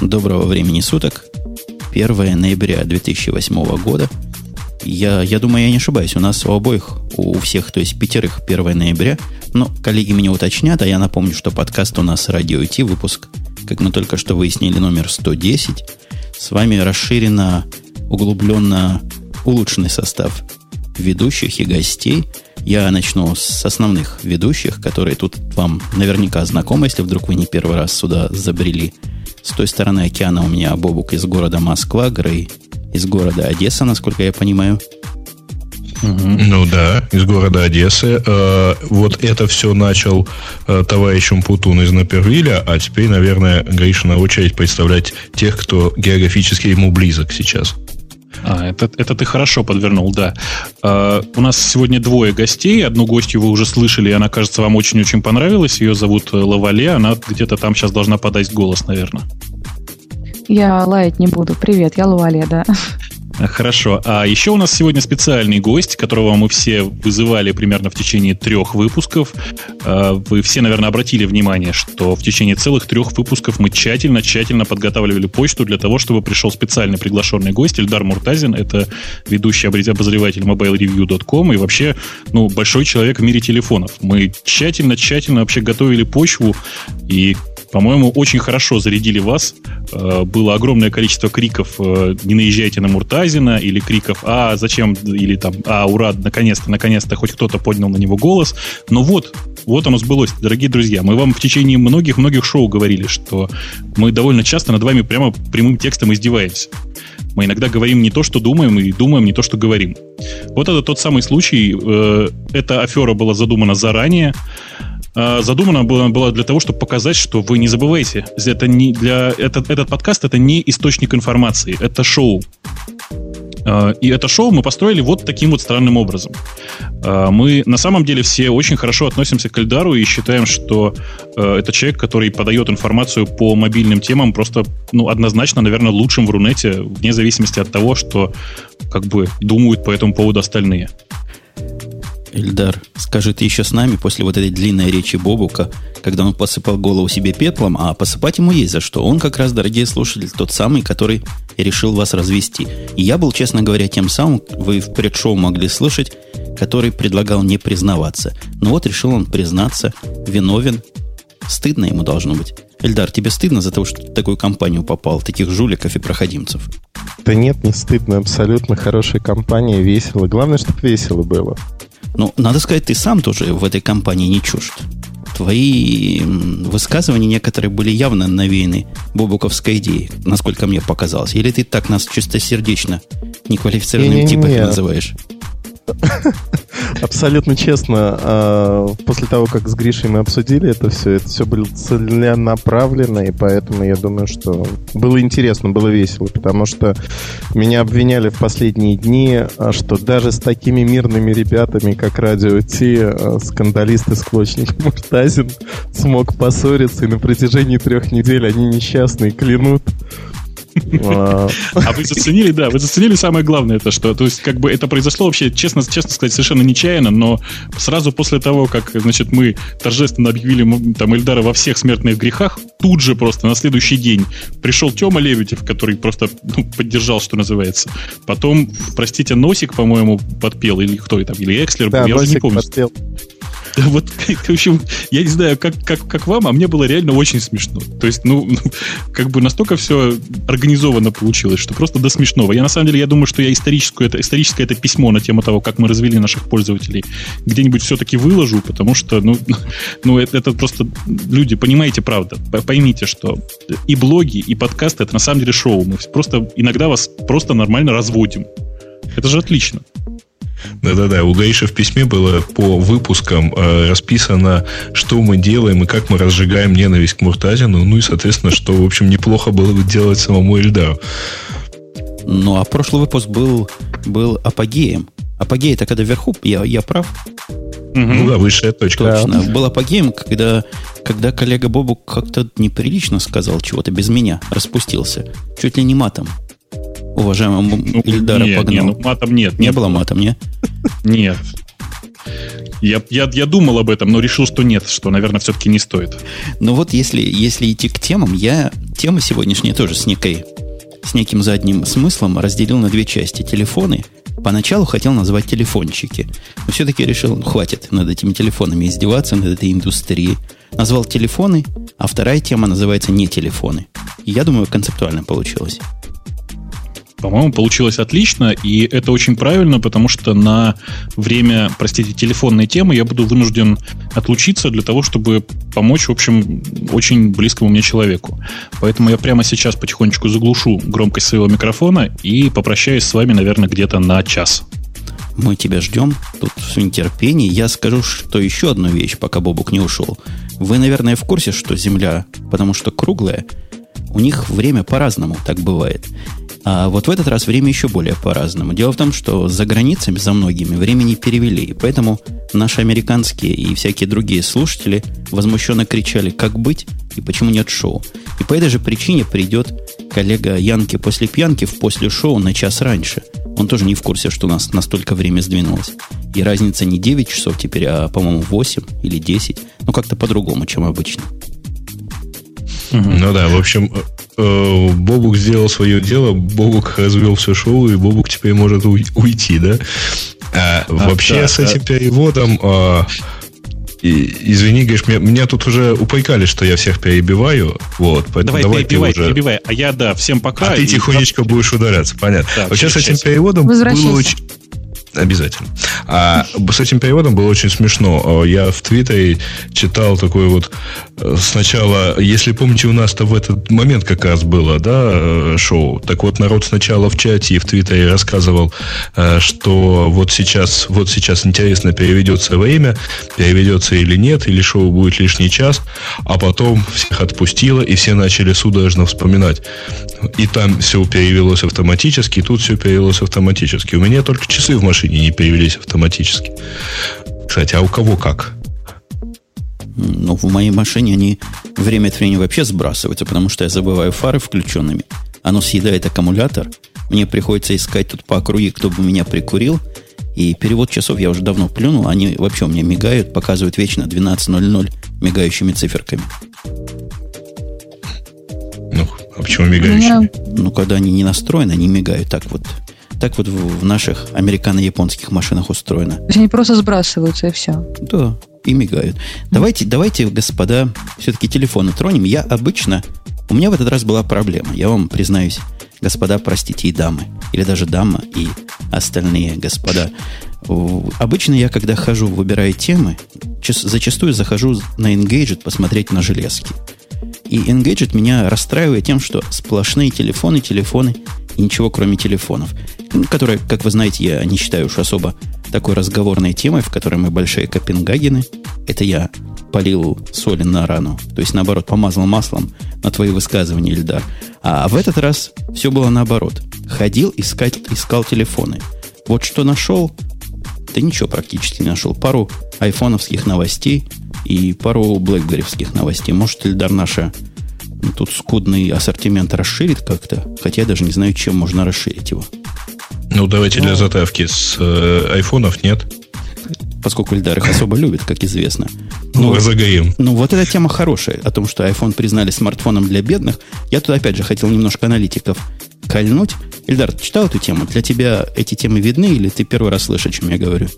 Доброго времени суток. 1 ноября 2008 года. Я, я думаю, я не ошибаюсь. У нас у обоих, у всех, то есть пятерых 1 ноября. Но коллеги меня уточнят, а я напомню, что подкаст у нас Радио IT, выпуск, как мы только что выяснили, номер 110. С вами расширенно, углубленно улучшенный состав ведущих и гостей. Я начну с основных ведущих, которые тут вам наверняка знакомы, если вдруг вы не первый раз сюда забрели. С той стороны океана у меня Бобук из города Москва, Грей из города Одесса, насколько я понимаю. Ну да, из города Одессы. Э, вот это все начал э, товарищ Умпутун из Напервиля, а теперь, наверное, Гришина очередь представлять тех, кто географически ему близок сейчас. А, это, это ты хорошо подвернул, да. А, у нас сегодня двое гостей. Одну гостью вы уже слышали, и она, кажется, вам очень-очень понравилась. Ее зовут Лавале. Она где-то там сейчас должна подать голос, наверное. Я лаять не буду. Привет, я Лавале, да. Хорошо. А еще у нас сегодня специальный гость, которого мы все вызывали примерно в течение трех выпусков. А, вы все, наверное, обратили внимание, что в течение целых трех выпусков мы тщательно-тщательно подготавливали почту для того, чтобы пришел специальный приглашенный гость Эльдар Муртазин. Это ведущий обозреватель mobilereview.com и вообще ну, большой человек в мире телефонов. Мы тщательно-тщательно вообще готовили почву и по-моему, очень хорошо зарядили вас. Э, было огромное количество криков э, «Не наезжайте на Муртазина» или криков «А, зачем?» или там «А, ура, наконец-то, наконец-то хоть кто-то поднял на него голос». Но вот, вот оно сбылось, дорогие друзья. Мы вам в течение многих-многих шоу говорили, что мы довольно часто над вами прямо прямым текстом издеваемся. Мы иногда говорим не то, что думаем, и думаем не то, что говорим. Вот это тот самый случай. Э, эта афера была задумана заранее. А, задумана была, была для того, чтобы показать, что вы не забывайте, это не для этот, этот подкаст это не источник информации, это шоу. А, и это шоу мы построили вот таким вот странным образом. А, мы на самом деле все очень хорошо относимся к Эльдару и считаем, что это человек, который подает информацию по мобильным темам просто, ну, однозначно, наверное, лучшим в Рунете, вне зависимости от того, что как бы думают по этому поводу остальные. Эльдар, скажи, ты еще с нами после вот этой длинной речи Бобука, когда он посыпал голову себе пеплом, а посыпать ему есть за что. Он как раз, дорогие слушатели, тот самый, который решил вас развести. И я был, честно говоря, тем самым, вы в предшоу могли слышать, который предлагал не признаваться. Но вот решил он признаться, виновен. Стыдно ему должно быть. Эльдар, тебе стыдно за то, что ты в такую компанию попал, таких жуликов и проходимцев? Да нет, не стыдно. Абсолютно хорошая компания, весело. Главное, чтобы весело было. Ну, надо сказать, ты сам тоже в этой компании не чужд. Твои высказывания некоторые были явно навеяны бобуковской идеей, насколько мне показалось. Или ты так нас чистосердечно неквалифицированным типом называешь? Абсолютно честно, а, после того, как с Гришей мы обсудили это все, это все было целенаправленно, и поэтому я думаю, что было интересно, было весело, потому что меня обвиняли в последние дни, а, что даже с такими мирными ребятами, как Радио Ти, а, скандалист и склочник Муртазин смог поссориться, и на протяжении трех недель они несчастные клянут, а вы заценили, да, вы заценили самое главное, это что, то есть как бы это произошло вообще, честно, честно сказать, совершенно нечаянно, но сразу после того, как, значит, мы торжественно объявили там Эльдара во всех смертных грехах, тут же просто на следующий день пришел Тёма Лебедев, который просто ну, поддержал, что называется. Потом, простите, Носик, по-моему, подпел, или кто это, или Экслер, да, я уже не помню. Подпел. Вот, в общем, я не знаю, как, как, как вам, а мне было реально очень смешно. То есть, ну, ну, как бы настолько все организованно получилось, что просто до смешного. Я на самом деле, я думаю, что я историческую, это, историческое это письмо на тему того, как мы развели наших пользователей, где-нибудь все-таки выложу, потому что, ну, ну это, это просто, люди, понимаете, правда, поймите, что и блоги, и подкасты, это на самом деле шоу. Мы просто иногда вас просто нормально разводим. Это же отлично. Да-да-да, у Гаиша в письме было по выпускам э, расписано, что мы делаем и как мы разжигаем ненависть к Муртазину, ну и, соответственно, что, в общем, неплохо было бы делать самому Эльдару. Ну, а прошлый выпуск был, был апогеем. Апогей это когда вверху, я, я прав? Угу. Ну да, высшая точка. Точно. Да. Был апогеем, когда, когда коллега Бобу как-то неприлично сказал чего-то без меня, распустился. Чуть ли не матом уважаемому ну, Ильдара нет, погнал? Нет, ну матом нет. Не нет. было матом, не? Нет. Я, я, я думал об этом, но решил, что нет, что, наверное, все-таки не стоит. Ну вот, если, если идти к темам, я тема сегодняшняя тоже с некой с неким задним смыслом разделил на две части. Телефоны. Поначалу хотел назвать телефончики. Но все-таки решил, ну, хватит над этими телефонами издеваться, над этой индустрией. Назвал телефоны, а вторая тема называется не телефоны. И я думаю, концептуально получилось. По-моему, получилось отлично, и это очень правильно, потому что на время, простите, телефонной темы я буду вынужден отлучиться для того, чтобы помочь, в общем, очень близкому мне человеку. Поэтому я прямо сейчас потихонечку заглушу громкость своего микрофона и попрощаюсь с вами, наверное, где-то на час. Мы тебя ждем тут в нетерпении. Я скажу, что еще одну вещь, пока Бобук не ушел. Вы, наверное, в курсе, что Земля, потому что круглая, у них время по-разному так бывает. А вот в этот раз время еще более по-разному. Дело в том, что за границами, за многими, времени перевели. И поэтому наши американские и всякие другие слушатели возмущенно кричали, как быть и почему нет шоу. И по этой же причине придет коллега Янки после пьянки в после шоу на час раньше. Он тоже не в курсе, что у нас настолько время сдвинулось. И разница не 9 часов теперь, а, по-моему, 8 или 10. Ну, как-то по-другому, чем обычно. Ну да, в общем, э, Бобук сделал свое дело, Бобук развел все шоу, и Бобук теперь может уйти, да? А, а вообще да, с этим да. переводом... А, и, извини, говоришь, меня, меня тут уже упрекали, что я всех перебиваю. Вот, поэтому давай, давай перебивай, ты уже... перебивай. А я, да, всем пока. А ты тихонечко и... будешь ударяться, понятно. Да, Вообще с этим переводом было очень... Обязательно. А с этим переводом было очень смешно. Я в Твиттере читал такой вот э, сначала, если помните, у нас-то в этот момент как раз было, да, э, шоу. Так вот, народ сначала в чате и в Твиттере рассказывал, э, что вот сейчас, вот сейчас интересно, переведется время, переведется или нет, или шоу будет лишний час, а потом всех отпустило, и все начали судорожно вспоминать. И там все перевелось автоматически, и тут все перевелось автоматически. У меня только часы в машине машине не перевелись автоматически. Кстати, а у кого как? Ну, в моей машине они время от времени вообще сбрасываются, потому что я забываю фары включенными. Оно съедает аккумулятор. Мне приходится искать тут по округе, кто бы меня прикурил. И перевод часов я уже давно плюнул. Они вообще у меня мигают, показывают вечно 12.00 мигающими циферками. Ну, а почему мигающими? Ну, когда они не настроены, они мигают так вот так вот в, в наших американо-японских машинах устроено. То есть они просто сбрасываются и все. Да, и мигают. Давайте, давайте, господа, все-таки телефоны тронем. Я обычно... У меня в этот раз была проблема. Я вам признаюсь, господа, простите, и дамы. Или даже дама и остальные господа. Обычно я, когда хожу, выбираю темы, зачастую захожу на Engadget посмотреть на железки. И Engadget меня расстраивает тем, что сплошные телефоны, телефоны ничего кроме телефонов. Которые, как вы знаете, я не считаю уж особо такой разговорной темой, в которой мы большие Копенгагены. Это я полил соли на рану. То есть, наоборот, помазал маслом на твои высказывания, Ильдар. А в этот раз все было наоборот. Ходил, искать, искал телефоны. Вот что нашел, да ничего практически не нашел. Пару айфоновских новостей и пару блэкберриевских новостей. Может, Ильдар наша тут скудный ассортимент расширит как-то, хотя я даже не знаю, чем можно расширить его. Ну, давайте для ну. затавки с э, айфонов нет. Поскольку Ильдар их особо любит, как известно. Ну, ну загорим. Ну, вот эта тема хорошая, о том, что iPhone признали смартфоном для бедных. Я тут, опять же, хотел немножко аналитиков кольнуть. Ильдар, ты читал эту тему? Для тебя эти темы видны или ты первый раз слышишь, о чем я говорю?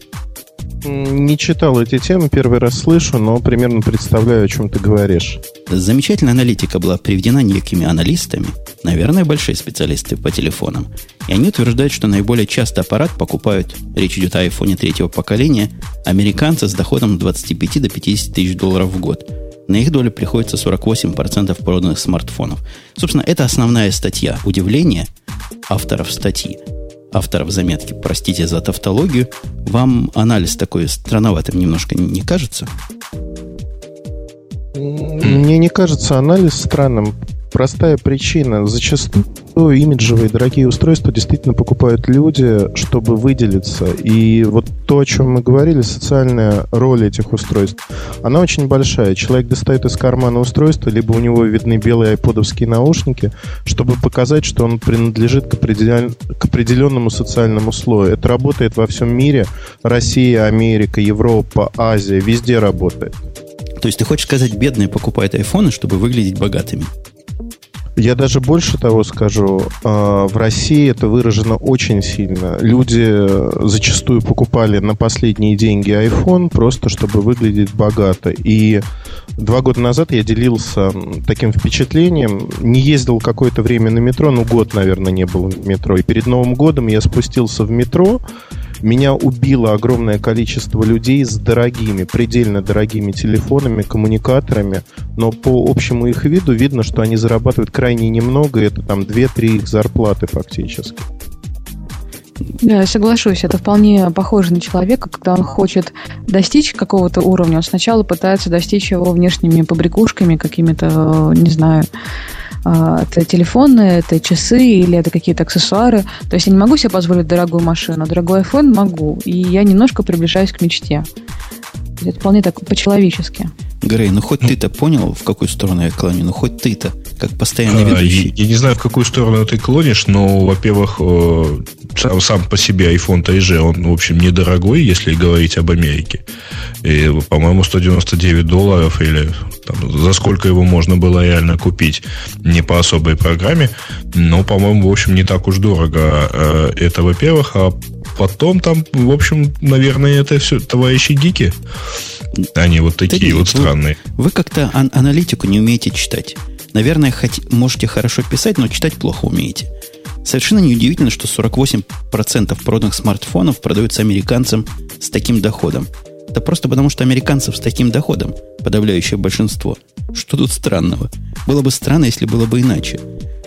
Не читал эти темы, первый раз слышу, но примерно представляю, о чем ты говоришь. Замечательная аналитика была приведена некими аналистами, наверное, большие специалисты по телефонам. И они утверждают, что наиболее часто аппарат покупают, речь идет о iPhone третьего поколения, американцы с доходом 25 до 50 тысяч долларов в год. На их долю приходится 48% проданных смартфонов. Собственно, это основная статья. Удивление авторов статьи авторов заметки, простите за тавтологию, вам анализ такой странноватым немножко не кажется? Мне не кажется анализ странным Простая причина. Зачастую имиджевые дорогие устройства действительно покупают люди, чтобы выделиться. И вот то, о чем мы говорили, социальная роль этих устройств, она очень большая. Человек достает из кармана устройство, либо у него видны белые айподовские наушники, чтобы показать, что он принадлежит к, определен... к определенному социальному слою. Это работает во всем мире. Россия, Америка, Европа, Азия, везде работает. То есть ты хочешь сказать, бедные покупают айфоны, чтобы выглядеть богатыми? Я даже больше того скажу. А, в России это выражено очень сильно. Люди зачастую покупали на последние деньги iPhone просто, чтобы выглядеть богато. И два года назад я делился таким впечатлением. Не ездил какое-то время на метро, ну год, наверное, не был в метро. И перед Новым годом я спустился в метро, меня убило огромное количество людей с дорогими, предельно дорогими телефонами, коммуникаторами, но по общему их виду видно, что они зарабатывают крайне немного, это там 2-3 их зарплаты фактически. Да, соглашусь, это вполне похоже на человека, когда он хочет достичь какого-то уровня, он сначала пытается достичь его внешними побрякушками, какими-то, не знаю, это телефоны, это часы или это какие-то аксессуары. То есть я не могу себе позволить дорогую машину, дорогой iPhone могу. И я немножко приближаюсь к мечте. Это вполне так по-человечески. Грей, ну хоть ты-то понял, в какую сторону я клоню? Ну хоть ты-то, как постоянный а, ведущий. Я, я не знаю, в какую сторону ты клонишь, но, во-первых, э, сам, сам по себе iPhone 3G, он, в общем, недорогой, если говорить об Америке. И, по-моему, 199 долларов или там, за сколько его можно было реально купить, не по особой программе. Но, по-моему, в общем, не так уж дорого. Э, это, во-первых. А потом там, в общем, наверное, это все товарищи гики. Они вот такие да вот странные. Вы, вы как-то ан- аналитику не умеете читать. Наверное, хоть, можете хорошо писать, но читать плохо умеете. Совершенно неудивительно, что 48% проданных смартфонов продаются американцам с таким доходом. Это просто потому, что американцев с таким доходом подавляющее большинство. Что тут странного? Было бы странно, если было бы иначе.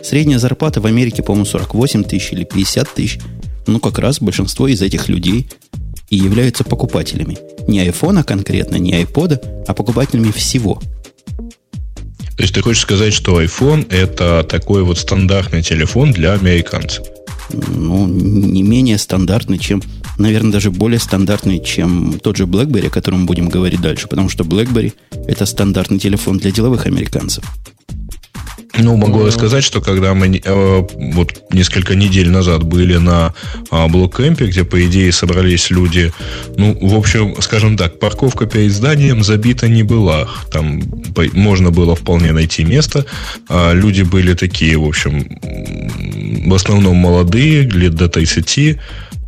Средняя зарплата в Америке, по-моему, 48 тысяч или 50 тысяч. Ну, как раз большинство из этих людей и являются покупателями. Не айфона конкретно, не айпода, а покупателями всего. То есть ты хочешь сказать, что iPhone это такой вот стандартный телефон для американцев? Ну, не менее стандартный, чем, наверное, даже более стандартный, чем тот же BlackBerry, о котором мы будем говорить дальше, потому что BlackBerry это стандартный телефон для деловых американцев. Ну, могу сказать, что когда мы э, вот несколько недель назад были на э, блоккемпе, где, по идее, собрались люди, ну, в общем, скажем так, парковка перед зданием забита не была. Там можно было вполне найти место. А люди были такие, в общем, в основном молодые, лет до 30, Э,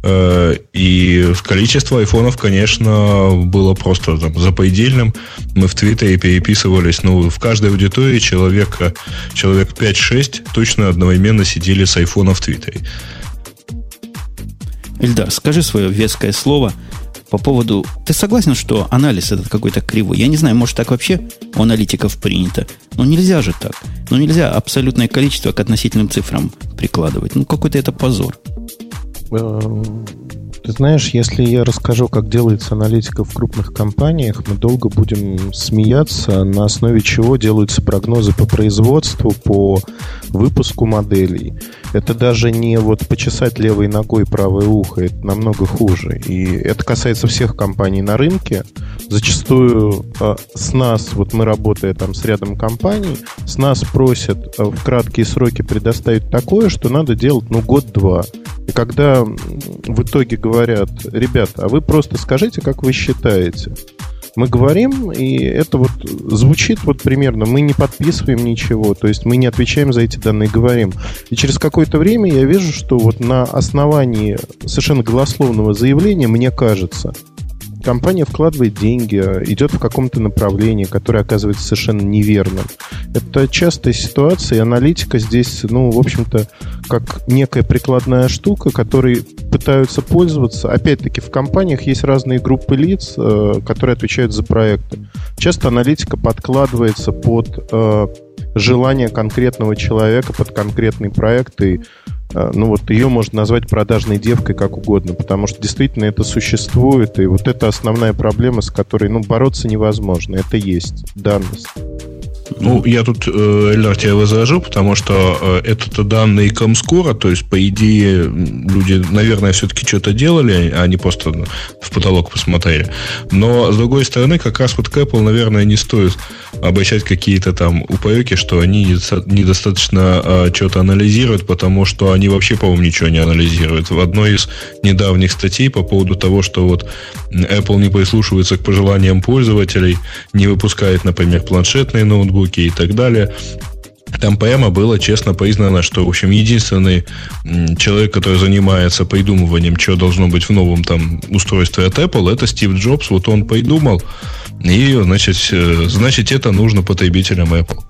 и количество айфонов, конечно, было просто там, запредельным. Мы в Твиттере переписывались, ну, в каждой аудитории человека, человек 5-6 точно одновременно сидели с айфона в Твиттере. Ильдар, скажи свое веское слово по поводу... Ты согласен, что анализ этот какой-то кривой? Я не знаю, может, так вообще у аналитиков принято. Но нельзя же так. Ну, нельзя абсолютное количество к относительным цифрам прикладывать. Ну, какой-то это позор. Well. Ты знаешь, если я расскажу, как делается аналитика в крупных компаниях, мы долго будем смеяться, на основе чего делаются прогнозы по производству, по выпуску моделей. Это даже не вот почесать левой ногой правое ухо, это намного хуже. И это касается всех компаний на рынке. Зачастую э, с нас, вот мы работая там с рядом компаний, с нас просят э, в краткие сроки предоставить такое, что надо делать, ну, год-два. И когда в итоге говорят, ребята, а вы просто скажите, как вы считаете. Мы говорим, и это вот звучит вот примерно, мы не подписываем ничего, то есть мы не отвечаем за эти данные, говорим. И через какое-то время я вижу, что вот на основании совершенно голословного заявления, мне кажется, компания вкладывает деньги, идет в каком-то направлении, которое оказывается совершенно неверным. Это частая ситуация, и аналитика здесь, ну, в общем-то, как некая прикладная штука, которой пытаются пользоваться. Опять-таки, в компаниях есть разные группы лиц, э, которые отвечают за проекты. Часто аналитика подкладывается под э, желание конкретного человека, под конкретный проект, и ну вот ее можно назвать продажной девкой как угодно, потому что действительно это существует, и вот это основная проблема, с которой ну, бороться невозможно. Это есть данность. Ну, я тут, э, Эльдар, тебя возражу, потому что э, это данные Комскора, то есть, по идее, люди, наверное, все-таки что-то делали, а не просто в потолок посмотрели. Но, с другой стороны, как раз вот к Apple, наверное, не стоит обращать какие-то там упреки, что они недостаточно э, что-то анализируют, потому что они вообще, по-моему, ничего не анализируют. В одной из недавних статей по поводу того, что вот Apple не прислушивается к пожеланиям пользователей, не выпускает, например, планшетные ноутбуки, и так далее. Там прямо было честно признано, что, в общем, единственный человек, который занимается придумыванием, что должно быть в новом там устройстве от Apple, это Стив Джобс. Вот он придумал, и, значит, э, значит это нужно потребителям Apple.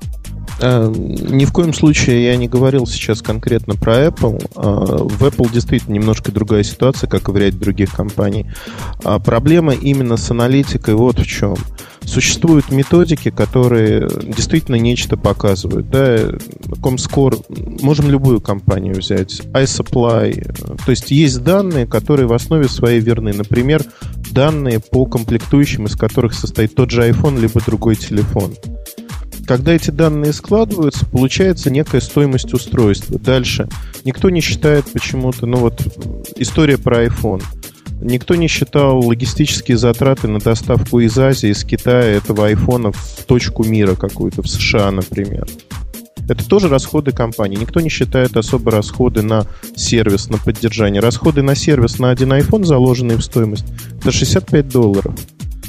А, ни в коем случае я не говорил сейчас конкретно про Apple. А, в Apple действительно немножко другая ситуация, как и в ряде других компаний. А, проблема именно с аналитикой вот в чем. Существуют методики, которые действительно нечто показывают. Да, Comscore, можем любую компанию взять, iSupply. То есть есть данные, которые в основе своей верны. Например, данные по комплектующим, из которых состоит тот же iPhone, либо другой телефон. Когда эти данные складываются, получается некая стоимость устройства. Дальше. Никто не считает почему-то, ну вот история про iPhone. Никто не считал логистические затраты на доставку из Азии, из Китая этого айфона в точку мира какую-то, в США, например. Это тоже расходы компании. Никто не считает особо расходы на сервис, на поддержание. Расходы на сервис на один iPhone, заложенные в стоимость, это 65 долларов.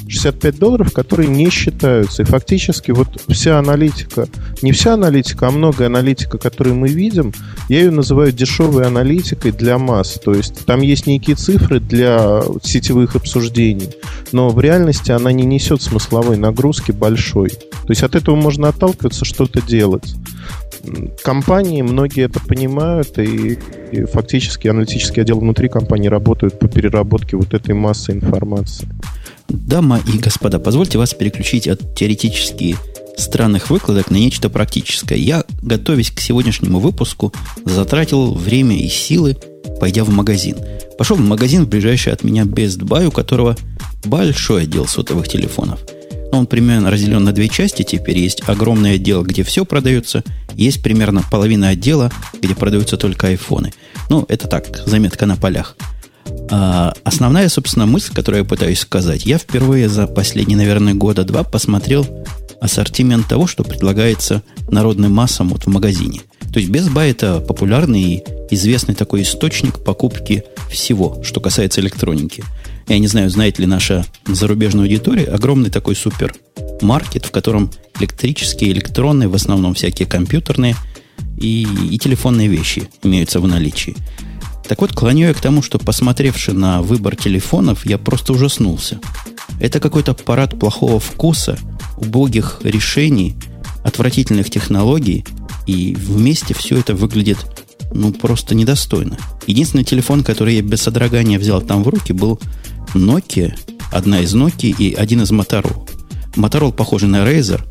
65 долларов, которые не считаются. И фактически вот вся аналитика, не вся аналитика, а много аналитика, которую мы видим, я ее называю дешевой аналитикой для масс. То есть там есть некие цифры для сетевых обсуждений, но в реальности она не несет смысловой нагрузки большой. То есть от этого можно отталкиваться, что-то делать. Компании, многие это понимают, и, и фактически аналитический отдел внутри компании работают по переработке вот этой массы информации. Дамы и господа, позвольте вас переключить от теоретически странных выкладок на нечто практическое. Я, готовясь к сегодняшнему выпуску, затратил время и силы, пойдя в магазин. Пошел в магазин в ближайший от меня Best Buy, у которого большой отдел сотовых телефонов. Он примерно разделен на две части. Теперь есть огромный отдел, где все продается. Есть примерно половина отдела, где продаются только айфоны. Ну, это так, заметка на полях. А основная, собственно, мысль, которую я пытаюсь сказать, я впервые за последние, наверное, года два посмотрел ассортимент того, что предлагается народным массам вот в магазине. То есть Buy это популярный и известный такой источник покупки всего, что касается электроники. Я не знаю, знает ли наша зарубежная аудитория, огромный такой супермаркет, в котором электрические, электронные, в основном всякие компьютерные и, и телефонные вещи имеются в наличии. Так вот, клоню я к тому, что, посмотревши на выбор телефонов, я просто ужаснулся. Это какой-то парад плохого вкуса, убогих решений, отвратительных технологий, и вместе все это выглядит ну, просто недостойно. Единственный телефон, который я без содрогания взял там в руки, был Nokia, одна из Nokia и один из Motorola. Motorola похожий на Razer,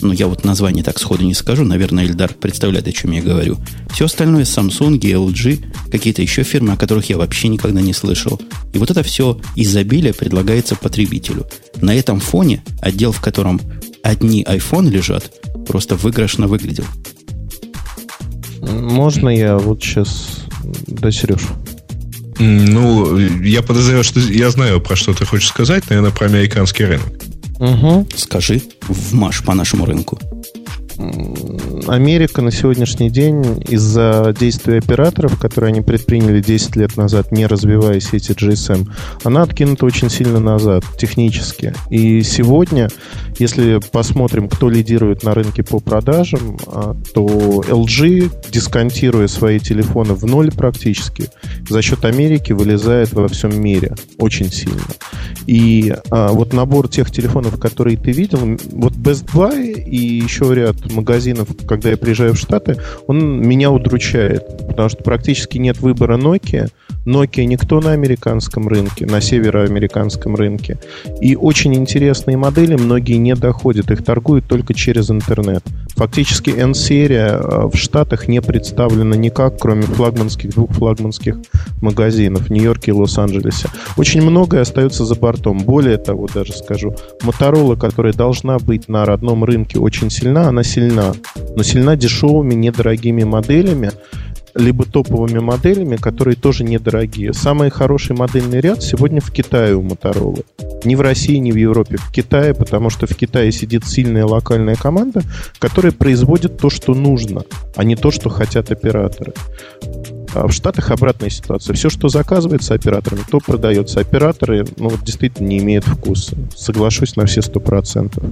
ну, я вот название так сходу не скажу, наверное, Эльдар представляет, о чем я говорю. Все остальное Samsung, LG, какие-то еще фирмы, о которых я вообще никогда не слышал. И вот это все изобилие предлагается потребителю. На этом фоне отдел, в котором одни iPhone лежат, просто выигрышно выглядел. Можно я вот сейчас... Да, Сереж. Ну, я подозреваю, что я знаю, про что ты хочешь сказать, наверное, про американский рынок. Угу. Скажи, вмаш по нашему рынку. Америка на сегодняшний день из-за действий операторов, которые они предприняли 10 лет назад, не развивая сети GSM, она откинута очень сильно назад технически. И сегодня, если посмотрим, кто лидирует на рынке по продажам, а, то LG, дисконтируя свои телефоны в ноль практически, за счет Америки вылезает во всем мире очень сильно. И а, вот набор тех телефонов, которые ты видел, вот Best Buy и еще ряд магазинов, когда я приезжаю в Штаты, он меня удручает, потому что практически нет выбора Nokia. Nokia никто на американском рынке, на североамериканском рынке. И очень интересные модели, многие не доходят, их торгуют только через интернет. Фактически N-серия э, в Штатах не представлена никак, кроме флагманских, двух флагманских магазинов в Нью-Йорке и Лос-Анджелесе. Очень многое остается за бортом. Более того, даже скажу, Моторола, которая должна быть на родном рынке очень сильна, она сильна. Но сильна дешевыми, недорогими моделями, либо топовыми моделями, которые тоже недорогие. Самый хороший модельный ряд сегодня в Китае у Motorola. Не в России, не в Европе, в Китае, потому что в Китае сидит сильная локальная команда, которая производит то, что нужно, а не то, что хотят операторы. А в Штатах обратная ситуация. Все, что заказывается операторами, то продается. Операторы ну, действительно не имеют вкуса. Соглашусь на все сто процентов.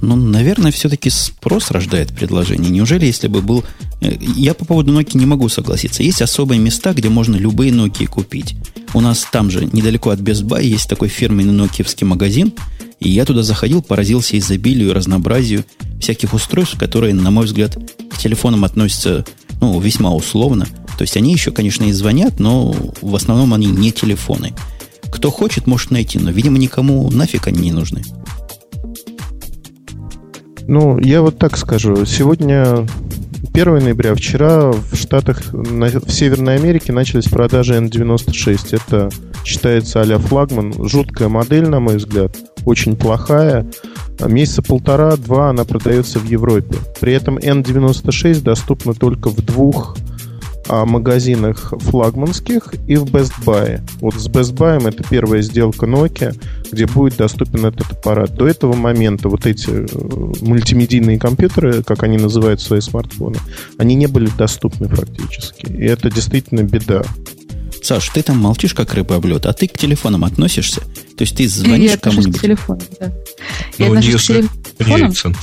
Ну, наверное, все-таки спрос рождает предложение. Неужели, если бы был... Э, я по поводу Nokia не могу согласиться. Есть особые места, где можно любые Nokia купить. У нас там же, недалеко от Best Buy, есть такой фирменный нокиевский магазин, и я туда заходил, поразился изобилию и разнообразию всяких устройств, которые, на мой взгляд, к телефонам относятся ну, весьма условно. То есть они еще, конечно, и звонят, но в основном они не телефоны. Кто хочет, может найти, но, видимо, никому нафиг они не нужны. Ну, я вот так скажу. Сегодня 1 ноября, вчера в Штатах, в Северной Америке начались продажи N96. Это считается а флагман. Жуткая модель, на мой взгляд. Очень плохая. Месяца полтора-два она продается в Европе. При этом N96 доступна только в двух о магазинах флагманских и в Best Buy. Вот с Best Buy это первая сделка Nokia, где будет доступен этот аппарат. До этого момента вот эти э, мультимедийные компьютеры, как они называют свои смартфоны, они не были доступны фактически. И это действительно беда. Саш, ты там молчишь, как рыба об лед, а ты к телефонам относишься? То есть ты звонишь кому-нибудь? к телефону, да. Я ну, отношусь к телефонам.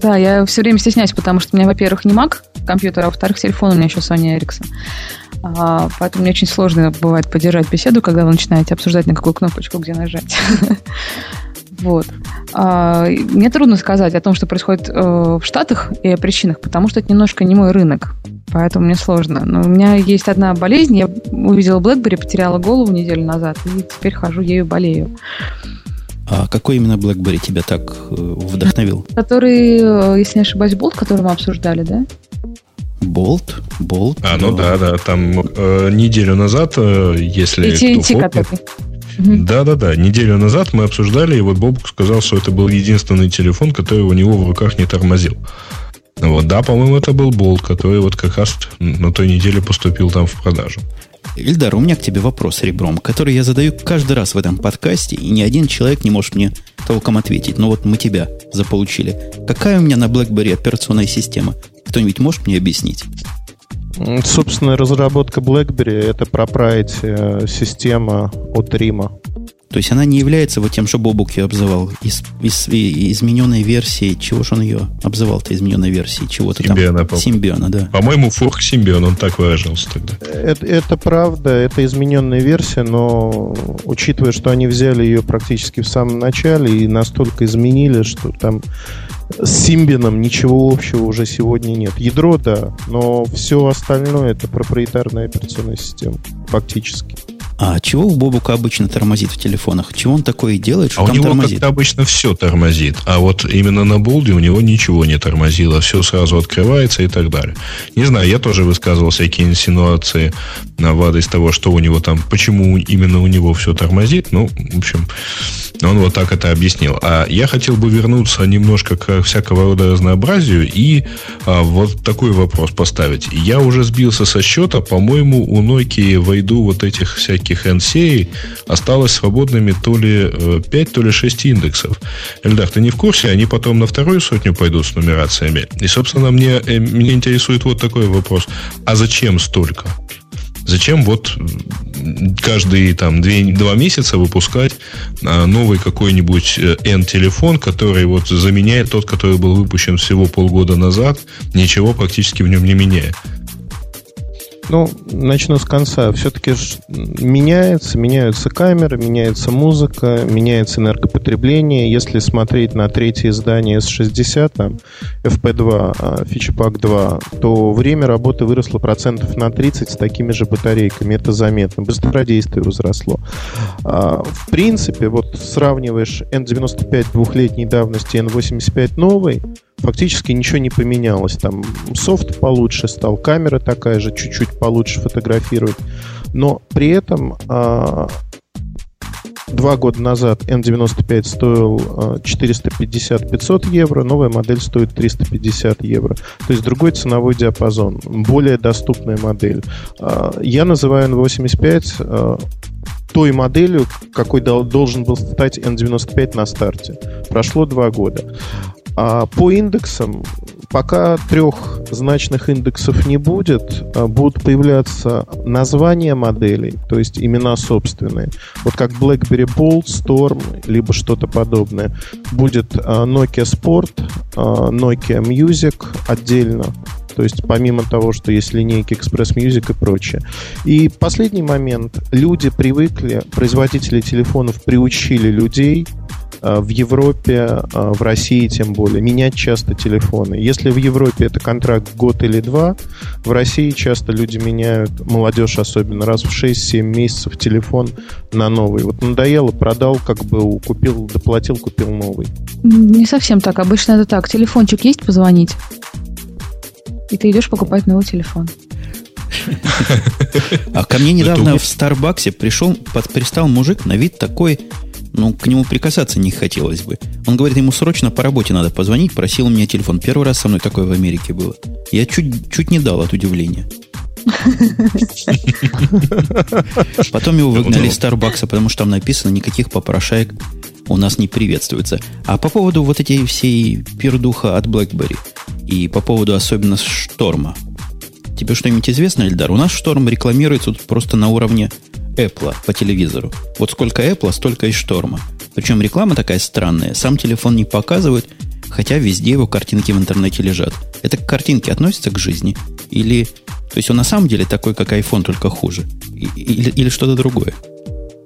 Да, я все время стесняюсь, потому что у меня, во-первых, не Mac компьютер, а во-вторых, телефон у меня еще Sony Ericsson. А, поэтому мне очень сложно бывает поддержать беседу, когда вы начинаете обсуждать, на какую кнопочку где нажать. Вот. А, мне трудно сказать о том, что происходит э, в Штатах и о причинах, потому что это немножко не мой рынок. Поэтому мне сложно. Но у меня есть одна болезнь. Я увидела BlackBerry, потеряла голову неделю назад, и теперь хожу ею болею. А какой именно BlackBerry тебя так э, вдохновил? Который, э, если не ошибаюсь, Болт, который мы обсуждали, да? Болт? Болт? А, ну да, да. Там э, неделю назад, э, если AT&T. Да-да-да. Неделю назад мы обсуждали, и вот Бобук сказал, что это был единственный телефон, который у него в руках не тормозил. Вот, да, по-моему, это был болт, который вот как раз на той неделе поступил там в продажу. Ильдар, у меня к тебе вопрос ребром, который я задаю каждый раз в этом подкасте, и ни один человек не может мне толком ответить. Но вот мы тебя заполучили. Какая у меня на BlackBerry операционная система? Кто-нибудь может мне объяснить? Собственно, разработка BlackBerry — это proprietary э, система от Рима. То есть она не является вот тем, что Бобук ее обзывал, из, из, из измененной версии, чего же он ее обзывал-то, измененной версии, чего-то Симбиона, там. Симбиона, да. По-моему, форк Симбион, он так выражался тогда. Это, это правда, это измененная версия, но учитывая, что они взяли ее практически в самом начале и настолько изменили, что там с Симбином ничего общего уже сегодня нет. Ядро, да, но все остальное это проприетарная операционная система, фактически. А чего у Бобука обычно тормозит в телефонах? Чего он такое делает, что а там у него тормозит? как обычно все тормозит. А вот именно на болде у него ничего не тормозило. Все сразу открывается и так далее. Не знаю, я тоже высказывал всякие инсинуации на в адрес того, что у него там, почему именно у него все тормозит. Ну, в общем, он вот так это объяснил. А я хотел бы вернуться немножко к всякого рода разнообразию и а, вот такой вопрос поставить. Я уже сбился со счета, по-моему, у Nokia войду вот этих всяких NCA осталось свободными то ли 5, э, то ли 6 индексов. Эльдар, ты не в курсе? Они потом на вторую сотню пойдут с нумерациями. И, собственно, мне, э, меня интересует вот такой вопрос. А зачем столько? Зачем вот каждые там две, два месяца выпускать а, новый какой-нибудь э, N-телефон, который вот заменяет тот, который был выпущен всего полгода назад, ничего практически в нем не меняя? Ну, начну с конца. Все-таки меняется, меняются камеры, меняется музыка, меняется энергопотребление. Если смотреть на третье издание S60, там, FP2, Fitchpack 2, то время работы выросло процентов на 30 с такими же батарейками. Это заметно. Быстродействие возросло. А, в принципе, вот сравниваешь N95 двухлетней давности, N85 новый, фактически ничего не поменялось. Там софт получше стал, камера такая же, чуть-чуть получше фотографировать. Но при этом а, два года назад N95 стоил 450-500 евро, новая модель стоит 350 евро. То есть другой ценовой диапазон, более доступная модель. А, я называю N85 той моделью, какой должен был стать N95 на старте. Прошло два года. А по индексам пока трех значных индексов не будет, а будут появляться названия моделей, то есть имена собственные. Вот как BlackBerry Bold, Storm, либо что-то подобное. Будет а, Nokia Sport, а, Nokia Music отдельно, то есть помимо того, что есть линейки Express Music и прочее. И последний момент. Люди привыкли, производители телефонов приучили людей в Европе, э, в России тем более, менять часто телефоны. Если в Европе это контракт год или два, в России часто люди меняют, молодежь особенно, раз в 6-7 месяцев телефон на новый. Вот надоело, продал, как бы купил, доплатил, купил новый. Не совсем так. Обычно это так. Телефончик есть позвонить, и ты идешь покупать новый телефон. А ко мне недавно в Старбаксе пришел, пристал мужик на вид такой ну, к нему прикасаться не хотелось бы. Он говорит, ему срочно по работе надо позвонить, просил у меня телефон. Первый раз со мной такое в Америке было. Я чуть, чуть не дал от удивления. Потом его выгнали из Старбакса, потому что там написано, никаких попрошаек у нас не приветствуется. А по поводу вот этой всей пердуха от BlackBerry и по поводу особенно шторма. Тебе что-нибудь известно, Эльдар? У нас шторм рекламируется тут просто на уровне Apple по телевизору. Вот сколько Apple, столько и шторма. Причем реклама такая странная. Сам телефон не показывают, хотя везде его картинки в интернете лежат. Это к картинке относится к жизни? Или... То есть он на самом деле такой, как iPhone, только хуже? Или, или что-то другое?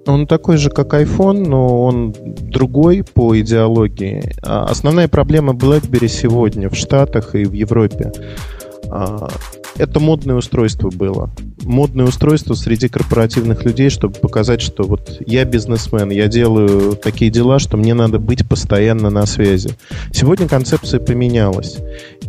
Он такой же, как iPhone, но он другой по идеологии. А основная проблема BlackBerry сегодня в Штатах и в Европе а, это модное устройство было. Модное устройство среди корпоративных людей, чтобы показать, что вот я бизнесмен, я делаю такие дела, что мне надо быть постоянно на связи. Сегодня концепция поменялась.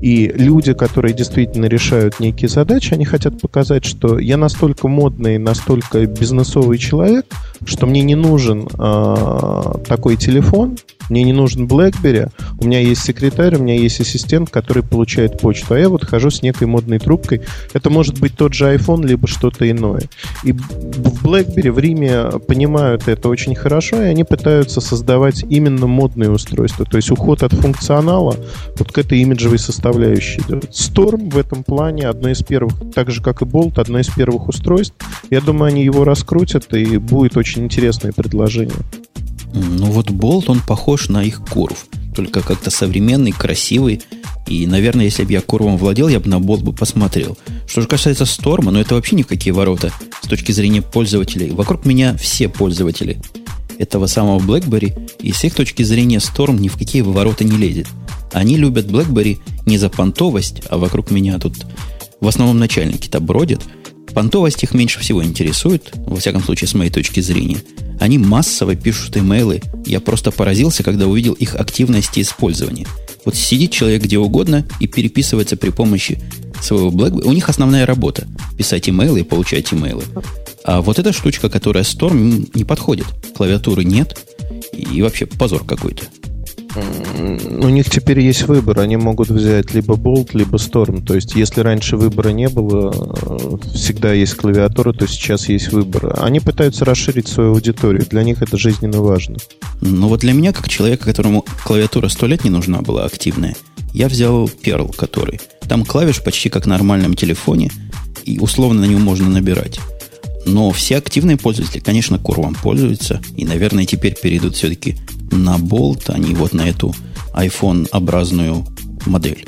И люди, которые действительно решают некие задачи, они хотят показать, что я настолько модный, настолько бизнесовый человек, что мне не нужен э, такой телефон, мне не нужен BlackBerry, у меня есть секретарь, у меня есть ассистент, который получает почту, а я вот хожу с некой модной трубкой. Это может быть тот же iPhone, либо что-то иное. И в BlackBerry в Риме понимают это очень хорошо, и они пытаются создавать именно модные устройства. То есть уход от функционала вот к этой имиджевой составляющей. Storm в этом плане одно из первых, так же как и Bolt, одно из первых устройств. Я думаю, они его раскрутят, и будет очень интересное предложение. Ну вот Болт, он похож на их курв. Только как-то современный, красивый. И, наверное, если бы я курвом владел, я бы на болт бы посмотрел. Что же касается Сторма, ну это вообще ни в какие ворота с точки зрения пользователей. Вокруг меня все пользователи этого самого BlackBerry, и с их точки зрения Storm ни в какие ворота не лезет. Они любят BlackBerry не за понтовость, а вокруг меня тут в основном начальники-то бродят. Понтовость их меньше всего интересует, во всяком случае, с моей точки зрения. Они массово пишут имейлы. Я просто поразился, когда увидел их активность и использование. Вот сидит человек где угодно и переписывается при помощи своего BlackBerry. У них основная работа – писать имейлы и получать имейлы. А вот эта штучка, которая Storm, не подходит. Клавиатуры нет. И вообще позор какой-то. У них теперь есть выбор. Они могут взять либо Bolt, либо Storm. То есть, если раньше выбора не было, э, всегда есть клавиатура, то сейчас есть выбор. Они пытаются расширить свою аудиторию. Для них это жизненно важно. Ну вот для меня, как человека, которому клавиатура сто лет не нужна была активная, я взял Perl, который. Там клавиш почти как на нормальном телефоне, и условно на нем можно набирать. Но все активные пользователи, конечно, курвом пользуются. И, наверное, теперь перейдут все-таки на болт, а не вот на эту iPhone-образную модель.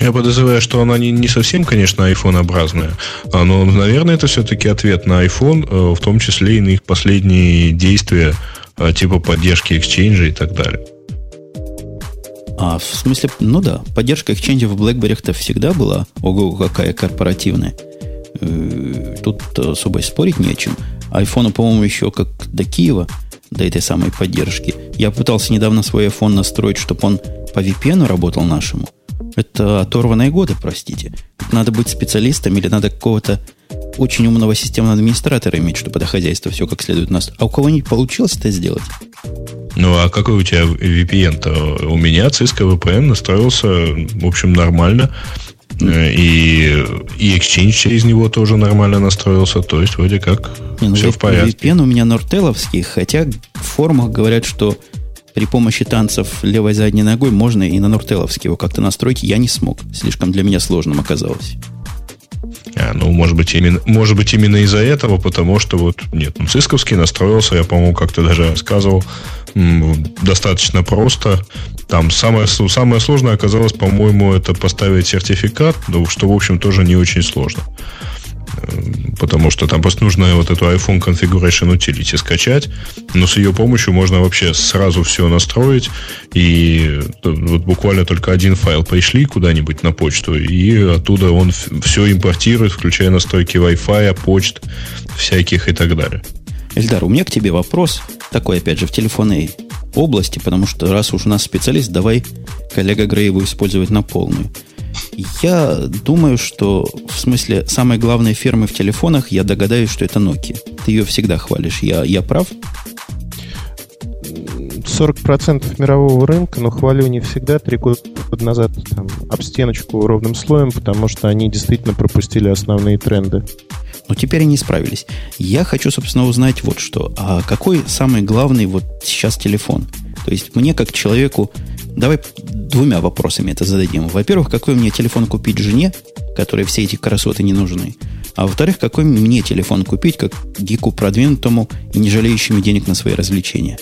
Я подозреваю, что она не, не совсем, конечно, iPhone-образная, а, но, наверное, это все-таки ответ на iPhone, э, в том числе и на их последние действия, э, типа поддержки Exchange и так далее. А в смысле, ну да, поддержка Exchange в BlackBerry-то всегда была, ого, какая корпоративная. Э, тут особо спорить не о чем. Айфону, по-моему, еще как до Киева – до этой самой поддержки. Я пытался недавно свой iPhone настроить, чтобы он по VPN работал нашему. Это оторванные годы, простите. Надо быть специалистом или надо какого-то очень умного системного администратора иметь, чтобы это хозяйство все как следует нас. А у кого-нибудь получилось это сделать? Ну, а какой у тебя VPN-то? У меня Cisco VPN настроился, в общем, нормально. Э, и, и Exchange через него тоже нормально настроился. То есть, вроде как, Не, ну, все в порядке. VPN у меня нортеловский, хотя в форумах говорят, что при помощи танцев левой задней ногой можно и на Нуртеловский его как-то настроить. Я не смог. Слишком для меня сложным оказалось. А, ну, может быть, именно, может быть, именно из-за этого, потому что вот, нет, ну, Цисковский настроился, я, по-моему, как-то даже рассказывал, достаточно просто. Там самое, самое сложное оказалось, по-моему, это поставить сертификат, ну, что, в общем, тоже не очень сложно. Эм, потому что там просто нужно вот эту iPhone Configuration Utility скачать, но с ее помощью можно вообще сразу все настроить, и вот буквально только один файл пришли куда-нибудь на почту, и оттуда он все импортирует, включая настройки Wi-Fi, почт всяких и так далее. Эльдар, у меня к тебе вопрос, такой, опять же, в телефонной области, потому что раз уж у нас специалист, давай коллега Грейву использовать на полную. Я думаю, что в смысле самой главной фирмы в телефонах, я догадаюсь, что это Nokia. Ты ее всегда хвалишь. Я, я прав? 40% мирового рынка, но хвалю не всегда. Три года назад там, об стеночку ровным слоем, потому что они действительно пропустили основные тренды. Но теперь они справились. Я хочу, собственно, узнать вот что. А какой самый главный вот сейчас телефон? То есть мне, как человеку, давай двумя вопросами это зададим. Во-первых, какой мне телефон купить жене, которой все эти красоты не нужны? А во-вторых, какой мне телефон купить, как гику продвинутому и не жалеющему денег на свои развлечения?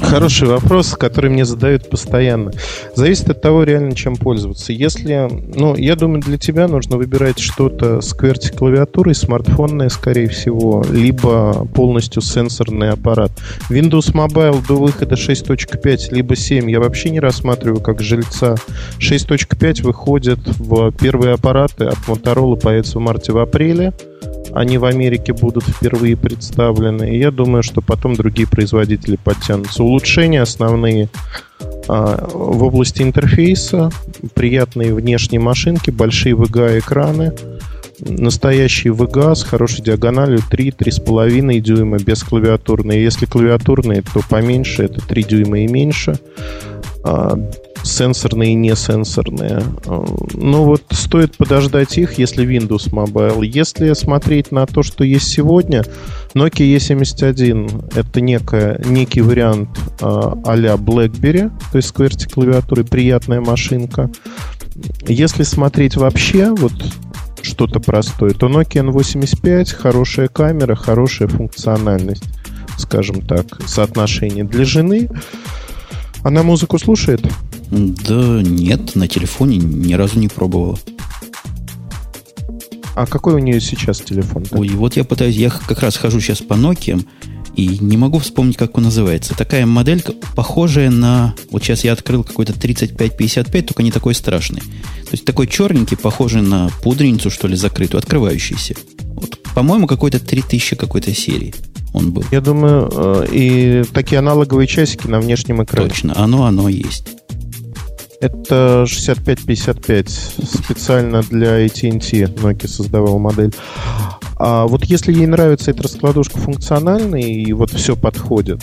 Хороший вопрос, который мне задают постоянно. Зависит от того, реально, чем пользоваться. Если, ну, я думаю, для тебя нужно выбирать что-то с QWERTY-клавиатурой, смартфонное, скорее всего, либо полностью сенсорный аппарат. Windows Mobile до выхода 6.5, либо 7 я вообще не рассматриваю как жильца. 6.5 выходит в первые аппараты от Motorola, появится в марте в апреле они в Америке будут впервые представлены. И я думаю, что потом другие производители подтянутся. Улучшения основные а, в области интерфейса, приятные внешние машинки, большие VGA-экраны, настоящий VGA с хорошей диагональю 3-3,5 дюйма без клавиатурной. Если клавиатурные, то поменьше, это 3 дюйма и меньше. А, сенсорные и не сенсорные. Ну вот стоит подождать их, если Windows Mobile. Если смотреть на то, что есть сегодня, Nokia E71 это некая, некий вариант а-ля BlackBerry, то есть с QWERTY клавиатурой, приятная машинка. Если смотреть вообще, вот что-то простое, то Nokia N85 хорошая камера, хорошая функциональность, скажем так, соотношение для жены. Она музыку слушает? Да нет, на телефоне ни разу не пробовала. А какой у нее сейчас телефон? -то? Ой, вот я пытаюсь, я как раз хожу сейчас по Nokia и не могу вспомнить, как он называется. Такая моделька, похожая на... Вот сейчас я открыл какой-то 3555, только не такой страшный. То есть такой черненький, похожий на пудреницу, что ли, закрытую, открывающийся. Вот, по-моему, какой-то 3000 какой-то серии он был. Я думаю, э, и такие аналоговые часики на внешнем экране. Точно, оно, оно есть. Это 6555. Специально для AT&T Nokia создавал модель. А вот если ей нравится эта раскладушка функциональная и вот все подходит,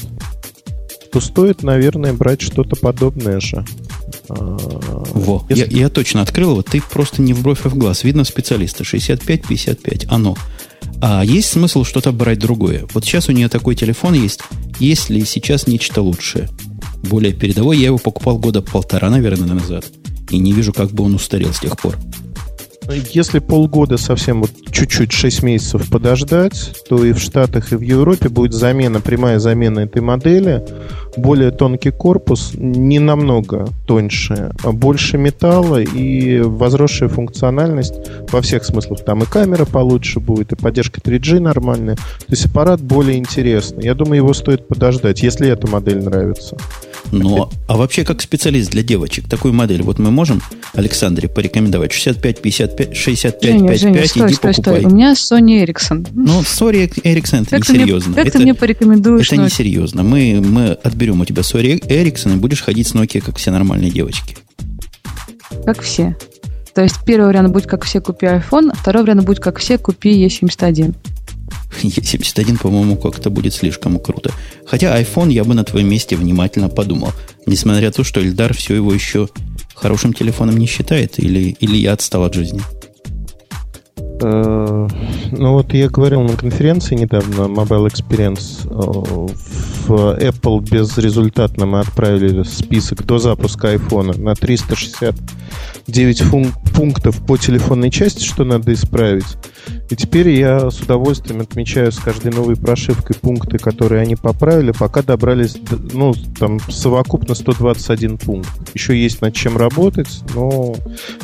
то стоит, наверное, брать что-то подобное же. А, Во, если... я, я точно открыл его, ты просто не в бровь, а в глаз. Видно специалиста. 65-55, оно. А есть смысл что-то брать другое? Вот сейчас у нее такой телефон есть. Есть ли сейчас нечто лучшее? более передовой. Я его покупал года полтора, наверное, назад. И не вижу, как бы он устарел с тех пор. Если полгода совсем вот чуть-чуть 6 месяцев подождать, то и в Штатах, и в Европе будет замена, прямая замена этой модели. Более тонкий корпус, не намного тоньше, а больше металла и возросшая функциональность во всех смыслах. Там и камера получше будет, и поддержка 3G нормальная. То есть аппарат более интересный. Я думаю, его стоит подождать, если эта модель нравится. Но, а вообще, как специалист для девочек, такую модель, вот мы можем Александре порекомендовать 65, 55, 65, Женя, 55, Женя, стой, иди стой, покупай. Стой. У меня Sony Ericsson. Ну, Sony Ericsson это несерьезно. Как это, ты мне порекомендуешь? Это несерьезно. Мы, мы отберем у тебя Sony Ericsson и будешь ходить с Nokia, как все нормальные девочки. Как все. То есть первый вариант будет, как все, купи iPhone, а второй вариант будет, как все, купи E71. E71, по-моему, как-то будет слишком круто. Хотя iPhone я бы на твоем месте внимательно подумал. Несмотря на то, что Эльдар все его еще хорошим телефоном не считает, или, или я отстал от жизни. Э, ну вот я говорил на конференции недавно, Mobile Experience, э, в Apple безрезультатно мы отправили список до запуска iPhone на 369 фун- пунктов по телефонной части, что надо исправить. И теперь я с удовольствием отмечаю с каждой новой прошивкой пункты, которые они поправили, пока добрались, ну, там, совокупно 121 пункт. Еще есть над чем работать, но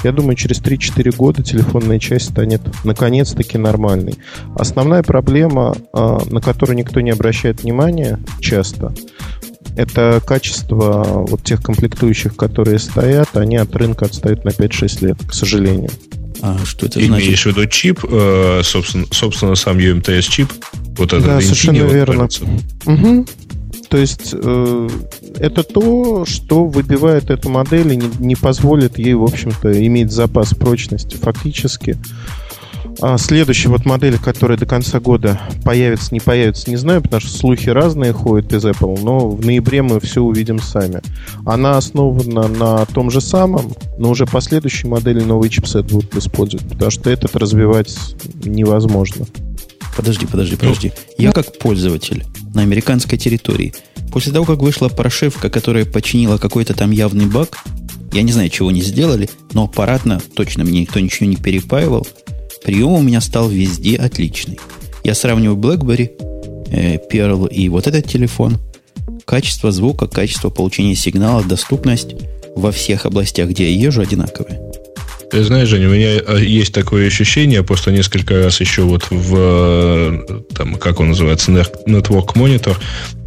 я думаю, через 3-4 года телефонная часть станет наконец-таки нормальной. Основная проблема, а, на которую никто не обращает внимания часто, это качество вот тех комплектующих, которые стоят, они от рынка отстают на 5-6 лет, к сожалению. А что это значит? Имеешь в виду чип, э, собственно, собственно, сам UMTS-чип? Вот это да, совершенно верно. Угу. То есть э, это то, что выбивает эту модель и не, не позволит ей, в общем-то, иметь запас прочности. Фактически а следующая вот модель, которая до конца года появится, не появится, не знаю, потому что слухи разные ходят из Apple, но в ноябре мы все увидим сами. Она основана на том же самом, но уже последующей модели новый чипсет будут использовать, потому что этот развивать невозможно. Подожди, подожди, подожди. Я как пользователь на американской территории, после того, как вышла прошивка, которая починила какой-то там явный баг, я не знаю, чего они сделали, но аппаратно точно мне никто ничего не перепаивал – Прием у меня стал везде отличный. Я сравниваю BlackBerry, э, Pearl и вот этот телефон. Качество звука, качество получения сигнала, доступность во всех областях, где я езжу, одинаковые. Ты знаешь, Женя, у меня а, есть такое ощущение, просто несколько раз еще вот в, э, там, как он называется, Network Monitor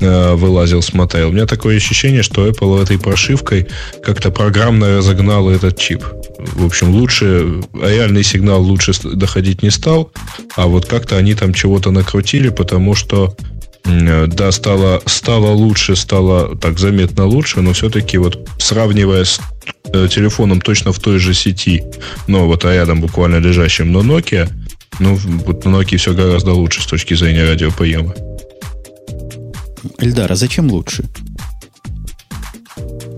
э, вылазил, смотрел. У меня такое ощущение, что Apple этой прошивкой как-то программно разогнала этот чип. В общем, лучше, реальный сигнал лучше доходить не стал, а вот как-то они там чего-то накрутили, потому что да, стало, стало лучше, стало так заметно лучше, но все-таки вот сравнивая с э, телефоном точно в той же сети, но вот рядом буквально лежащим, но Nokia, ну, вот на Nokia все гораздо лучше с точки зрения радиоприема. Эльдар, а зачем лучше?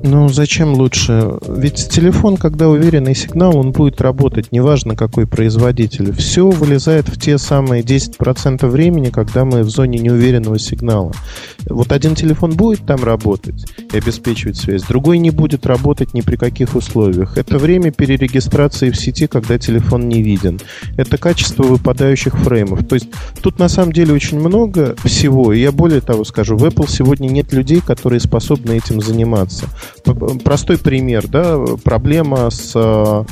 Ну, зачем лучше? Ведь телефон, когда уверенный сигнал, он будет работать, неважно какой производитель. Все вылезает в те самые 10% времени, когда мы в зоне неуверенного сигнала. Вот один телефон будет там работать и обеспечивать связь, другой не будет работать ни при каких условиях. Это время перерегистрации в сети, когда телефон не виден. Это качество выпадающих фреймов. То есть тут на самом деле очень много всего. И я более того скажу, в Apple сегодня нет людей, которые способны этим заниматься. Простой пример, да, проблема с э,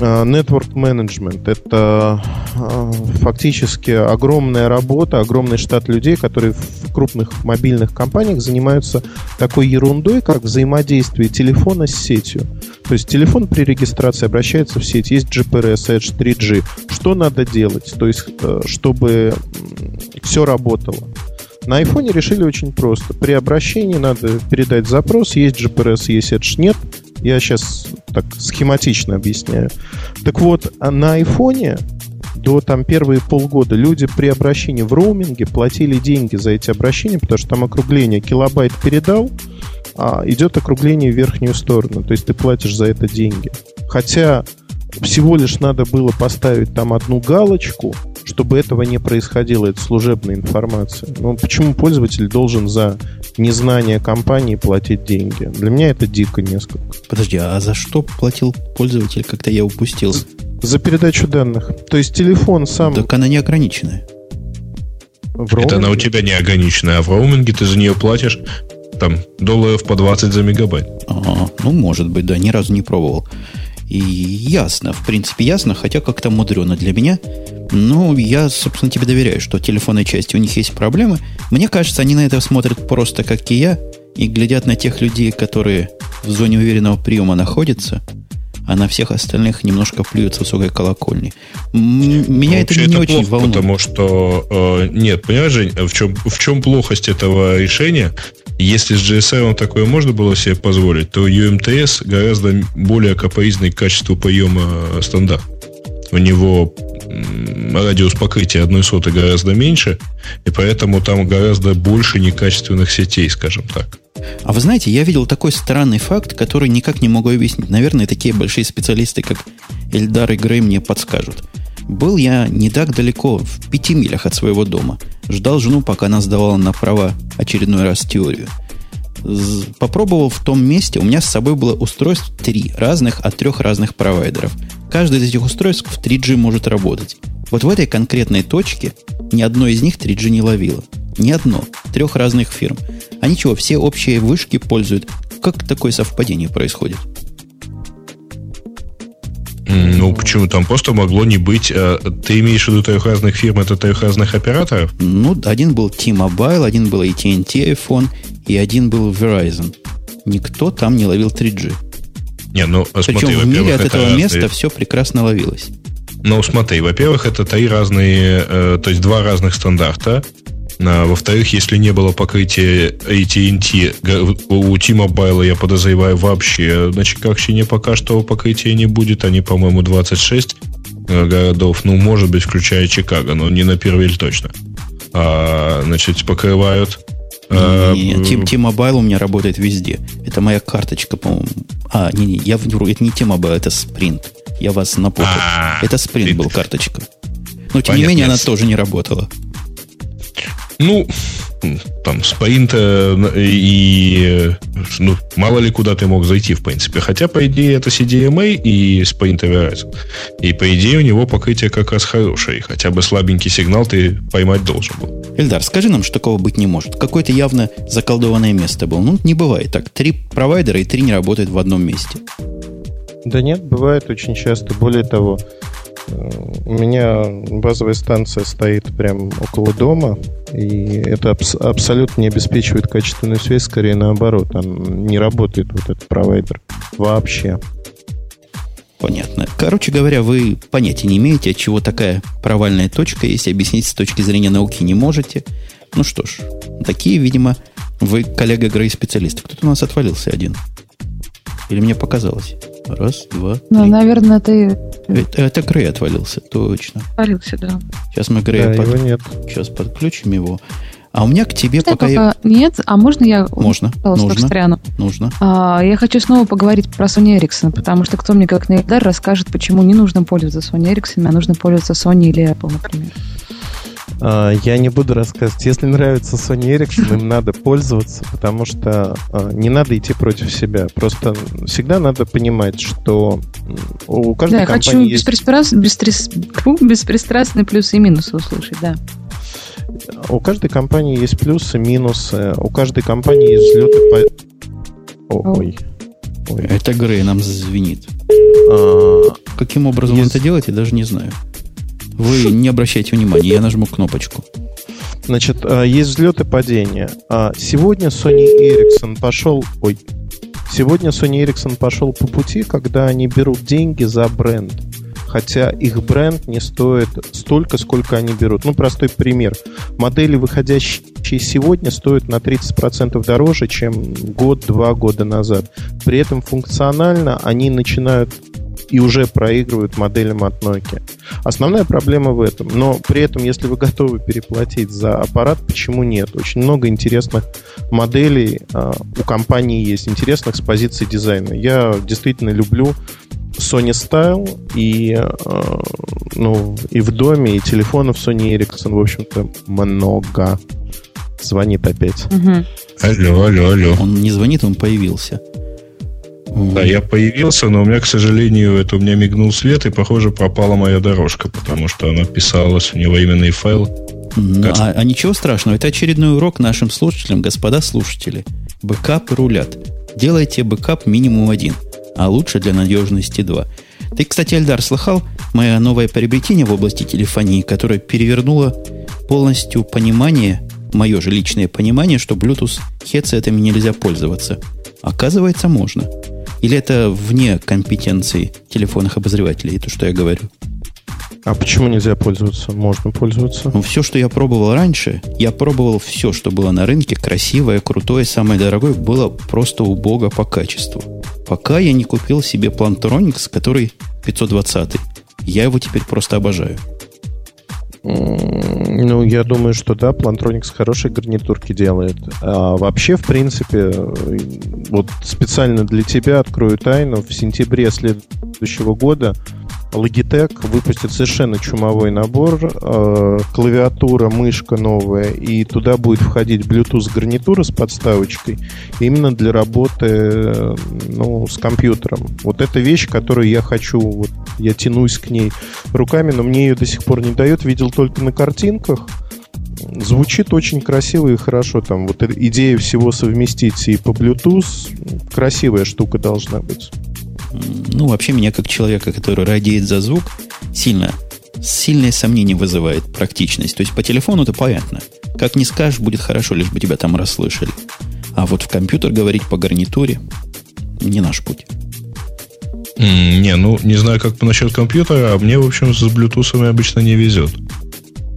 э, Network Management. Это э, фактически огромная работа, огромный штат людей, которые в крупных мобильных компаниях занимаются такой ерундой, как взаимодействие телефона с сетью. То есть телефон при регистрации обращается в сеть, есть GPRS, Edge, 3G. Что надо делать? То есть, чтобы все работало. На iPhone решили очень просто. При обращении надо передать запрос, есть GPRS, есть Edge, нет. Я сейчас так схематично объясняю. Так вот, а на iPhone до там первые полгода люди при обращении в роуминге платили деньги за эти обращения, потому что там округление килобайт передал, а идет округление в верхнюю сторону. То есть ты платишь за это деньги. Хотя всего лишь надо было поставить там одну галочку, чтобы этого не происходило, это служебная информация. Но почему пользователь должен за незнание компании платить деньги? Для меня это дико несколько. Подожди, а за что платил пользователь, как-то я упустил? За передачу данных. То есть телефон сам... Так она не ограниченная. Это она у тебя не ограниченная, а в роуминге ты за нее платишь там долларов по 20 за мегабайт. А, ну, может быть, да, ни разу не пробовал. И ясно, в принципе, ясно, хотя как-то мудрено для меня. Ну, я, собственно, тебе доверяю, что телефонной части у них есть проблемы. Мне кажется, они на это смотрят просто как и я, и глядят на тех людей, которые в зоне уверенного приема находятся, а на всех остальных немножко плюют с высокой колокольни. Меня это не это очень плохо, волнует. Потому что, э, нет, понимаешь, Жень, в чем, в чем плохость этого решения? Если с GSM такое можно было себе позволить, то UMTS гораздо более капоизный к качеству приема стандарт. У него радиус покрытия одной сотой гораздо меньше, и поэтому там гораздо больше некачественных сетей, скажем так. А вы знаете, я видел такой странный факт, который никак не могу объяснить. Наверное, такие большие специалисты, как Эльдар и Грей, мне подскажут. Был я не так далеко, в пяти милях от своего дома. Ждал жену, пока она сдавала на права очередной раз теорию. Попробовал в том месте, у меня с собой было устройств три разных от трех разных провайдеров. Каждый из этих устройств в 3G может работать. Вот в этой конкретной точке ни одно из них 3G не ловило. Ни одно. Трех разных фирм. Они чего, все общие вышки пользуют? Как такое совпадение происходит? Ну, почему? Там просто могло не быть... А, ты имеешь в виду трех разных фирм, это трех разных операторов? Ну, один был T-Mobile, один был AT&T iPhone, и один был Verizon. Никто там не ловил 3G. Не, ну, Причем смотри, в мире от этого разные... места все прекрасно ловилось. Ну, смотри, во-первых, это три разные, э, то есть два разных стандарта. Во-вторых, если не было покрытия AT&T, у T-Mobile, я подозреваю, вообще на Чикагщине пока что покрытия не будет. Они, по-моему, 26 э, городов, ну, может быть, включая Чикаго, но не на Первиль точно. А, значит, покрывают. T- T-Mobile у меня работает везде. Это моя карточка, по-моему. А, не-не, я вру, это не T-Mobile, это Sprint. Я вас напутал. А, это Sprint был карточка. Но, тем не менее, она тоже не работала. Ну, там, спринта и, ну, мало ли куда ты мог зайти, в принципе. Хотя, по идее, это CDMA и Sprint Verizon. И, по идее, у него покрытие как раз хорошее. Хотя бы слабенький сигнал ты поймать должен был. Эльдар, скажи нам, что такого быть не может. Какое-то явно заколдованное место было. Ну, не бывает так. Три провайдера и три не работают в одном месте. Да нет, бывает очень часто. Более того, у меня базовая станция стоит прямо около дома, и это абс- абсолютно не обеспечивает качественную связь, скорее наоборот. Там не работает вот этот провайдер вообще. Понятно. Короче говоря, вы понятия не имеете, от чего такая провальная точка, если объяснить с точки зрения науки не можете. Ну что ж, такие, видимо, вы коллега Грей специалист. Кто-то у нас отвалился один. Или мне показалось? Раз, два, три. Ну, наверное, ты... Это, это Грей отвалился, точно. Отвалился, да. Сейчас мы Грея да, под... его нет. Сейчас подключим его. А у меня к тебе Что пока... Я... Нет, а можно я можно, нужно, встряну? Нужно. А, я хочу снова поговорить про Sony Ericsson, потому что кто мне как Нейдар расскажет, почему не нужно пользоваться Sony Ericsson, а нужно пользоваться Sony или Apple, например. А, я не буду рассказывать. Если нравится Sony Ericsson, им надо пользоваться, потому что а, не надо идти против себя. Просто всегда надо понимать, что у каждой да, компании хочу есть... Беспристрас... Бестрас... беспристрастные плюсы и минусы услышать, да. У каждой компании есть плюсы, минусы. У каждой компании есть взлеты по... О, ой. ой. Это Грей нам звенит. А, Каким образом есть... он это делает, я даже не знаю. Вы не обращайте внимания, я нажму кнопочку. Значит, а, есть взлеты и падения. А, сегодня Sony Ericsson пошел... Ой. Сегодня Sony Ericsson пошел по пути, когда они берут деньги за бренд. Хотя их бренд не стоит столько, сколько они берут. Ну, простой пример. Модели, выходящие сегодня, стоят на 30% дороже, чем год-два года назад. При этом функционально они начинают и уже проигрывают моделям от Nokia. Основная проблема в этом. Но при этом, если вы готовы переплатить за аппарат, почему нет? Очень много интересных моделей э, у компании есть, интересных с позиции дизайна. Я действительно люблю Sony Style и, э, ну, и в доме, и телефонов Sony Ericsson, в общем-то, много. Звонит опять. Угу. Алло, алло, алло. Он не звонит, он появился. Да, я появился, но у меня, к сожалению, это у меня мигнул свет, и, похоже, пропала моя дорожка, потому что она писалась в невременный файл. А, а ничего страшного, это очередной урок нашим слушателям, господа слушатели. Бэкапы рулят. Делайте бэкап минимум один, а лучше для надежности два. Ты, кстати, Эльдар, слыхал мое новое приобретение в области телефонии, которое перевернуло полностью понимание, мое же личное понимание, что Bluetooth headset ами нельзя пользоваться. Оказывается, можно. Или это вне компетенции телефонных обозревателей, то, что я говорю? А почему нельзя пользоваться? Можно пользоваться. Ну, все, что я пробовал раньше, я пробовал все, что было на рынке, красивое, крутое, самое дорогое, было просто убого по качеству. Пока я не купил себе Plantronics, который 520. Я его теперь просто обожаю. Ну, я думаю, что да, Plantronics хорошие гарнитурки делает. А вообще, в принципе, вот специально для тебя открою тайну. В сентябре следующего года Logitech выпустит совершенно чумовой набор, э, клавиатура, мышка новая, и туда будет входить Bluetooth гарнитура с подставочкой именно для работы э, ну, с компьютером. Вот это вещь, которую я хочу, вот, я тянусь к ней руками, но мне ее до сих пор не дает, видел только на картинках. Звучит очень красиво и хорошо. Там вот идея всего совместить и по Bluetooth красивая штука должна быть ну, вообще меня как человека, который радеет за звук, сильно, сильное сомнение вызывает практичность. То есть по телефону это понятно. Как не скажешь, будет хорошо, лишь бы тебя там расслышали. А вот в компьютер говорить по гарнитуре не наш путь. Не, ну, не знаю, как насчет компьютера, а мне, в общем, с Bluetooth обычно не везет.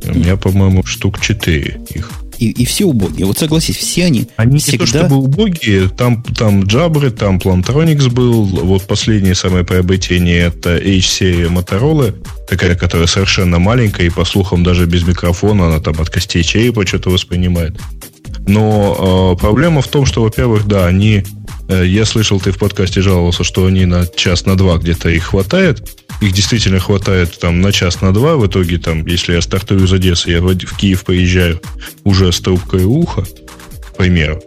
У меня, по-моему, штук 4 их и, и все убогие. Вот согласись, все они Они всегда... не то чтобы убогие, там, там Jabra, там Plantronics был, вот последнее самое приобретение это H-серия Motorola, такая, которая совершенно маленькая, и по слухам даже без микрофона она там от костей черепа что-то воспринимает. Но э, проблема в том, что, во-первых, да, они Э, я слышал, ты в подкасте жаловался, что они на час, на два где-то их хватает. Их действительно хватает там на час, на два. В итоге, там, если я стартую из Одессы, я в Киев поезжаю уже с трубкой уха, к примеру.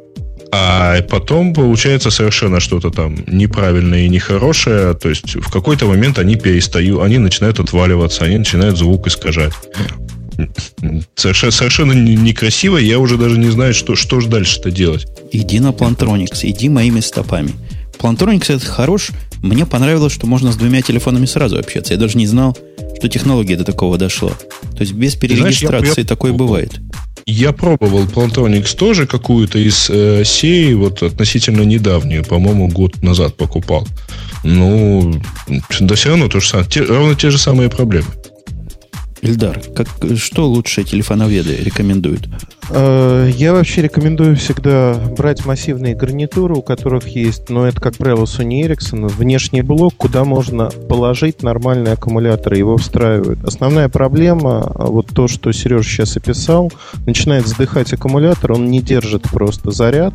А потом получается совершенно что-то там неправильное и нехорошее. То есть в какой-то момент они перестают, они начинают отваливаться, они начинают звук искажать. Совершенно, совершенно некрасиво. Я уже даже не знаю, что, что же дальше-то делать. Иди на Plantronics, иди моими стопами. Plantronics это хорош. Мне понравилось, что можно с двумя телефонами сразу общаться. Я даже не знал, что технология до такого дошла. То есть без перерегистрации Знаешь, я, такое бывает. Я пробовал Plantronics тоже какую-то из э, серий, вот относительно недавнюю, по-моему, год назад покупал. Ну, да все равно то же самое. Те, ровно те же самые проблемы. Ильдар, как, что лучшие телефоноведы рекомендуют? Э, я вообще рекомендую всегда брать массивные гарнитуры, у которых есть, но это, как правило, Sony Ericsson, внешний блок, куда можно положить нормальный аккумулятор, его встраивают. Основная проблема, вот то, что Сережа сейчас описал, начинает вздыхать аккумулятор, он не держит просто заряд,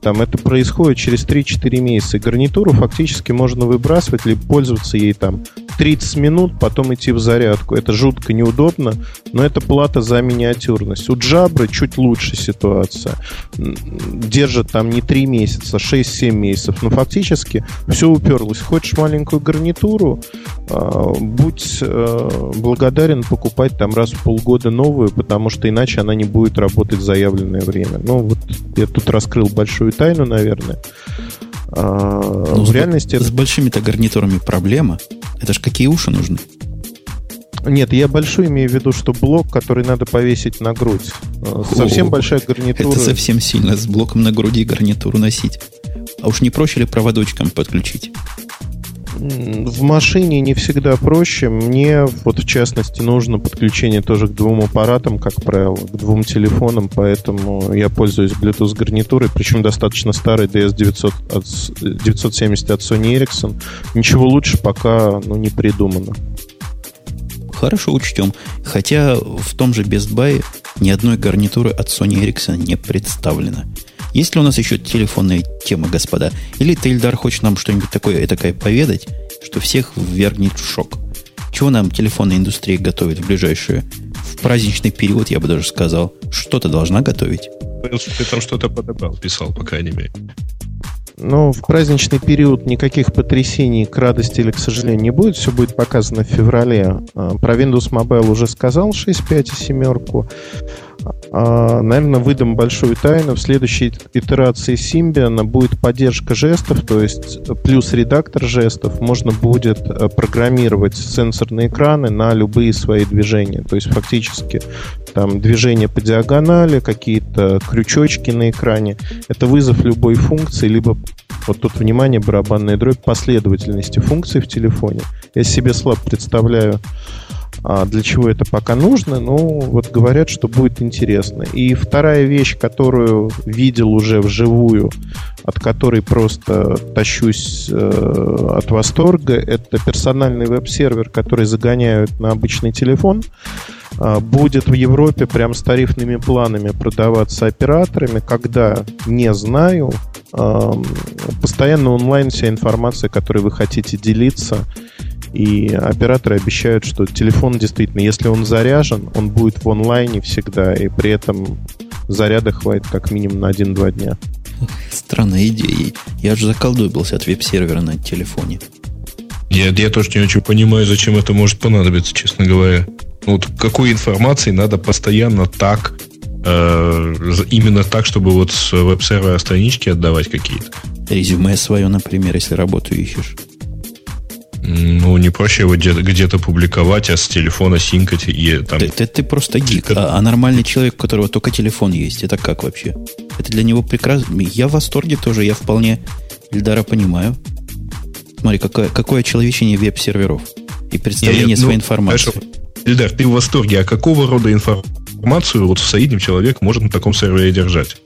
там это происходит через 3-4 месяца. Гарнитуру фактически можно выбрасывать, либо пользоваться ей там 30 минут, потом идти в зарядку. Это жутко неудобно, но это плата за миниатюрность. У Джабры чуть лучше ситуация. Держит там не 3 месяца, 6-7 месяцев. Но фактически все уперлось. Хочешь маленькую гарнитуру, а, будь э, благодарен покупать там раз в полгода новую, потому что иначе она не будет работать в заявленное время. Ну вот я тут раскрыл большую тайну, наверное. А, ну, в реальности... С, это... с большими-то гарнитурами проблема. Это ж какие уши нужны? Нет, я большой имею в виду, что блок, который надо повесить на грудь. А, совсем О, большая гарнитура. Это совсем сильно с блоком на груди гарнитуру носить. А уж не проще ли проводочком подключить? В машине не всегда проще. Мне, вот в частности, нужно подключение тоже к двум аппаратам, как правило, к двум телефонам, поэтому я пользуюсь Bluetooth гарнитурой, причем достаточно старой DS900 от, 970 от Sony Ericsson. Ничего лучше пока ну, не придумано. Хорошо учтем. Хотя в том же Best Buy ни одной гарнитуры от Sony Ericsson не представлено. Есть ли у нас еще телефонная тема, господа? Или Тельдар хочет нам что-нибудь такое такое поведать, что всех ввергнет в шок? Чего нам телефонная индустрия готовит в ближайшее, в праздничный период, я бы даже сказал, что-то должна готовить? Ты там что-то подобрал, писал, по крайней мере. Ну, в праздничный период никаких потрясений к радости или к сожалению не будет. Все будет показано в феврале. А, про Windows Mobile уже сказал 6.5 и семерку. А, наверное, выдам большую тайну. В следующей итерации Symbian будет поддержка жестов, то есть плюс редактор жестов. Можно будет э, программировать сенсорные экраны на любые свои движения. То есть фактически там движения по диагонали, какие-то крючочки на экране. Это вызов любой функции, либо вот тут, внимание, барабанная дробь последовательности функций в телефоне. Я себе слабо представляю а для чего это пока нужно? Ну, вот говорят, что будет интересно. И вторая вещь, которую видел уже вживую, от которой просто тащусь э, от восторга, это персональный веб-сервер, который загоняют на обычный телефон. Э, будет в Европе прям с тарифными планами продаваться операторами. Когда, не знаю. Э, постоянно онлайн вся информация, которой вы хотите делиться И операторы обещают, что телефон действительно, если он заряжен, он будет в онлайне всегда, и при этом заряда хватит как минимум на 1-2 дня. Странная идея. Я же заколдобился от веб-сервера на телефоне. Я, я тоже не очень понимаю, зачем это может понадобиться, честно говоря. Ну, вот какой информации надо постоянно так, э, именно так, чтобы вот с веб-сервера странички отдавать какие-то? Резюме свое, например, если работу ищешь. Ну, не проще его где-то, где-то публиковать, а с телефона синкать и там... Ты, ты, ты просто гик. А, а нормальный человек, у которого только телефон есть, это как вообще? Это для него прекрасно. Я в восторге тоже, я вполне Ильдара понимаю. Смотри, какое, какое человечение веб-серверов и представление Нет, своей ну, информации. Хорошо. Ильдар, ты в восторге. А какого рода информацию вот средний человек может на таком сервере держать?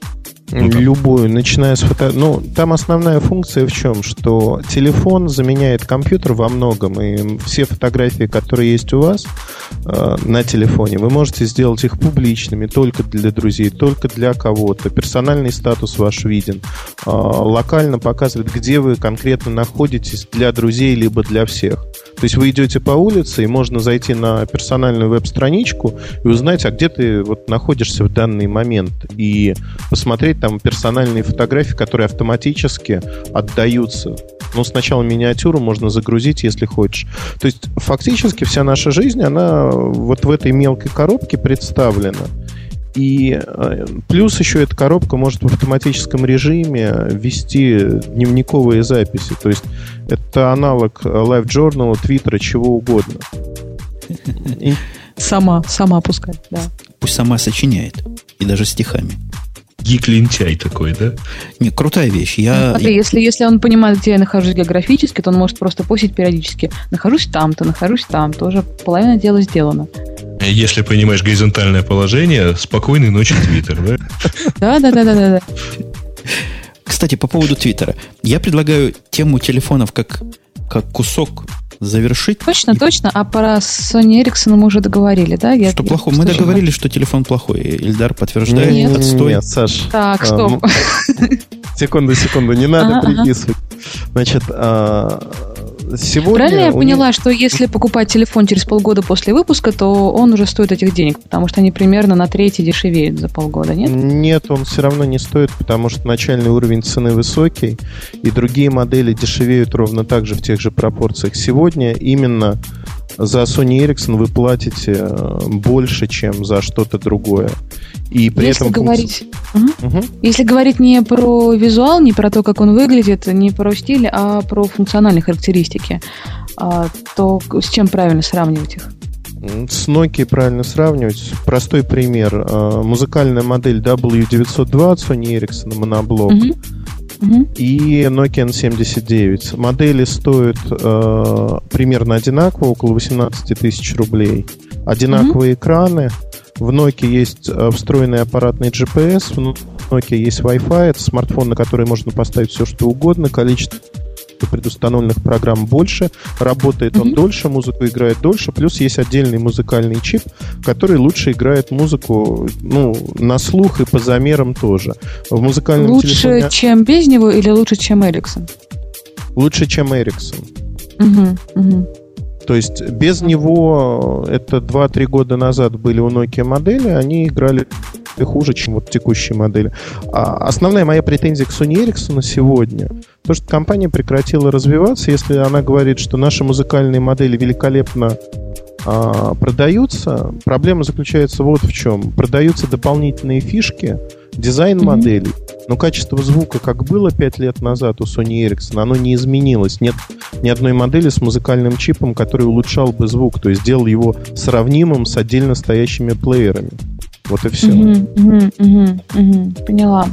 Ну, Любую, начиная с фото... Ну, там основная функция в чем? Что телефон заменяет компьютер во многом, и все фотографии, которые есть у вас э, на телефоне, вы можете сделать их публичными только для друзей, только для кого-то. Персональный статус ваш виден. Э, локально показывает, где вы конкретно находитесь для друзей, либо для всех. То есть вы идете по улице, и можно зайти на персональную веб-страничку и узнать, а где ты вот находишься в данный момент, и посмотреть там персональные фотографии, которые автоматически отдаются. Ну, сначала миниатюру можно загрузить, если хочешь. То есть фактически вся наша жизнь, она вот в этой мелкой коробке представлена. И э, плюс еще эта коробка может в автоматическом режиме вести дневниковые записи. То есть это аналог Live Journal, Твиттера, чего угодно. И... Сама, сама пускай, да. Пусть сама сочиняет. И даже стихами. Гик-лентяй такой, да? Не, крутая вещь. Я... Ну, смотри, если, если он понимает, где я нахожусь географически, то он может просто постить периодически. Нахожусь там-то, нахожусь там. Тоже половина дела сделана. Если понимаешь горизонтальное положение, спокойной ночи, Твиттер, да? Да, да, да, да, да. Кстати, по поводу Твиттера. Я предлагаю тему телефонов как, как кусок завершить. Точно, и... точно. А про Sony Ericsson мы уже договорили, да? Я, что плохой? Мы договорились, что телефон плохой. Ильдар подтверждает. Нет, отстой. Нет, Саш. Так, стоп. Секунду, секунду. Не надо приписывать. Значит, а, сегодня... Правильно я поняла, них... что если покупать телефон через полгода после выпуска, то он уже стоит этих денег, потому что они примерно на третий дешевеют за полгода, нет? Нет, он все равно не стоит, потому что начальный уровень цены высокий, и другие модели дешевеют ровно так же в тех же пропорциях. Сегодня именно за Sony Ericsson вы платите э, больше, чем за что-то другое. И при если этом... Говорить, угу. Угу. Если говорить не про визуал, не про то, как он выглядит, не про стиль, а про функциональные характеристики, а, то с чем правильно сравнивать их? С Nokia правильно сравнивать. Простой пример. А, музыкальная модель W920 Sony Ericsson моноблок. Угу и Nokia N79. Модели стоят э, примерно одинаково, около 18 тысяч рублей. Одинаковые mm-hmm. экраны. В Nokia есть э, встроенный аппаратный GPS, в Nokia есть Wi-Fi. Это смартфон, на который можно поставить все, что угодно. Количество предустановленных программ больше, работает mm-hmm. он дольше, музыку играет дольше, плюс есть отдельный музыкальный чип, который лучше играет музыку, ну, на слух и по замерам тоже. В музыкальном лучше, телефоне... чем без него или лучше, чем Ericsson? Лучше, чем Ericsson. Угу, угу. То есть без него, это 2-3 года назад были у Nokia модели, они играли хуже, чем вот текущие модели. А основная моя претензия к Sony Ericsson сегодня, то, что компания прекратила развиваться, если она говорит, что наши музыкальные модели великолепно а, продаются, проблема заключается вот в чем. Продаются дополнительные фишки, дизайн mm-hmm. моделей, но качество звука, как было 5 лет назад у Sony Ericsson, оно не изменилось. Нет ни одной модели с музыкальным чипом, который улучшал бы звук, то есть сделал его сравнимым с отдельно стоящими плеерами. Вот и все. Угу, угу, угу. Поняла.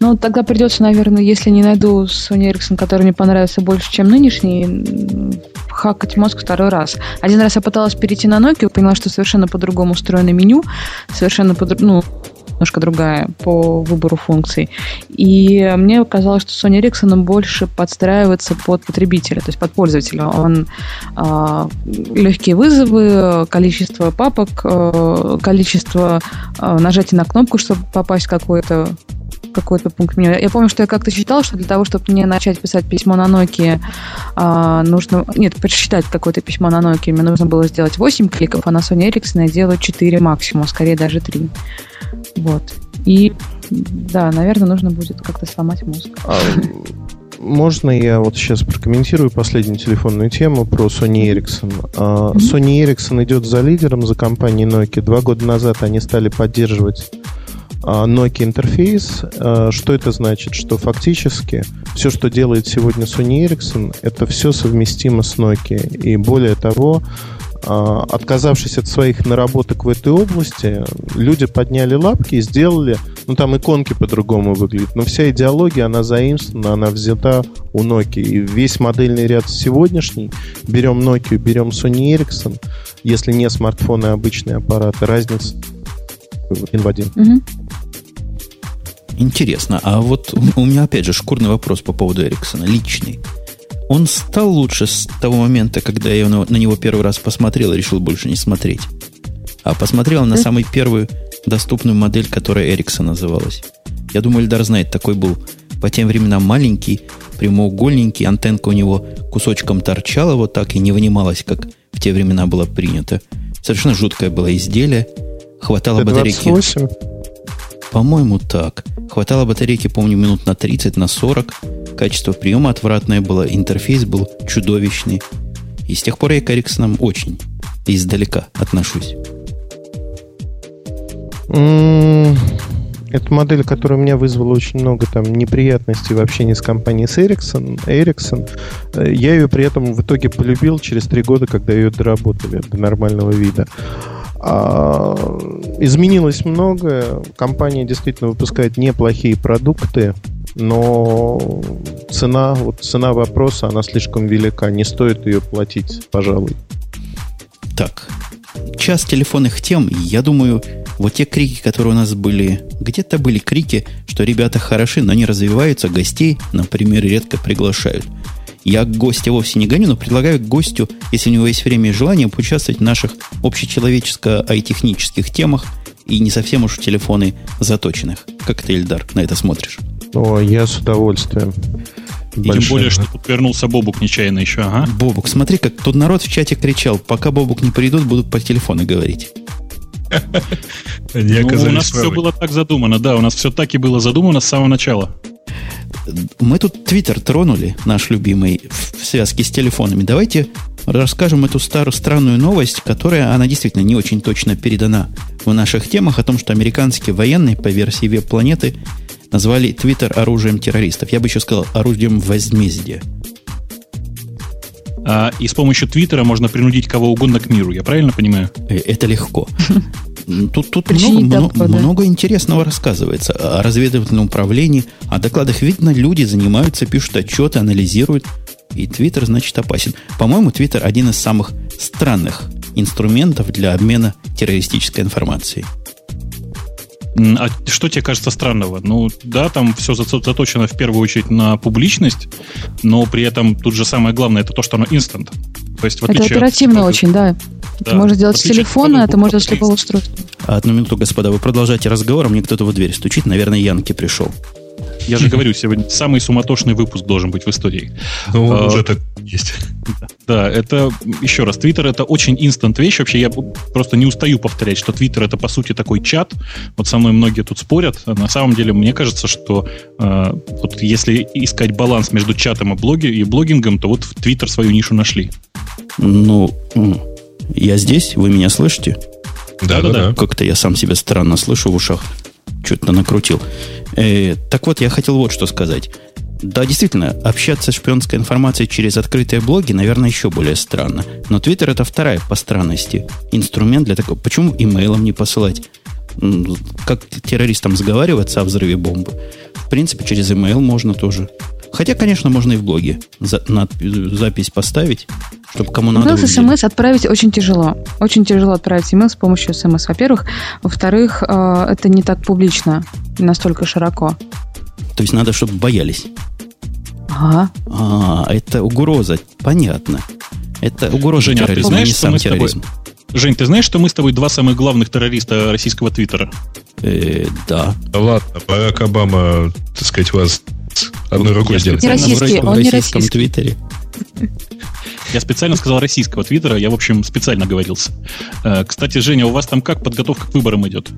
Ну, тогда придется, наверное, если не найду Sony Ericsson, который мне понравился больше, чем нынешний, хакать мозг второй раз. Один раз я пыталась перейти на Nokia, поняла, что совершенно по-другому устроено меню, совершенно по ну, немножко другая по выбору функций. И мне казалось, что Sony Ericsson больше подстраивается под потребителя, то есть под пользователя. Он э, легкие вызовы, количество папок, э, количество э, нажатий на кнопку, чтобы попасть в какой-то какой-то пункт меню. Я помню, что я как-то читал, что для того, чтобы мне начать писать письмо на Nokia, а, нужно... Нет, прочитать какое-то письмо на Nokia, мне нужно было сделать 8 кликов, а на Sony Ericsson я делаю 4 максимум, скорее даже 3. Вот. И да, наверное, нужно будет как-то сломать мозг. А, можно я вот сейчас прокомментирую последнюю телефонную тему про Sony Ericsson? Mm-hmm. Sony Ericsson идет за лидером, за компанией Nokia. Два года назад они стали поддерживать а, Nokia интерфейс. А, что это значит? Что фактически все, что делает сегодня Sony Ericsson, это все совместимо с Nokia. И более того, отказавшись от своих наработок в этой области, люди подняли лапки и сделали, ну там иконки по-другому выглядят, но вся идеология, она заимствована, она взята у Nokia. И весь модельный ряд сегодняшний, берем Nokia, берем Sony Ericsson, если не смартфоны, а обычные аппараты, разница один в один. Угу. Интересно, а вот у меня опять же шкурный вопрос по поводу Эриксона, личный он стал лучше с того момента, когда я на, него первый раз посмотрел и решил больше не смотреть. А посмотрел на самую первую доступную модель, которая Эриксон называлась. Я думаю, Эльдар знает, такой был по тем временам маленький, прямоугольненький, антенка у него кусочком торчала вот так и не вынималась, как в те времена было принято. Совершенно жуткое было изделие. Хватало батарейки. По-моему, так. Хватало батарейки, помню, минут на 30, на 40. Качество приема отвратное было, интерфейс был чудовищный. И с тех пор я к Эриксонам очень издалека отношусь. Это модель, которая у меня вызвала очень много там неприятностей в общении с компанией с Ericsson. Ericsson. Я ее при этом в итоге полюбил через три года, когда ее доработали до нормального вида. Изменилось многое. Компания действительно выпускает неплохие продукты, но цена, вот цена вопроса, она слишком велика. Не стоит ее платить, пожалуй. Так, час телефонных тем, я думаю, вот те крики, которые у нас были, где-то были крики, что ребята хороши, но не развиваются, гостей, например, редко приглашают – я гостя вовсе не гоню, но предлагаю гостю, если у него есть время и желание, поучаствовать в наших общечеловеческо-айтехнических темах и не совсем уж в телефоны заточенных. Как ты, Эльдар, на это смотришь? О, я с удовольствием. И тем более, что тут вернулся Бобук нечаянно еще, ага. Бобук, смотри, как тут народ в чате кричал, пока Бобук не придут, будут по телефону говорить. Ну, у нас все было так задумано, да, у нас все так и было задумано с самого начала. Мы тут Твиттер тронули, наш любимый, в связке с телефонами. Давайте расскажем эту старую странную новость, которая, она действительно не очень точно передана в наших темах, о том, что американские военные по версии веб-планеты назвали Твиттер оружием террористов. Я бы еще сказал оружием возмездия. А, и с помощью Твиттера можно принудить кого угодно к миру, я правильно понимаю? Э, это легко. Тут, тут много, много, много интересного рассказывается о разведывательном управлении, о докладах. Видно, люди занимаются, пишут отчеты, анализируют. И Твиттер, значит, опасен. По-моему, Твиттер один из самых странных инструментов для обмена террористической информацией. А что тебе кажется странного? Ну, да, там все заточено в первую очередь на публичность, но при этом тут же самое главное это то, что оно инстант. То есть, в это оперативно от... очень, да. да. Это можно сделать с телефона, это можно с любого устройства. Одну минуту, господа, вы продолжаете разговор, а мне кто-то в дверь стучит. Наверное, Янки пришел. Я же говорю, сегодня самый суматошный выпуск должен быть в истории. Ну, а, уже так есть. Да, это, еще раз, Твиттер это очень инстант вещь. Вообще, я просто не устаю повторять, что Твиттер это, по сути, такой чат. Вот со мной многие тут спорят. На самом деле, мне кажется, что э, вот если искать баланс между чатом и, блоги, и блогингом, то вот в Твиттер свою нишу нашли. Ну, я здесь, вы меня слышите? Да, да, да. Как-то я сам себя странно слышу в ушах. Что-то накрутил. Э, так вот, я хотел вот что сказать. Да, действительно, общаться с шпионской информацией через открытые блоги, наверное, еще более странно. Но Твиттер это вторая по странности инструмент для такого. Почему имейлом не посылать? Как террористам сговариваться о взрыве бомбы? В принципе, через имейл можно тоже. Хотя, конечно, можно и в блоге за, на, запись поставить, чтобы кому надо. Имейл с смс отправить очень тяжело. Очень тяжело отправить имейл с помощью смс, во-первых. Во-вторых, э, это не так публично, не настолько широко. То есть надо, чтобы боялись. Ага. А, это угроза. Понятно. Это угроза Женя, терроризма, ты знаешь, не сам терроризм. Тобой... Жень, ты знаешь, что мы с тобой два самых главных террориста российского твиттера? Э, да. Ладно, Барак Обама, так сказать, вас одной рукой сделать. Не российский, в, он не российском российский. твиттере. Я специально сказал российского твиттера, я, в общем, специально говорился. Э, Кстати, Женя, у вас там как подготовка к выборам идет?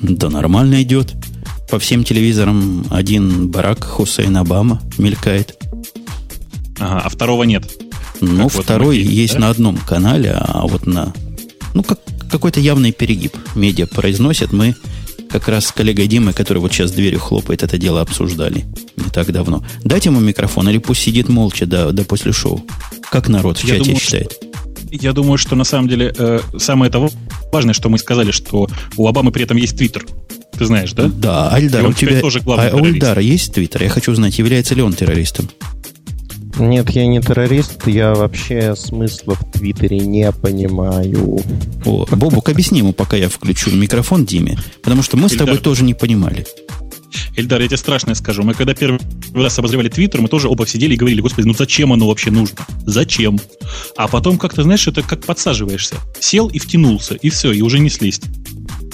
Да нормально идет. По всем телевизорам один Барак Хусейн Обама мелькает. Ага, а второго нет. Ну, Как вот второй видим, есть да? на одном канале, а вот на... Ну, как, какой-то явный перегиб медиа произносят. Мы как раз с коллегой Димой, который вот сейчас дверью хлопает, это дело обсуждали не так давно. Дайте ему микрофон, или пусть сидит молча до, до после шоу. Как народ в Я чате думаю, считает? Я думаю, что на самом деле э, самое того важное, что мы сказали, что у Обамы при этом есть твиттер. Ты знаешь, да? Да, Альдар, у тебя... тоже главный а у. Ильдара есть твиттер? Я хочу узнать, является ли он террористом. Нет, я не террорист, я вообще смысла в Твиттере не понимаю. О, Бобук, объясни ему, пока я включу микрофон Диме, потому что мы с тобой Ильдар. тоже не понимали. Эльдар, я тебе страшное скажу. Мы когда первый раз обозревали Твиттер, мы тоже оба сидели и говорили, господи, ну зачем оно вообще нужно? Зачем? А потом как-то, знаешь, это как подсаживаешься. Сел и втянулся, и все, и уже не слезть.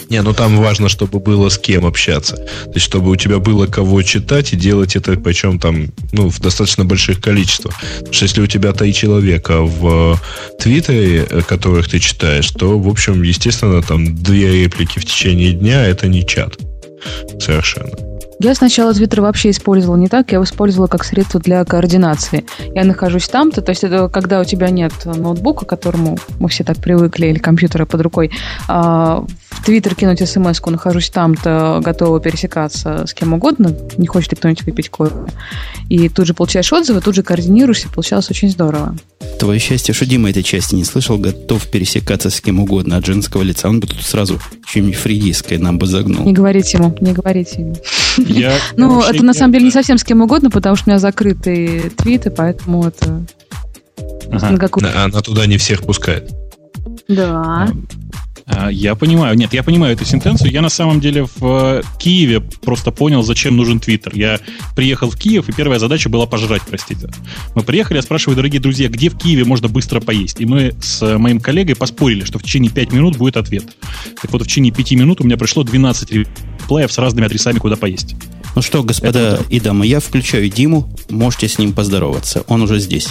Не, ну там важно, чтобы было с кем общаться. То есть, чтобы у тебя было кого читать и делать это, причем там, ну, в достаточно больших количествах. Потому что если у тебя три человека в э, Твиттере, э, которых ты читаешь, то, в общем, естественно, там две реплики в течение дня это не чат. Совершенно. Я сначала Твиттер вообще использовала не так, я его использовала как средство для координации. Я нахожусь там-то, то есть это когда у тебя нет ноутбука, к которому мы все так привыкли, или компьютера под рукой, а, в Твиттер кинуть смс нахожусь там-то, готова пересекаться с кем угодно, не хочет ли кто-нибудь выпить кофе. И тут же получаешь отзывы, тут же координируешься, получалось очень здорово. Твое счастье, что Дима этой части не слышал, готов пересекаться с кем угодно от женского лица. Он бы тут сразу чем-нибудь фридийское нам бы Не загнул. говорите ему, не говорите ему. Я, Ну, это на самом деле не совсем с кем угодно, потому что у меня закрытые твиты, поэтому это... Ага. А Она туда не всех пускает. Да. А, Я понимаю. Нет, я понимаю эту сентенцию. Я на самом деле в э, Киеве просто понял, зачем нужен Твиттер. Я приехал в Киев, и первая задача была пожрать, простите. Мы приехали, я спрашиваю, дорогие друзья, где в Киеве можно быстро поесть? И мы с моим коллегой поспорили, что в течение 5 минут будет ответ. Так вот, в течение 5 минут у меня пришло 12 реплеев с разными адресами, куда поесть. Ну что, господа и дамы, я включаю Диму. Можете с ним поздороваться. Он уже здесь.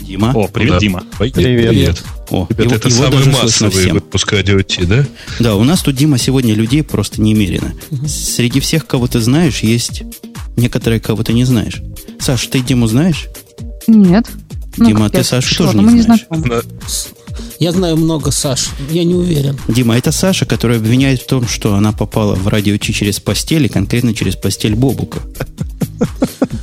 Дима. О, привет, Да. Дима. Привет. О, Ребята, его- это его самый массовый всем. выпуск радио Ти, да? Да, у нас тут, Дима, сегодня людей просто немерено. Среди всех, кого ты знаешь, есть некоторые, кого ты не знаешь. Саш, ты Диму знаешь? Нет. Ну, Дима, ты Сашу тоже не знаешь. Я знаю много Саш, я не уверен. Дима, это Саша, которая обвиняет в том, что она попала в радио Ти через постель, и конкретно через постель Бобука.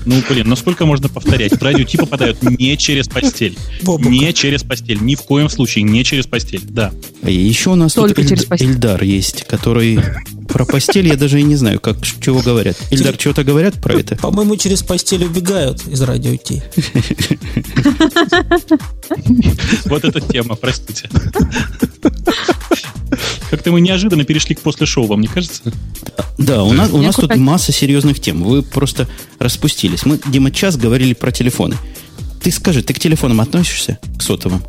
Ну, блин, ну сколько можно повторять? В радио Ти попадают не через постель. Бобука. Не через постель. Ни в коем случае не через постель. Да. И еще у нас Только тут через Эльд- постель. Эльдар есть, который про постель я даже и не знаю, как, чего говорят. Эльдар, Через- чего-то говорят про это? По-моему, через постель убегают из радио Ти. Вот эта тема, простите. Как-то мы неожиданно перешли к после шоу, вам не кажется? Да, у нас, у нас тут масса серьезных тем. Вы просто распустились. Мы, Дима, час говорили про телефоны. Ты скажи, ты к телефонам относишься? К сотовым?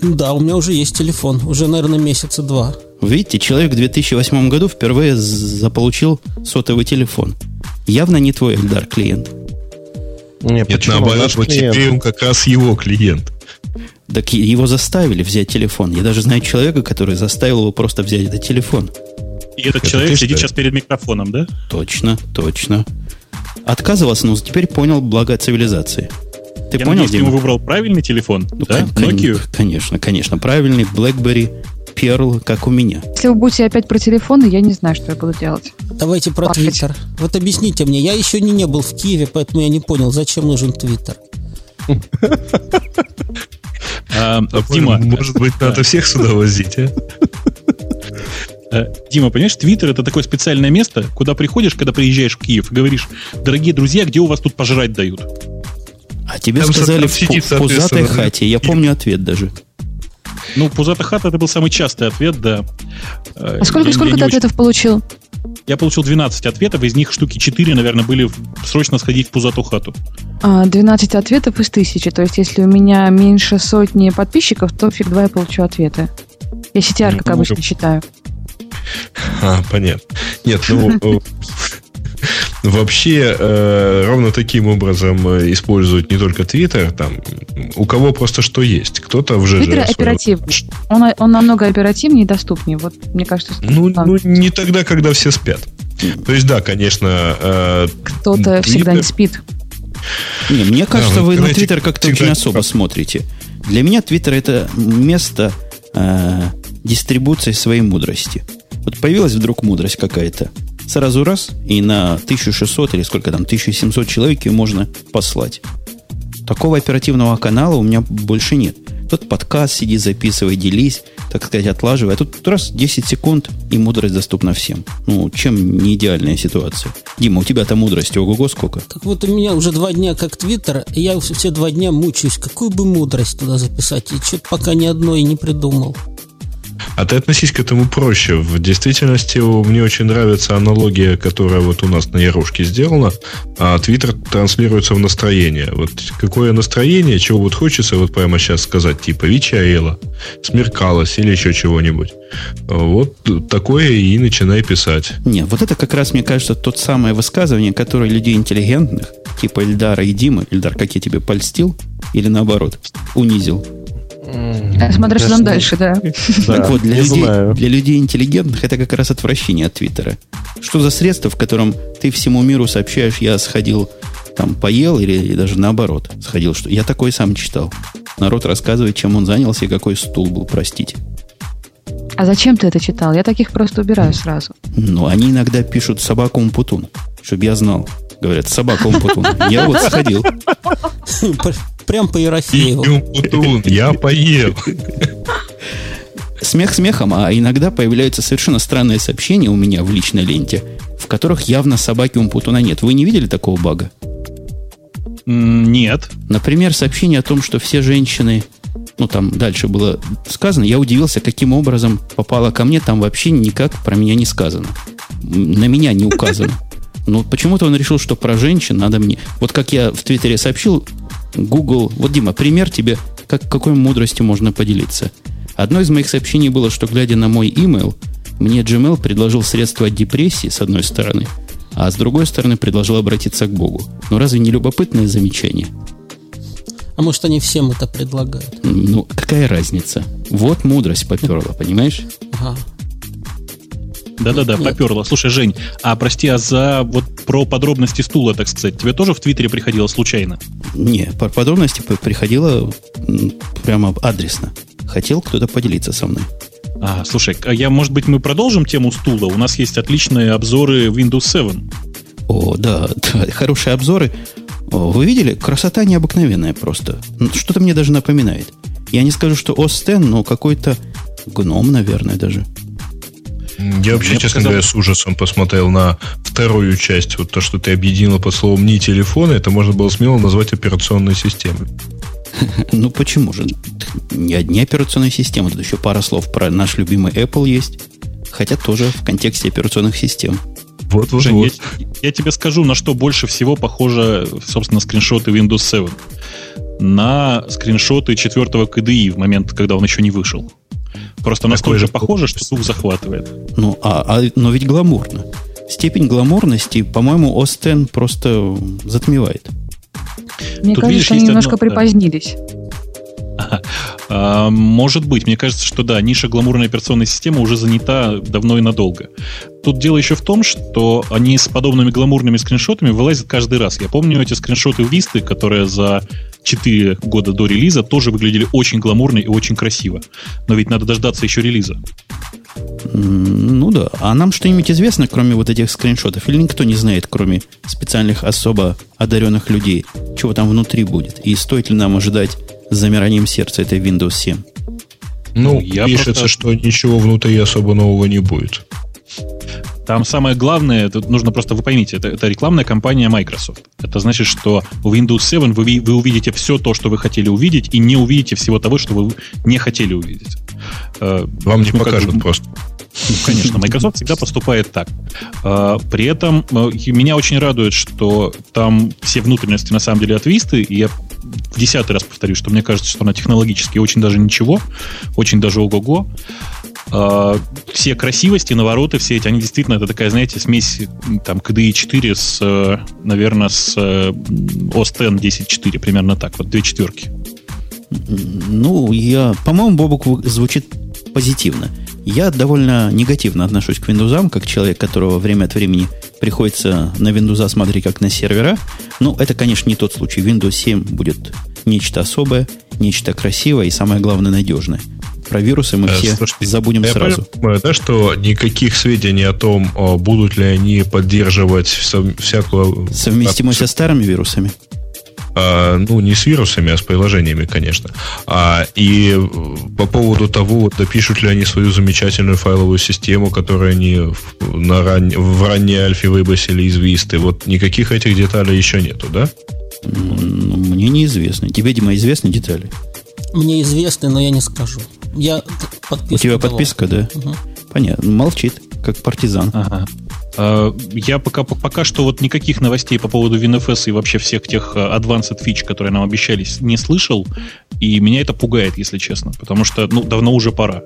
Да, у меня уже есть телефон, уже, наверное, месяца два. Видите, человек в 2008 году впервые заполучил сотовый телефон. Явно не твой, Эльдар, клиент. Не, Нет, почему? наоборот, Наш вот теперь он как раз его клиент. Так его заставили взять телефон. Я даже знаю человека, который заставил его просто взять этот телефон. И этот Это человек ты, сидит сейчас перед микрофоном, да? Точно, точно. Отказывался, но теперь понял благо цивилизации. Ты Я понял, надеюсь, ты Дима? ему выбрал правильный телефон, Ну, да? кон- Nokia? Конечно, конечно. Правильный BlackBerry Pearl, как у меня. Если вы будете опять про телефоны, я не знаю, что я буду делать. Давайте про Плакать. Твиттер. Вот объясните мне, я еще не, не был в Киеве, поэтому я не понял, зачем нужен Твиттер. А, А, Дима, Может быть, надо всех сюда возить, а? э, Дима, понимаешь, Твиттер это такое специальное место, куда приходишь, когда приезжаешь в Киев, и говоришь, дорогие друзья, где у вас тут пожрать дают? А тебе Там сказали в, сидит, в пузатой соответственно, хате. Я помню ответ даже. Ну, пузата хата это был самый частый ответ, да. Э, А сколько, я- я сколько не ты очень- ответов получил? Я получил 12 ответов, из них штуки 4, наверное, были срочно сходить в пузатую хату. А, 12 ответов из тысячи. То есть, если у меня меньше сотни подписчиков, то фиг два я получу ответы. Я CTR, как Ну, обычно, ну, считаю. А, понятно. Нет, ну, вообще э, ровно таким образом э, используют не только Twitter, там, у кого просто что есть. Кто-то в ЖЖ... Твиттер оперативный. Он, он намного оперативнее и доступнее. Вот, мне кажется, ну, ну, не тогда, когда все спят. То есть, да, конечно... Э, Кто-то Twitter... всегда не спит. Не, мне кажется, да, вы на Твиттер как-то очень особо смотрите. Для меня Твиттер это место э, дистрибуции своей мудрости. Вот появилась вдруг мудрость какая-то. Сразу раз, и на 1600 или сколько там, 1700 человек ее можно послать. Такого оперативного канала у меня больше нет. Тут подкаст сиди, записывай, делись, так сказать, отлаживай. А тут раз 10 секунд, и мудрость доступна всем. Ну, чем не идеальная ситуация? Дима, у тебя-то мудрости ого-го сколько? Так вот у меня уже два дня как Твиттер, и я все два дня мучаюсь. Какую бы мудрость туда записать? И что-то пока ни одной не придумал. А ты относись к этому проще. В действительности мне очень нравится аналогия, которая вот у нас на Ярушке сделана. А Твиттер транслируется в настроение. Вот какое настроение, чего вот хочется вот прямо сейчас сказать, типа вечерело, смеркалось или еще чего-нибудь. Вот такое и начинай писать. Нет, вот это как раз, мне кажется, тот самое высказывание, которое людей интеллигентных, типа Эльдара и Димы, Эльдар, как я тебе польстил, или наоборот, унизил, Смотря что там дальше, да. Так вот, для людей, для людей интеллигентных это как раз отвращение от Твиттера. Что за средство, в котором ты всему миру сообщаешь, я сходил, там, поел, или, или даже наоборот, сходил, что я такой сам читал. Народ рассказывает, чем он занялся и какой стул был, простите. А зачем ты это читал? Я таких просто убираю сразу. Ну, они иногда пишут собаку Умпутун, чтобы я знал. Говорят, собака Умпутун. Я вот сходил. прям по Ерофееву. Я поел. Смех смехом, а иногда появляются совершенно странные сообщения у меня в личной ленте, в которых явно собаки Умпутуна нет. Вы не видели такого бага? Нет. Например, сообщение о том, что все женщины ну, там дальше было сказано, я удивился, каким образом попало ко мне, там вообще никак про меня не сказано. На меня не указано. Но почему-то он решил, что про женщин надо мне. Вот как я в Твиттере сообщил, Google... Вот, Дима, пример тебе, как, какой мудростью можно поделиться. Одно из моих сообщений было, что, глядя на мой email, мне Gmail предложил средства от депрессии, с одной стороны, а с другой стороны предложил обратиться к Богу. Но разве не любопытное замечание? А может, они всем это предлагают? Ну, какая разница? Вот мудрость поперла, понимаешь? Ага. Да-да-да, поперло. Слушай, Жень, а прости, а за вот про подробности стула, так сказать, тебе тоже в Твиттере приходило случайно? Не, по подробности приходило прямо адресно. Хотел кто-то поделиться со мной. А, слушай, а я, может быть, мы продолжим тему стула? У нас есть отличные обзоры Windows 7. О, да, да хорошие обзоры. О, вы видели? Красота необыкновенная просто. Что-то мне даже напоминает. Я не скажу, что OS X, но какой-то гном, наверное, даже. Я вообще, Мне честно показал... говоря, с ужасом посмотрел на вторую часть. Вот то, что ты объединила под словом «не телефоны», это можно было смело назвать операционной системой. Ну почему же? Не одни операционные системы, тут еще пара слов про наш любимый Apple есть. Хотя тоже в контексте операционных систем. Вот, вот, Жень, вот. Я, я тебе скажу, на что больше всего похоже, собственно, скриншоты Windows 7. На скриншоты четвертого KDE в момент, когда он еще не вышел. Просто настолько же похоже, что дух захватывает. Ну, а, а, но ведь гламурно. Степень гламурности, по-моему, Остен просто затмевает. Мне Тут, кажется, видишь, они немножко одно... припозднились. А, может быть, мне кажется, что да, ниша гламурной операционной системы уже занята давно и надолго. Тут дело еще в том, что они с подобными гламурными скриншотами вылазят каждый раз. Я помню эти скриншоты Висты, которые за 4 года до релиза тоже выглядели очень гламурно и очень красиво. Но ведь надо дождаться еще релиза. Ну да. А нам что-нибудь известно, кроме вот этих скриншотов? Или никто не знает, кроме специальных особо одаренных людей, чего там внутри будет? И стоит ли нам ожидать с замиранием сердца этой Windows 7? Ну, ну я пишется, просто... что ничего внутри особо нового не будет. Там самое главное, это нужно просто, вы поймите, это, это рекламная кампания Microsoft. Это значит, что в Windows 7 вы, вы увидите все то, что вы хотели увидеть, и не увидите всего того, что вы не хотели увидеть. Э, Вам не ну, покажут как, просто. Ну, конечно, Microsoft всегда поступает так. Э, при этом э, меня очень радует, что там все внутренности на самом деле от Vista, и я в десятый раз повторюсь, что мне кажется, что она технологически очень даже ничего, очень даже ого-го. Э, все красивости, навороты, все эти, они действительно, это такая, знаете, смесь там KDE 4 с, э, наверное, с OS X 10.4, примерно так, вот две четверки. Ну, я, по-моему, Бобук звучит позитивно. Я довольно негативно отношусь к Windows, как человек, которого время от времени приходится на Windows смотреть как на сервера. Ну, это, конечно, не тот случай. Windows 7 будет нечто особое, нечто красивое и, самое главное, надежное. Про вирусы мы э, все Слушайте, забудем я сразу. Понимаю, да, что никаких сведений о том, будут ли они поддерживать всякую... Совместимость со старыми вирусами? А, ну, не с вирусами, а с приложениями, конечно. А, и по поводу того, допишут ли они свою замечательную файловую систему, которую они в, на ран... в ранней альфе выбросили из Висты, вот никаких этих деталей еще нету, да? Ну, мне неизвестно. Тебе, Дима, известны детали? Мне известны, но я не скажу. Я подписку У тебя подписка, да? Угу. Понятно. Молчит, как партизан. Ага. А, я пока, пока что вот никаких новостей по поводу WinFS и вообще всех тех а, advanced фич, которые нам обещались, не слышал. И меня это пугает, если честно. Потому что, ну, давно уже пора.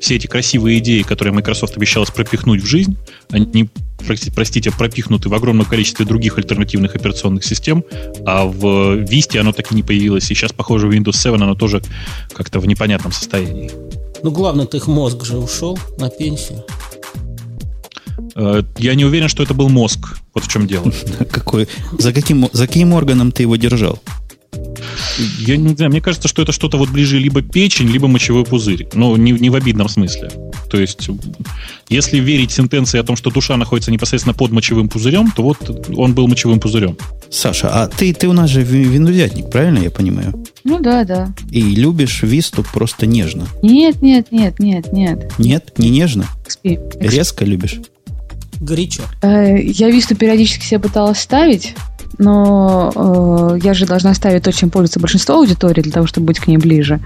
Все эти красивые идеи, которые Microsoft обещалась пропихнуть в жизнь, они, простите, пропихнуты в огромном количестве других альтернативных операционных систем, а в Vista оно так и не появилось. И сейчас, похоже, Windows 7 оно тоже как-то в непонятном состоянии. Ну, главное-то их мозг же ушел на пенсию. Э, я не уверен, что это был мозг. Вот в чем дело. Какой? За каким, за каким органом ты его держал? Я не знаю, мне кажется, что это что-то вот ближе либо печень, либо мочевой пузырь. Но не, не в обидном смысле. То есть, если верить сентенции о том, что душа находится непосредственно под мочевым пузырем, то вот он был мочевым пузырем. Саша, а ты, ты у нас же винузятник, правильно я понимаю? Ну да, да. И любишь висту просто нежно? Нет, нет, нет, нет, нет. Нет? Не нежно? XP. Резко любишь? Горячо? Э, я Висту периодически себе пыталась ставить, но э, я же должна ставить то, чем пользуется большинство аудитории, для того, чтобы быть к ней ближе.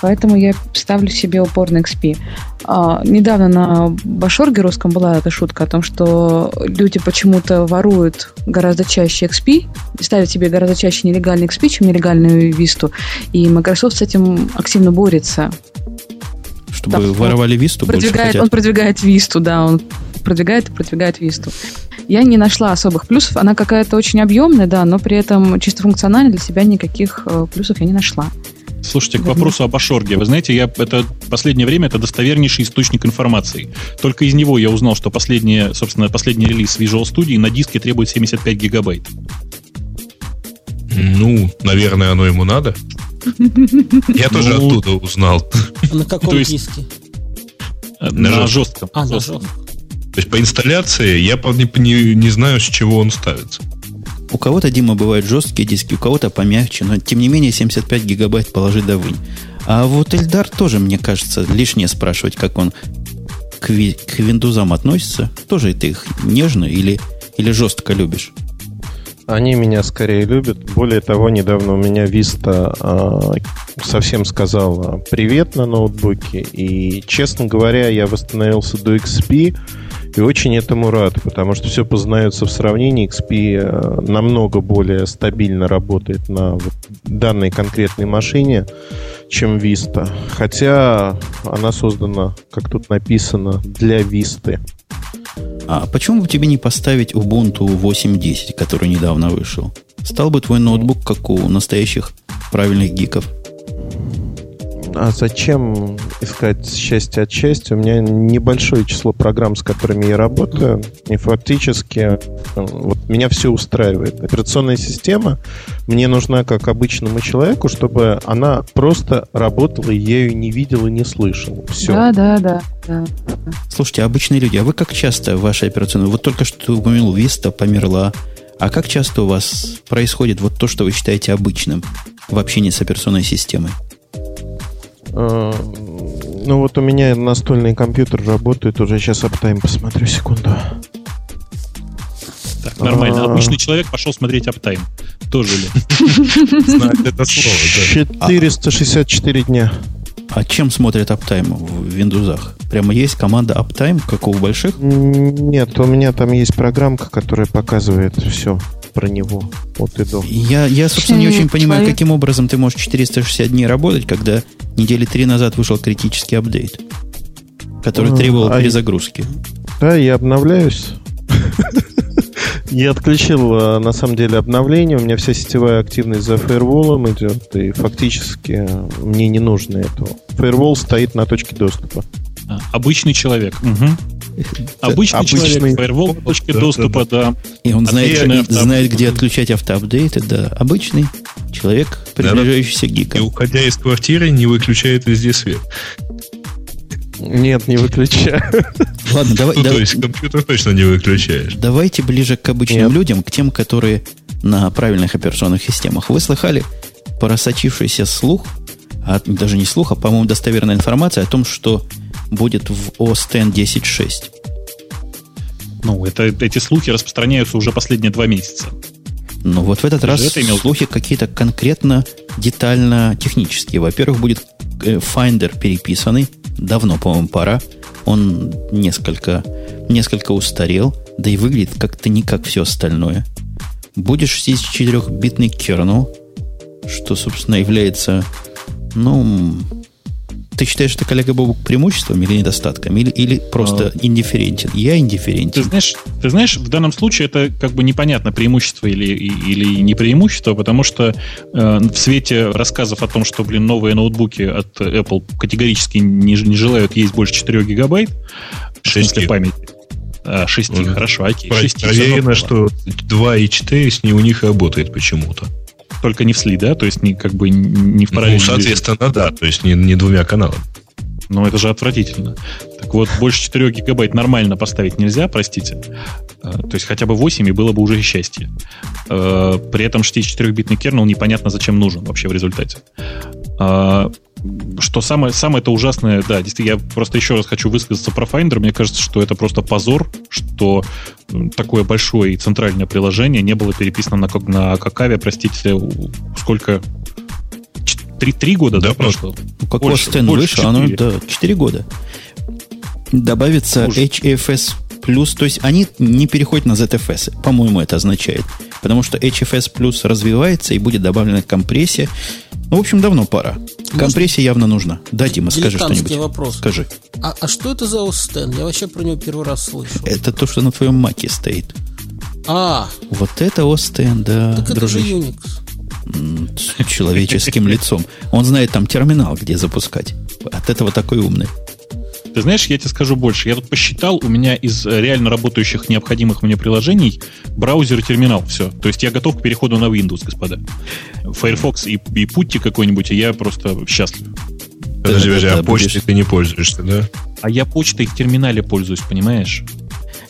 Поэтому я ставлю себе упор на XP. А, недавно на Башорге русском была эта шутка о том, что люди почему-то воруют гораздо чаще XP, ставят себе гораздо чаще нелегальный XP, чем нелегальную Висту. И Microsoft с этим активно борется. Чтобы так, воровали Висту продвигает, Он продвигает Висту, да, он продвигает и продвигает Висту. Я не нашла особых плюсов. Она какая-то очень объемная, да, но при этом чисто функционально для себя никаких э, плюсов я не нашла. Слушайте, к вопросу об Ашорге. Вы знаете, я это последнее время это достовернейший источник информации. Только из него я узнал, что последний, собственно, последний релиз Visual Studio на диске требует 75 гигабайт. Ну, наверное, оно ему надо. Я тоже ну, оттуда узнал. А на каком диске? На жестком. А, на жестком. То есть по инсталляции я не, не, не знаю, с чего он ставится. У кого-то, Дима, бывают жесткие диски, у кого-то помягче, но тем не менее 75 гигабайт положить да вынь. А вот Эльдар тоже, мне кажется, лишнее спрашивать, как он к, ви- к виндузам относится. Тоже ты их нежно или, или жестко любишь? Они меня скорее любят. Более того, недавно у меня Vista э, совсем сказала привет на ноутбуке. И, честно говоря, я восстановился до XP и очень этому рад, потому что все познается в сравнении. XP э, намного более стабильно работает на данной конкретной машине, чем Vista. Хотя она создана, как тут написано, для Vista. А почему бы тебе не поставить Ubuntu 8.10, который недавно вышел? Стал бы твой ноутбук как у настоящих правильных гиков? А зачем искать счастье от счастья? У меня небольшое число программ, с которыми я работаю, и фактически вот меня все устраивает. Операционная система мне нужна как обычному человеку, чтобы она просто работала, и я ее не видел и не слышал. Все. Да, да, да. да. Слушайте, обычные люди, а вы как часто ваша операционная... Вот только что упомянул, Vista померла. А как часто у вас происходит вот то, что вы считаете обычным в общении с операционной системой? Э, ну вот у меня настольный компьютер работает уже. Сейчас аптайм посмотрю, секунду. Так, нормально. А... Обычный человек пошел смотреть аптайм. Тоже ли? Знает это слово, да. 464 дня. А чем смотрят аптайм в Windows? Прямо есть команда Uptime, как у больших? Нет, у меня там есть программка, которая показывает все про него от и до. Я, я собственно, не очень понимаю, каким образом ты можешь 460 дней работать, когда недели три назад вышел критический апдейт. который требовал а перезагрузки. Да, я обновляюсь. Я отключил, э, на самом деле, обновление. У меня вся сетевая активность за фаерволом идет, и фактически мне не нужно этого. Фаервол стоит на точке доступа. А, обычный человек. Угу. Обычный, обычный человек, фаервол, точки да, доступа, да. да. И он знает, знает, где отключать автоапдейты, да. Обычный человек, приближающийся к гикам. И уходя из квартиры, не выключает везде свет. Нет, не выключаю. Ладно, давай. Ну, то есть компьютер точно не выключаешь. Давайте ближе к обычным Нет. людям, к тем, которые на правильных операционных системах. Вы слыхали просочившийся слух, а, даже не слух, а, по-моему, достоверная информация о том, что будет в OS X 10.6. Ну, это, эти слухи распространяются уже последние два месяца. Ну, вот в этот Ты раз слухи какие-то конкретно, детально технические. Во-первых, будет Finder переписанный. Давно, по-моему, пора. Он несколько, несколько устарел, да и выглядит как-то не как все остальное. Будет 64-битный кернел, что, собственно, является, ну, ты считаешь это, коллега Бобук, преимуществом или недостатком? Или, или просто а... индифферентен? Я индифферентен. Ты знаешь, ты знаешь, в данном случае это как бы непонятно, преимущество или, или не преимущество, потому что э, в свете рассказов о том, что, блин, новые ноутбуки от Apple категорически не, не желают есть больше 4 гигабайт, 6 в памяти. А, 6, ну, хорошо, окей. 6 проверено, что 2 и 4 с ней у них работает почему-то только не в сли, да? То есть не, как бы не в ну, параллельно. Ну, соответственно, да, то есть не, не двумя каналами. Но это же отвратительно. Так вот, больше 4 гигабайт нормально поставить нельзя, простите. А, то есть хотя бы 8, и было бы уже счастье. А, при этом 64-битный кернел непонятно зачем нужен вообще в результате что самое, самое это ужасное, да, действительно, я просто еще раз хочу высказаться про Finder. Мне кажется, что это просто позор, что такое большое и центральное приложение не было переписано на, на Какаве, простите, сколько? Три, три года, да, да прошло? Ну, как больше, Остен вышел, оно, да, четыре года. Добавится Уж. HFS плюс, то есть они не переходят на ZFS, по-моему, это означает. Потому что HFS плюс развивается и будет добавлена компрессия. Ну, в общем, давно пора. Компрессия явно нужна. Да, Дима, скажи что-нибудь. вопрос. Скажи. А, а что это за Остен? Я вообще про него первый раз слышу. Это то, что на твоем маке стоит. А. Вот это Остен, да, так дружище. это же Unix. С человеческим лицом. Он знает там терминал, где запускать. От этого такой умный. Ты знаешь, я тебе скажу больше. Я тут посчитал, у меня из э, реально работающих необходимых мне приложений браузер и терминал. Все. То есть я готов к переходу на Windows, господа. Firefox и, и Putty какой-нибудь, и я просто счастлив. Подожди, подожди, а почтой ты не пользуешься, да? А я почтой в терминале пользуюсь, понимаешь?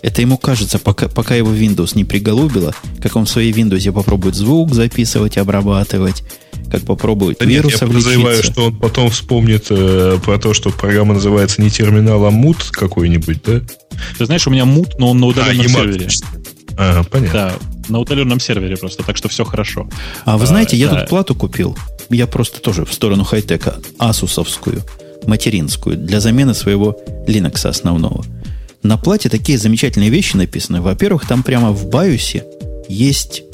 Это ему кажется, пока, пока его Windows не приголубило, как он в своей Windows попробует звук записывать, обрабатывать, как попробует да вирусов нет, я подозреваю, что он потом вспомнит э, про то, что программа называется не терминал, а мут какой-нибудь, да? Ты знаешь, у меня мут, но он на удаленном а, сервере. Ага, понятно. Да, на удаленном сервере просто, так что все хорошо. А вы знаете, а, я да. тут плату купил. Я просто тоже в сторону хай-тека асусовскую, материнскую, для замены своего Linux основного. На плате такие замечательные вещи написаны. Во-первых, там прямо в BIOS есть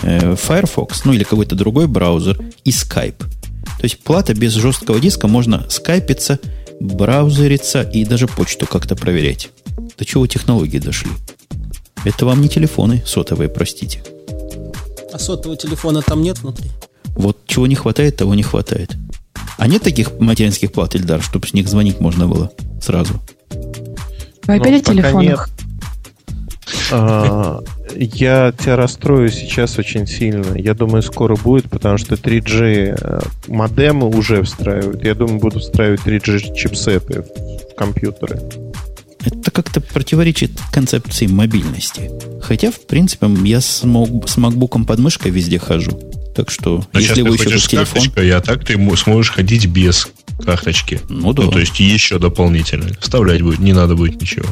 Firefox, ну или какой-то другой браузер и Skype. То есть плата без жесткого диска можно скайпиться, браузериться и даже почту как-то проверять. До чего технологии дошли? Это вам не телефоны сотовые, простите. А сотового телефона там нет внутри? Вот чего не хватает, того не хватает. А нет таких материнских плат, Ильдар, чтобы с них звонить можно было сразу? Вы опять о телефонах? А, я тебя расстрою сейчас очень сильно. Я думаю, скоро будет, потому что 3G э, модемы уже встраивают. Я думаю, будут встраивать 3G чипсеты в компьютеры. Это как-то противоречит концепции мобильности. Хотя, в принципе, я с, с MacBook под мышкой везде хожу. Так что, Но если вы еще с телефон... карточкой, а так ты сможешь ходить без карточки. Ну да. Ну, то есть еще дополнительно. Вставлять будет, не надо будет ничего.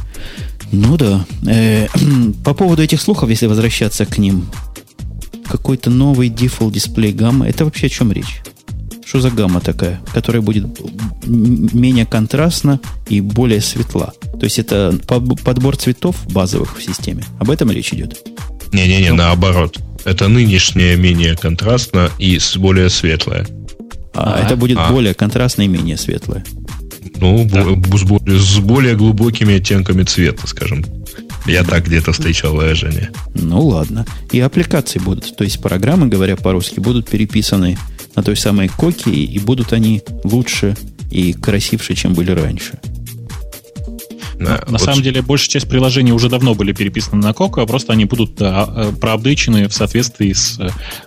Ну да. Э, по поводу этих слухов, если возвращаться к ним, какой-то новый default дисплей гамма, это вообще о чем речь? Что за гамма такая, которая будет менее контрастна и более светла? То есть это подбор цветов базовых в системе. Об этом речь идет? Не-не-не, ну, наоборот. Это нынешнее менее контрастно и более светлое. А, а это будет а. более контрастно и менее светлое. Ну, да. с, более, с более глубокими оттенками цвета, скажем. Я так где-то встречал выражение. Ну ладно. И аппликации будут. То есть программы, говоря по-русски, будут переписаны на той самой коки, и будут они лучше и красивше, чем были раньше. Да, на вот самом деле, большая часть приложений уже давно были переписаны на Коко, а просто они будут да, проапдейчены в соответствии с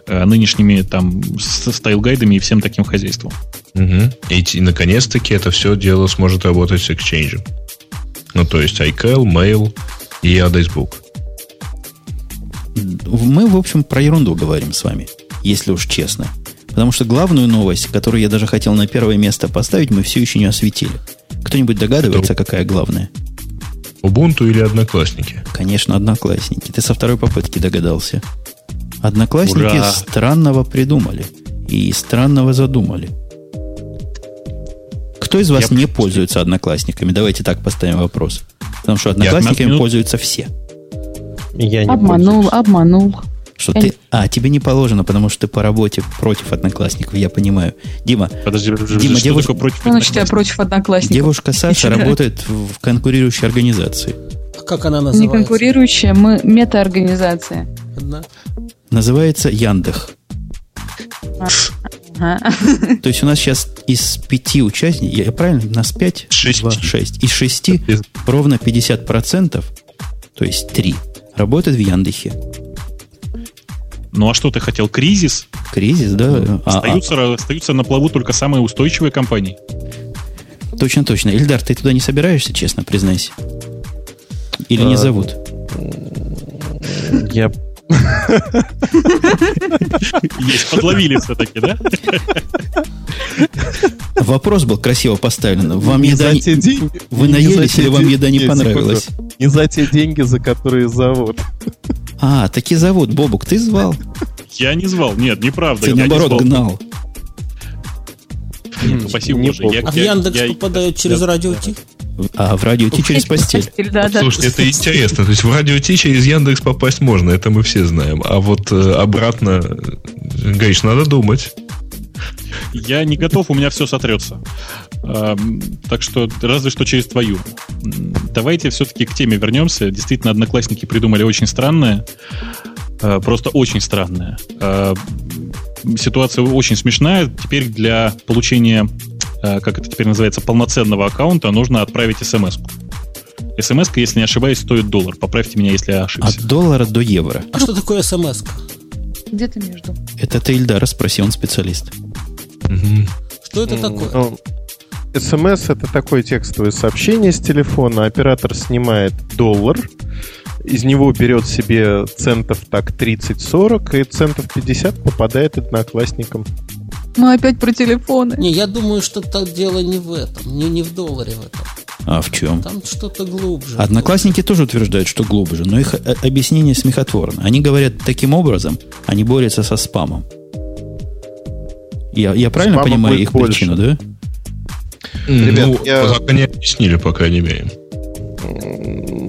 э, нынешними там style guide ами и всем таким хозяйством. Угу. И, и наконец-таки это все дело сможет работать с Exchange. Ну, то есть iCal, Mail и Address Book. Мы, в общем, про ерунду говорим с вами, если уж честно. Потому что главную новость, которую я даже хотел на первое место поставить, мы все еще не осветили. Кто-нибудь догадывается, Это... какая главная? Ubuntu или Одноклассники? Конечно, Одноклассники. Ты со второй попытки догадался. Одноклассники Ура! странного придумали и странного задумали. Кто из вас Я не пользуется одноклассниками? Давайте так поставим вопрос. Потому что одноклассниками минут... пользуются все. Я не обманул, пользуюсь. обманул. Что Я ты... Не... А, тебе не положено, потому что ты по работе против одноклассников, я понимаю. Дима, подожди, подожди Дима, что девуш... против что значит я против одноклассников? Девушка Саша работает в конкурирующей организации. А как она называется? Не конкурирующая, мы мета-организация. Одна. Называется Яндех. То есть у нас сейчас из пяти участников, я правильно, у нас пять? Шесть. Два, шесть. Из шести ровно 50%, то есть три, работают в Яндехе. Ну а что ты хотел? Кризис? Кризис, да. А, остаются, а, остаются на плаву только самые устойчивые компании. Точно, точно. Ильдар, ты туда не собираешься, честно, признайся? Или не а, зовут? Я есть, подловили все-таки, да? Вопрос был красиво поставлен. Вам не еда... Те деньги, Вы наелись или вам еда не понравилась? Не за те деньги, за которые зовут. А, таки зовут. Бобук, ты звал? Я не звал. Нет, неправда. Ты, наоборот, гнал. Нет, спасибо, не Боже. Я, а в Яндекс я, попадают через я, радио Ти? А в радио Ти через постель. Да, да. Слушайте, это интересно. То есть в радио Ти через Яндекс попасть можно, это мы все знаем. А вот э, обратно, Гриш, надо думать. Я не готов, у меня все сотрется. Так что разве что через твою. Давайте все-таки к теме вернемся. Действительно, одноклассники придумали очень странное. Э, просто очень странное. Ситуация очень смешная. Теперь для получения, э, как это теперь называется, полноценного аккаунта нужно отправить смс -ку. смс если не ошибаюсь, стоит доллар. Поправьте меня, если я ошибся. От доллара до евро. А что такое смс -ка? Где-то между. Это ты Ильдара спроси, он специалист. Угу. Что это такое? Ну, СМС это такое текстовое сообщение с телефона. Оператор снимает доллар, из него берет себе центов так 30-40, и центов 50 попадает одноклассникам. Мы опять про телефоны. Не, я думаю, что так дело не в этом, не, не в долларе в этом. А в чем? Там что-то глубже. Одноклассники глубже. тоже утверждают, что глубже, но их э, объяснение смехотворно. Они говорят таким образом, они борются со спамом. Я, я правильно Спама понимаю их больше. причину, да? Ребят, ну, я... пока не объяснили, по крайней мере.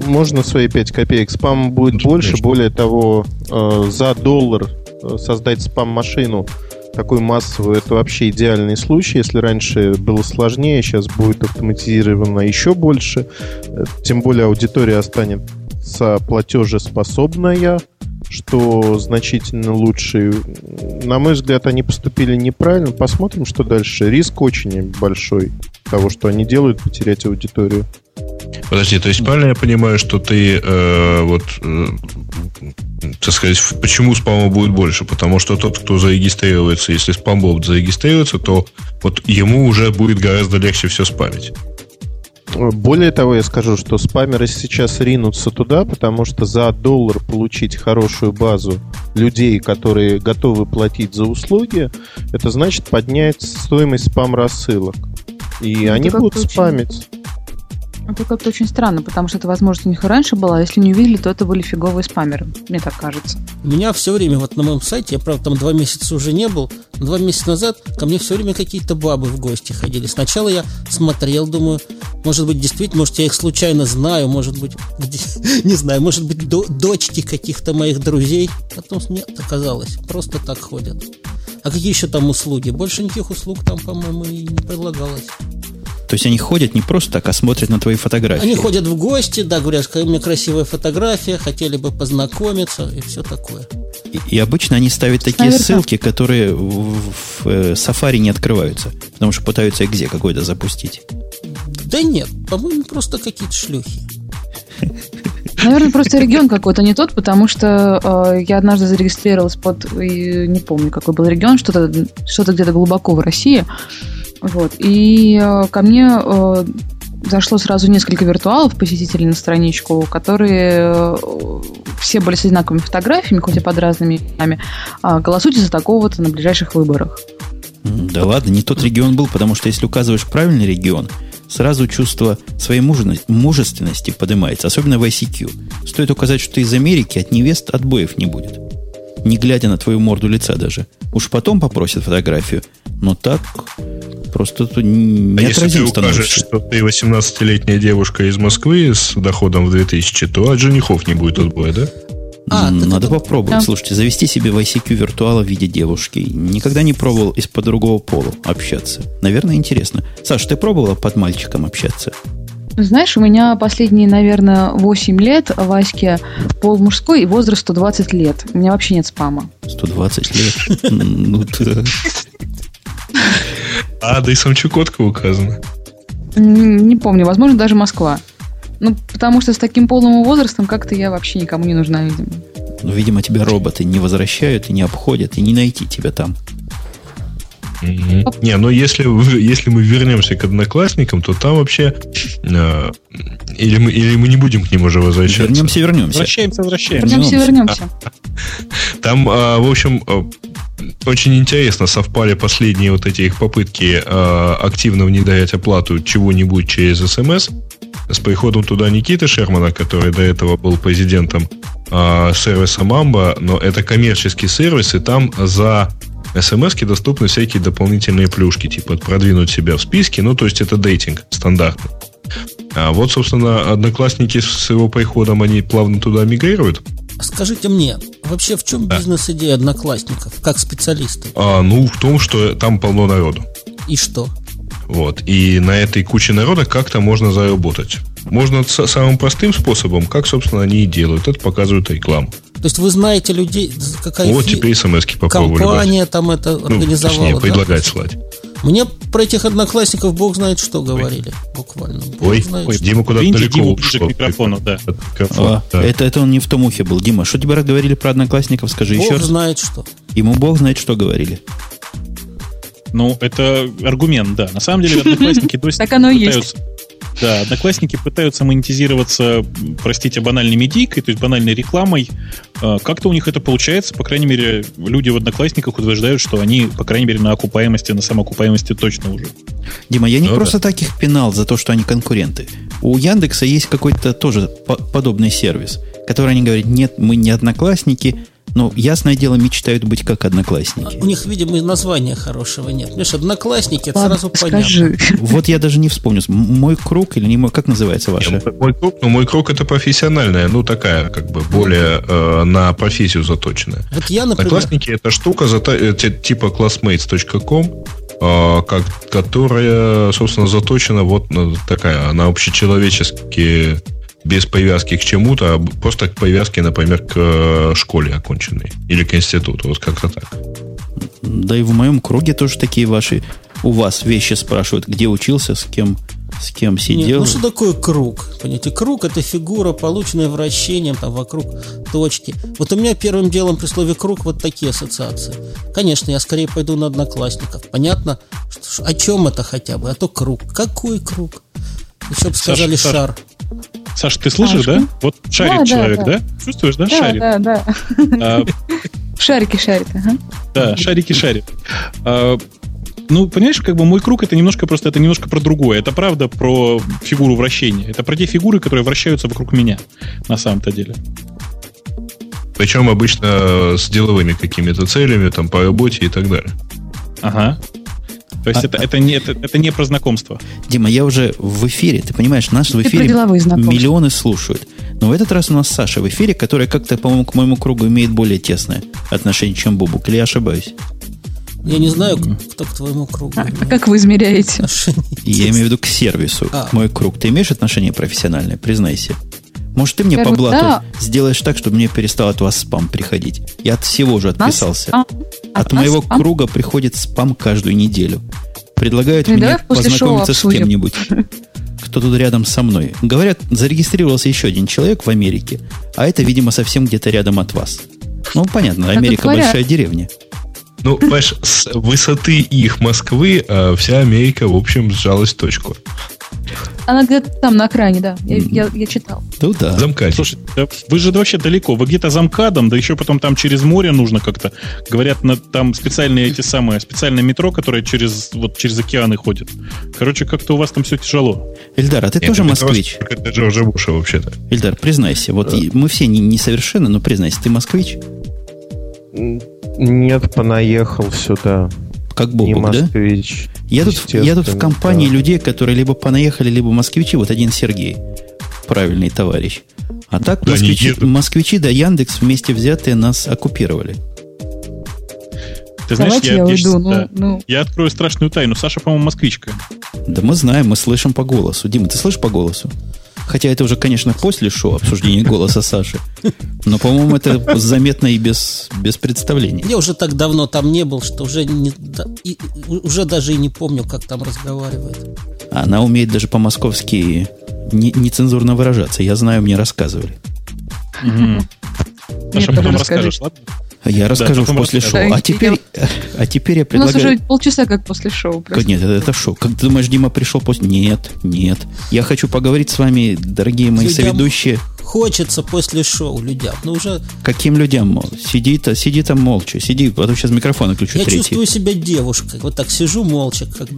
Можно свои 5 копеек. Спам будет Конечно. больше. Более того, э, за доллар э, создать спам-машину такой массовый, это вообще идеальный случай. Если раньше было сложнее, сейчас будет автоматизировано еще больше. Э, тем более аудитория останется платежеспособная что значительно лучше. На мой взгляд, они поступили неправильно. Посмотрим, что дальше. Риск очень большой того, что они делают, потерять аудиторию. Подожди, то есть правильно я понимаю, что ты э, вот, э, так сказать, почему спама будет больше? Потому что тот, кто зарегистрируется, если спамбот зарегистрируется, то вот ему уже будет гораздо легче все спамить. Более того, я скажу, что спамеры сейчас ринутся туда, потому что за доллар получить хорошую базу людей, которые готовы платить за услуги, это значит поднять стоимость спам-рассылок. И ну, они будут спамить. Это как-то очень странно, потому что эта возможность у них и раньше была, а если не увидели, то это были фиговые спамеры, мне так кажется. У меня все время вот на моем сайте, я, правда, там два месяца уже не был, два месяца назад ко мне все время какие-то бабы в гости ходили. Сначала я смотрел, думаю, может быть, действительно, может, я их случайно знаю, может быть, где, не знаю, может быть, до, дочки каких-то моих друзей. Потом нет, оказалось, просто так ходят. А какие еще там услуги? Больше никаких услуг там, по-моему, и не предлагалось. То есть они ходят не просто так, а смотрят на твои фотографии. Они ходят в гости, да, говорят, какая у меня красивая фотография, хотели бы познакомиться и все такое. И, и обычно они ставят такие Наверное. ссылки, которые в, в, в э, Safari не открываются, потому что пытаются экзе какой-то запустить. Да нет, по-моему, просто какие-то шлюхи. Наверное, просто регион какой-то не тот, потому что э, я однажды зарегистрировалась под, и не помню, какой был регион, что-то что где-то глубоко в России. Вот. И э, ко мне э, зашло сразу несколько виртуалов, посетителей на страничку, которые э, все были с одинаковыми фотографиями, хоть и под разными именами. А, голосуйте за такого-то на ближайших выборах. Да ладно, не тот регион был, потому что если указываешь правильный регион, сразу чувство своей мужественности поднимается, особенно в ICQ. Стоит указать, что из Америки, от невест отбоев не будет. Не глядя на твою морду лица даже. Уж потом попросят фотографию. Но так просто тут не а если ты укажешь, что ты 18-летняя девушка из Москвы с доходом в 2000, то от женихов не будет отбоя, да? А, Надо это... попробовать. Да. Слушайте, завести себе в ICQ виртуала в виде девушки. Никогда не пробовал из-под другого пола общаться. Наверное, интересно. Саш, ты пробовала под мальчиком общаться? Знаешь, у меня последние, наверное, 8 лет Ваське пол мужской и возраст 120 лет. У меня вообще нет спама. 120 лет? Ну да. А, да и сам Чукотка указана. Не помню, возможно, даже Москва. Ну, потому что с таким полным возрастом как-то я вообще никому не нужна, видимо. Ну, видимо, тебя роботы не возвращают и не обходят, и не найти тебя там. Mm-hmm. Не, ну если, если мы вернемся к одноклассникам, то там вообще... Э, или, мы, или мы не будем к ним уже возвращаться? Вернемся, вернемся. Возвращаемся, возвращаемся. Вернемся, вернемся. Там, э, в общем, э, очень интересно совпали последние вот эти их попытки э, активно внедрять оплату чего-нибудь через СМС с приходом туда Никиты Шермана, который до этого был президентом э, сервиса Mamba, но это коммерческий сервис, и там за смс доступны всякие дополнительные плюшки, типа продвинуть себя в списке, ну, то есть это дейтинг стандартный. А вот, собственно, одноклассники с его приходом, они плавно туда мигрируют. Скажите мне, вообще в чем да. бизнес-идея одноклассников, как специалистов? А, ну, в том, что там полно народу. И что? Вот. И на этой куче народа как-то можно заработать. Можно самым простым способом, как, собственно, они и делают. Это показывают рекламу. То есть вы знаете людей, какая вот фи... теперь смс попробовали компания брать. там это ну, организовала. Точнее, да? предлагать слать. Мне про этих одноклассников бог знает, что говорили. Буквально. Бог ой, знает, ой, что. Дима куда-то далеко Дима ушел. К микрофону, да. Микрофон, а, да. Это, это он не в том ухе был. Дима, что тебе говорили про одноклассников? Скажи бог еще раз. Бог знает, что. Ему бог знает, что говорили. Ну, это аргумент, да. На самом деле, одноклассники до сих Так оно и есть. Да, одноклассники пытаются монетизироваться, простите, банальной медийкой, то есть банальной рекламой. А, как-то у них это получается, по крайней мере, люди в одноклассниках утверждают, что они, по крайней мере, на окупаемости, на самоокупаемости точно уже. Дима, я не ну, просто да. так их пинал за то, что они конкуренты. У Яндекса есть какой-то тоже подобный сервис, который они говорят, нет, мы не одноклассники, ну, ясное дело, мечтают быть как одноклассники. У них, видимо, названия хорошего нет. Понимаешь, одноклассники, это Ладно, сразу скажи. понятно. Вот я даже не вспомню. Мой круг или не мой, как называется ваше? Мой круг, ну, мой круг это профессиональная, ну, такая, как бы, более э, на профессию заточенная. Вот я, например... Одноклассники это штука зато, типа classmates.com, э, как, которая, собственно, заточена вот на такая, на общечеловеческие без привязки к чему-то, а просто к привязке, например, к э, школе оконченной или к институту. Вот как-то так. Да и в моем круге тоже такие ваши у вас вещи спрашивают, где учился, с кем, с кем сидел. Нет, ну что такое круг? Понимаете, круг это фигура, полученная вращением там вокруг точки. Вот у меня первым делом при слове круг вот такие ассоциации. Конечно, я скорее пойду на одноклассников. Понятно, что, о чем это хотя бы? А то круг. Какой круг? Еще бы сказали Саша, шар. Саша, ты слышишь, да? Вот шарит да, человек, да, да. да? Чувствуешь, да? Да, шарит. да, да. А, шарики шарит, ага. Да, шарики шарит. А, ну, понимаешь, как бы мой круг это немножко просто, это немножко про другое. Это правда про фигуру вращения. Это про те фигуры, которые вращаются вокруг меня, на самом-то деле. Причем обычно с деловыми какими-то целями, там, по работе и так далее. Ага. То есть а, это, это, не, это, это не про знакомство. Дима, я уже в эфире, ты понимаешь, нас в эфире миллионы слушают. Но в этот раз у нас Саша в эфире, которая как-то, по-моему, к моему кругу имеет более тесное отношение, чем Бубук. Или я ошибаюсь? Я не знаю, кто к твоему кругу. А, а как вы измеряете? Я имею в виду к сервису. А. Мой круг. Ты имеешь отношение профессиональное? Признайся. Может, ты мне Скажу, по блату да. сделаешь так, чтобы мне перестал от вас спам приходить? Я от всего же отписался. Нас? От, от моего спам? круга приходит спам каждую неделю. Предлагают ну, мне познакомиться с кем-нибудь. Кто тут рядом со мной. Говорят, зарегистрировался еще один человек в Америке, а это, видимо, совсем где-то рядом от вас. Ну, понятно, Америка большая деревня. Ну, понимаешь, с высоты их Москвы э, вся Америка, в общем, сжалась в точку. Она где-то там на экране, да. Я, я, я читал. Ну да. Замкадом. Слушай, да, вы же вообще далеко. Вы где-то замкадом, да еще потом там через море нужно как-то. Говорят, на, там специальные эти самые, специальное метро, которое через, вот, через океаны ходит. Короче, как-то у вас там все тяжело. Эльдар, а ты Нет, тоже москвич? Это Джорджа Буша вообще-то. Эльдар, признайся, вот да. мы все не, несовершенны, но признайся, ты москвич? Нет, понаехал сюда. Как Бобук, да? Я тут, я тут в компании да. людей, которые либо понаехали, либо москвичи. Вот один Сергей. Правильный товарищ. А так да москвичи, москвичи да Яндекс вместе взятые нас оккупировали. Ты знаешь, я, я, уйду, ну, да, ну. я открою страшную тайну. Саша, по-моему, москвичка. Да мы знаем, мы слышим по голосу. Дима, ты слышишь по голосу? Хотя это уже, конечно, после шоу обсуждения голоса Саши. Но, по-моему, это заметно и без, без представления. Я уже так давно там не был, что уже, не, да, и, уже даже и не помню, как там разговаривает. Она умеет даже по-московски не, нецензурно выражаться. Я знаю, мне рассказывали. Угу. Саша, потом расскажешь, ладно? Я расскажу да, после шоу. А теперь, а теперь я предлагаю... У нас уже полчаса как после шоу. Просто. Нет, это, это шоу. Как ты думаешь, Дима пришел после... Нет, нет. Я хочу поговорить с вами, дорогие мои людям соведущие. Хочется после шоу людям. Ну уже... Каким людям? Мол? Сиди, -то, сиди там молча. Сиди, а то сейчас микрофон отключу Я третий. чувствую себя девушкой. Вот так сижу молча. Как...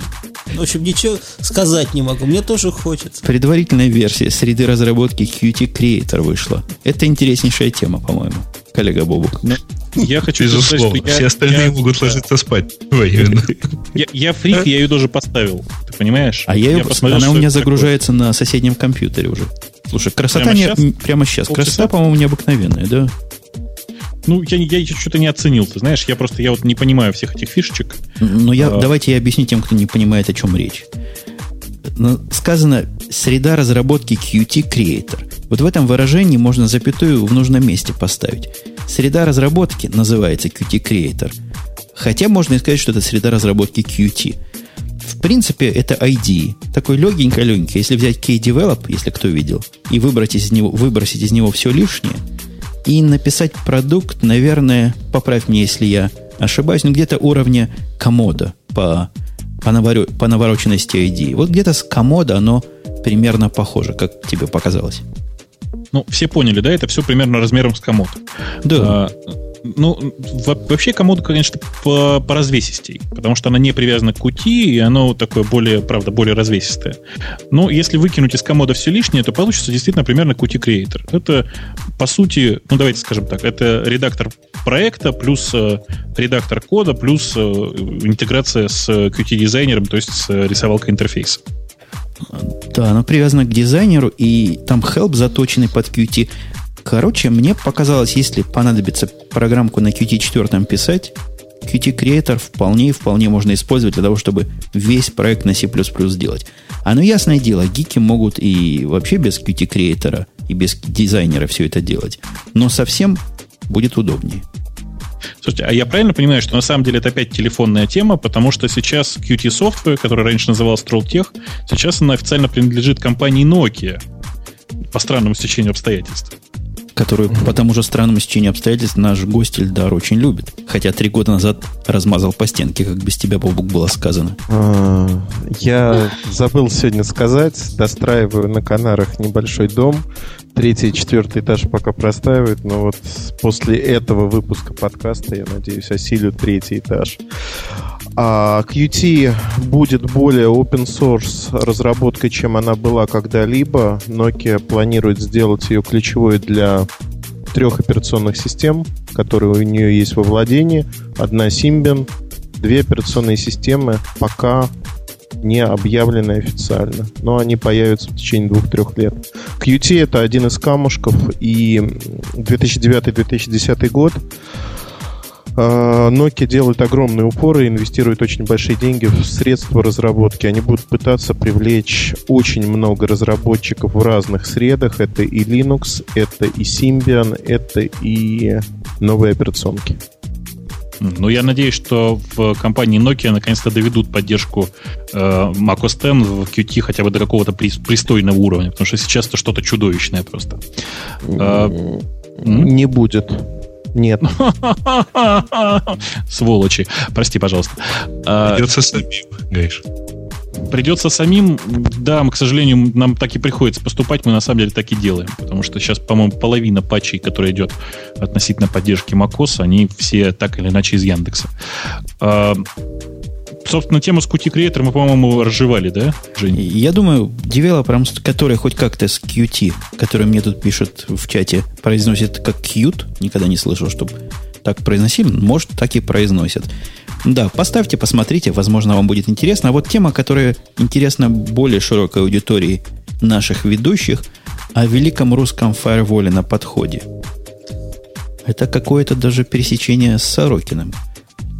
В общем, ничего сказать не могу. Мне тоже хочется. Предварительная версия среды разработки Qt Creator вышла. Это интереснейшая тема, по-моему коллега Бобук. Ну, я хочу Безусловно. Сказать, что Все я, остальные я, могут ложиться спать. Я, я фрик, я ее тоже поставил. Ты понимаешь? А я, ее, посмотрел, она у меня загружается такое. на соседнем компьютере уже. Слушай, красота прямо не, сейчас? Прямо сейчас. Полчаса? Красота, по-моему, необыкновенная, да? Ну, я, я что-то не оценил, ты знаешь, я просто я вот не понимаю всех этих фишечек. Ну, я, а... давайте я объясню тем, кто не понимает, о чем речь. Сказано среда разработки Qt Creator. Вот в этом выражении можно запятую в нужном месте поставить. Среда разработки называется Qt Creator. Хотя можно и сказать, что это среда разработки Qt. В принципе, это ID. Такой легенько-легенько. Если взять K-Develop, если кто видел, и выбрать из него, выбросить из него все лишнее, и написать продукт, наверное, поправь мне, если я ошибаюсь, но где-то уровня комода по, по, наворо, по навороченности ID. Вот где-то с комода оно примерно похоже, как тебе показалось. Ну, все поняли, да, это все примерно размером с комод. Да. А, ну, вообще комода, конечно, по, по развесистей, потому что она не привязана к кути, и оно такое более, правда, более развесистое. Но если выкинуть из комода все лишнее, то получится действительно примерно Qt Creator. Это, по сути, ну, давайте скажем так, это редактор проекта плюс э, редактор кода плюс э, интеграция с Qt-дизайнером, то есть с рисовалкой интерфейса. Да, она привязана к дизайнеру, и там help заточенный под Qt. Короче, мне показалось, если понадобится программку на Qt 4 писать, Qt Creator вполне вполне можно использовать для того, чтобы весь проект на C++ сделать. А ну ясное дело, гики могут и вообще без Qt Creator и без дизайнера все это делать. Но совсем будет удобнее. Слушайте, а я правильно понимаю, что на самом деле это опять телефонная тема, потому что сейчас Qt Software, который раньше назывался Trolltech, сейчас она официально принадлежит компании Nokia по странному стечению обстоятельств которую по тому же странному стечению обстоятельств наш гость Ильдар очень любит. Хотя три года назад размазал по стенке, как без тебя, Бобук, было сказано. А, я забыл сегодня сказать, достраиваю на Канарах небольшой дом. Третий и четвертый этаж пока простаивают, но вот после этого выпуска подкаста, я надеюсь, осилю третий этаж. А Qt будет более open source разработкой, чем она была когда-либо. Nokia планирует сделать ее ключевой для трех операционных систем, которые у нее есть во владении. Одна Symbian, две операционные системы пока не объявлены официально, но они появятся в течение двух-трех лет. Qt это один из камушков, и 2009-2010 год Nokia делает огромные упоры, инвестирует очень большие деньги в средства разработки. Они будут пытаться привлечь очень много разработчиков в разных средах. Это и Linux, это и Symbian, это и новые операционки. Ну, я надеюсь, что в компании Nokia наконец-то доведут поддержку э, macOS X в Qt хотя бы до какого-то пристойного уровня, потому что сейчас это что-то чудовищное просто. Э, Не будет. Нет. Сволочи. Прости, пожалуйста. А, Придется самим, Гайш. Придется самим, да, мы, к сожалению, нам так и приходится поступать, мы на самом деле так и делаем, потому что сейчас, по-моему, половина патчей, которая идет относительно поддержки macOS, они все так или иначе из Яндекса. Собственно, тему с Qt Creator мы, по-моему, разжевали, да, Жень? Я думаю, девелоперам, которые хоть как-то с Qt, которые мне тут пишут в чате, произносят как Qt, никогда не слышал, чтобы так произносили, может, так и произносят. Да, поставьте, посмотрите, возможно, вам будет интересно. А вот тема, которая интересна более широкой аудитории наших ведущих, о великом русском фаерволе на подходе. Это какое-то даже пересечение с Сорокиным.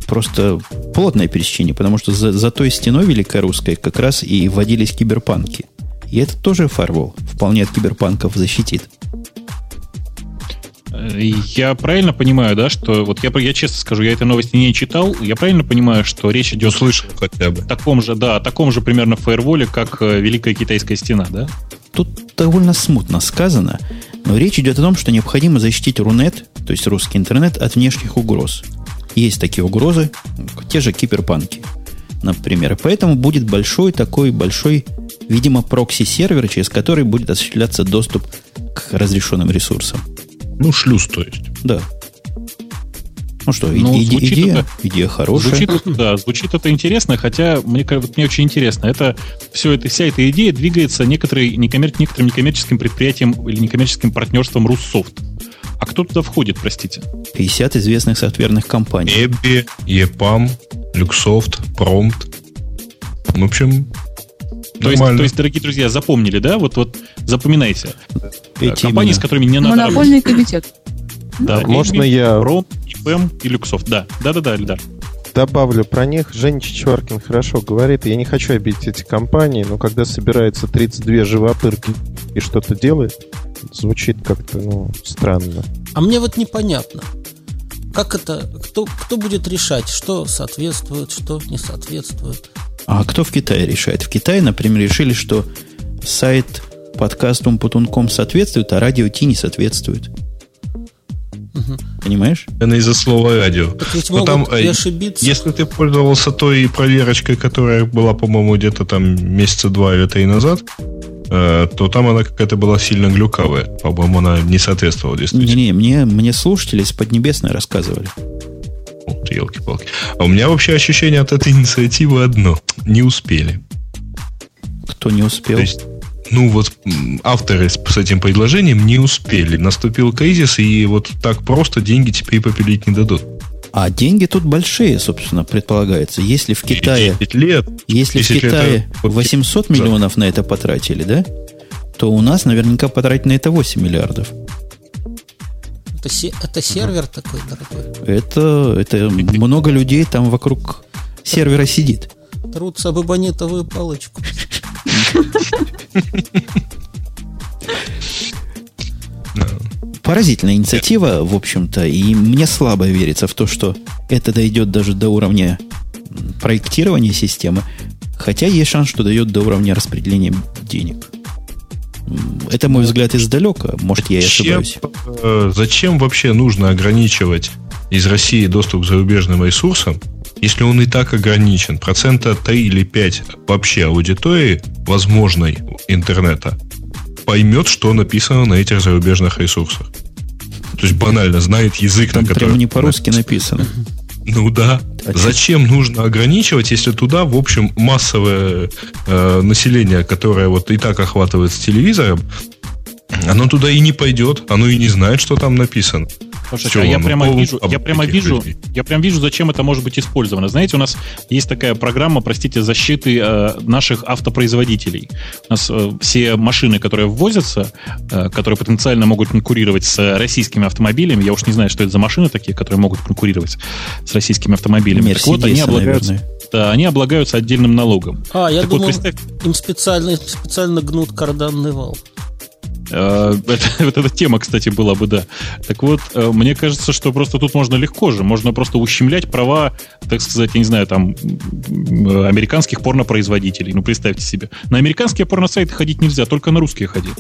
Просто плотное пересечение, потому что за, за той стеной великорусской как раз и вводились киберпанки. И это тоже фаервол. Вполне от киберпанков защитит. Я правильно понимаю, да, что вот я, я честно скажу, я этой новости не читал. Я правильно понимаю, что речь идет Слышал хотя бы. таком же, да, таком же примерно фаерволе, как э, Великая Китайская стена, да? Тут довольно смутно сказано, но речь идет о том, что необходимо защитить Рунет, то есть русский интернет, от внешних угроз. Есть такие угрозы, те же киберпанки, например. Поэтому будет большой такой большой, видимо, прокси-сервер, через который будет осуществляться доступ к разрешенным ресурсам. Ну, шлюз, то есть. Да. Ну что, ну, иде, идея, это, идея хорошая. Звучит, да, звучит это интересно, хотя мне, вот, мне очень интересно. Это все это, вся эта идея двигается некоторые, некоммер, некоторым некоммерческим предприятием или некоммерческим партнерством Руссофт. А кто туда входит, простите? 50 известных софтверных компаний. Эбби, EPAM, Люксофт, Prompt. В общем, то есть, то есть, дорогие друзья, запомнили, да? Вот, вот запоминайте. Эти Компании, именно. с которыми не надо Монопольный работать. комитет. Да, Можно я... Ром, ИПМ и Люксофт. Да, да-да-да, Эльдар. Добавлю про них. Женя Чичваркин хорошо говорит. Я не хочу обидеть эти компании, но когда собирается 32 живопырки и что-то делает, звучит как-то, ну, странно. А мне вот непонятно. Как это, кто, кто будет решать, что соответствует, что не соответствует? А кто в Китае решает? В Китае, например, решили, что сайт подкаст Умпутунком соответствует, а радио Ти не соответствует. Угу. Понимаешь? Это из-за слова радио. Так ведь Но там, и ошибиться. Если ты пользовался той проверочкой, которая была, по-моему, где-то там месяца два или три назад, э, то там она какая-то была сильно глюкавая. По-моему, она не соответствовала действительно. Не-не, мне, мне слушатели из Поднебесной рассказывали. Вот, елки-палки. А у меня вообще ощущение от этой инициативы одно. Не успели. Кто не успел? То есть, ну вот авторы с, с этим предложением не успели. Наступил кризис, и вот так просто деньги теперь попилить не дадут. А деньги тут большие, собственно, предполагается. Если в Китае... 10 лет. Если в Китае лет, 800 миллионов на это потратили, да? То у нас наверняка потратить на это 8 миллиардов. Это, это сервер uh такой дорогой? Это, это много людей там вокруг сервера сидит. Трутся об эбонитовую палочку. Поразительная инициатива, в общем-то, и мне слабо верится в то, что это дойдет даже до уровня проектирования системы, хотя есть шанс, что дойдет до уровня распределения денег. Это мой взгляд издалека. Может, я и ошибаюсь. Э, зачем вообще нужно ограничивать из России доступ к зарубежным ресурсам, если он и так ограничен, процента 3 или 5 вообще аудитории возможной интернета поймет, что написано на этих зарубежных ресурсах. То есть банально знает язык, Там на котором... Прямо не по-русски написано. Ну да. А Зачем нужно ограничивать, если туда, в общем, массовое э, население, которое вот и так охватывает с телевизором, оно туда и не пойдет, оно и не знает, что там написано. Слушайте, а я прямо вижу, я прямо вижу, я прям вижу, зачем это может быть использовано. Знаете, у нас есть такая программа, простите, защиты э, наших автопроизводителей. У нас э, все машины, которые ввозятся, э, которые потенциально могут конкурировать с российскими автомобилями, я уж не знаю, что это за машины такие, которые могут конкурировать с российскими автомобилями. Мерседесы, так вот, они облагаются, наверное. да, они облагаются отдельным налогом. А, я так думал, вот, представь... им специально, им специально гнут карданный вал. Э, это, вот эта тема, кстати, была бы, да. Так вот, э, мне кажется, что просто тут можно легко же. Можно просто ущемлять права, так сказать, я не знаю, там, американских порнопроизводителей. Ну, представьте себе. На американские порносайты ходить нельзя, только на русские ходи.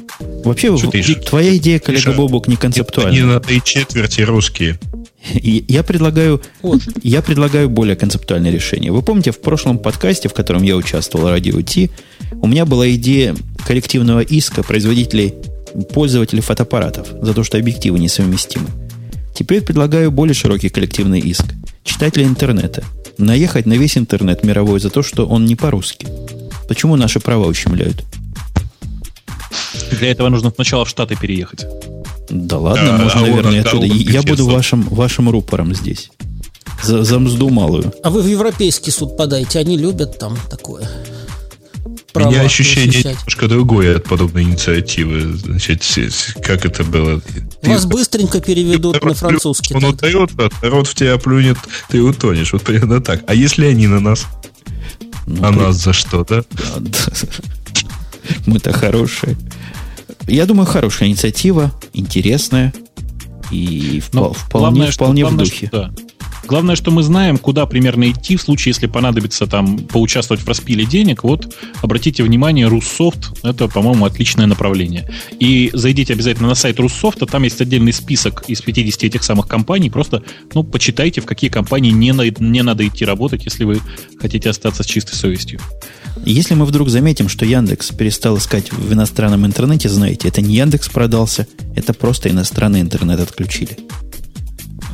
Вообще, что в, твоя идея, коллега Бобок, не концептуальна. Они на три четверти русские. Я предлагаю, я предлагаю более концептуальное решение. Вы помните, в прошлом подкасте, в котором я участвовал, Радио Ти, у меня была идея коллективного иска производителей пользователей фотоаппаратов за то, что объективы несовместимы. Теперь предлагаю более широкий коллективный иск. Читатели интернета. Наехать на весь интернет мировой за то, что он не по-русски. Почему наши права ущемляют? Для этого нужно сначала в Штаты переехать. Да ладно, а, можно, а наверное, оттуда. Я буду вашим, вашим рупором здесь. За, за мзду малую. А вы в Европейский суд подайте, они любят там такое. У меня ощущение защищать. немножко другое от подобной инициативы. Значит, как это было? Вас ты, быстренько переведут на французский. Он утает, а народ в тебя плюнет, ты утонешь. Вот примерно так. А если они на нас? Ну, а при... нас за что, да? Мы-то хорошие. Я думаю, хорошая инициатива, интересная и Но вполне, главное, вполне что, в духе. Что, да. Главное, что мы знаем, куда примерно идти в случае, если понадобится там поучаствовать в распиле денег. Вот обратите внимание, Руссофт – это, по-моему, отличное направление. И зайдите обязательно на сайт Руссофта, там есть отдельный список из 50 этих самых компаний. Просто, ну, почитайте, в какие компании не, на, не надо идти работать, если вы хотите остаться с чистой совестью. Если мы вдруг заметим, что Яндекс перестал искать в иностранном интернете, знаете, это не Яндекс продался, это просто иностранный интернет отключили.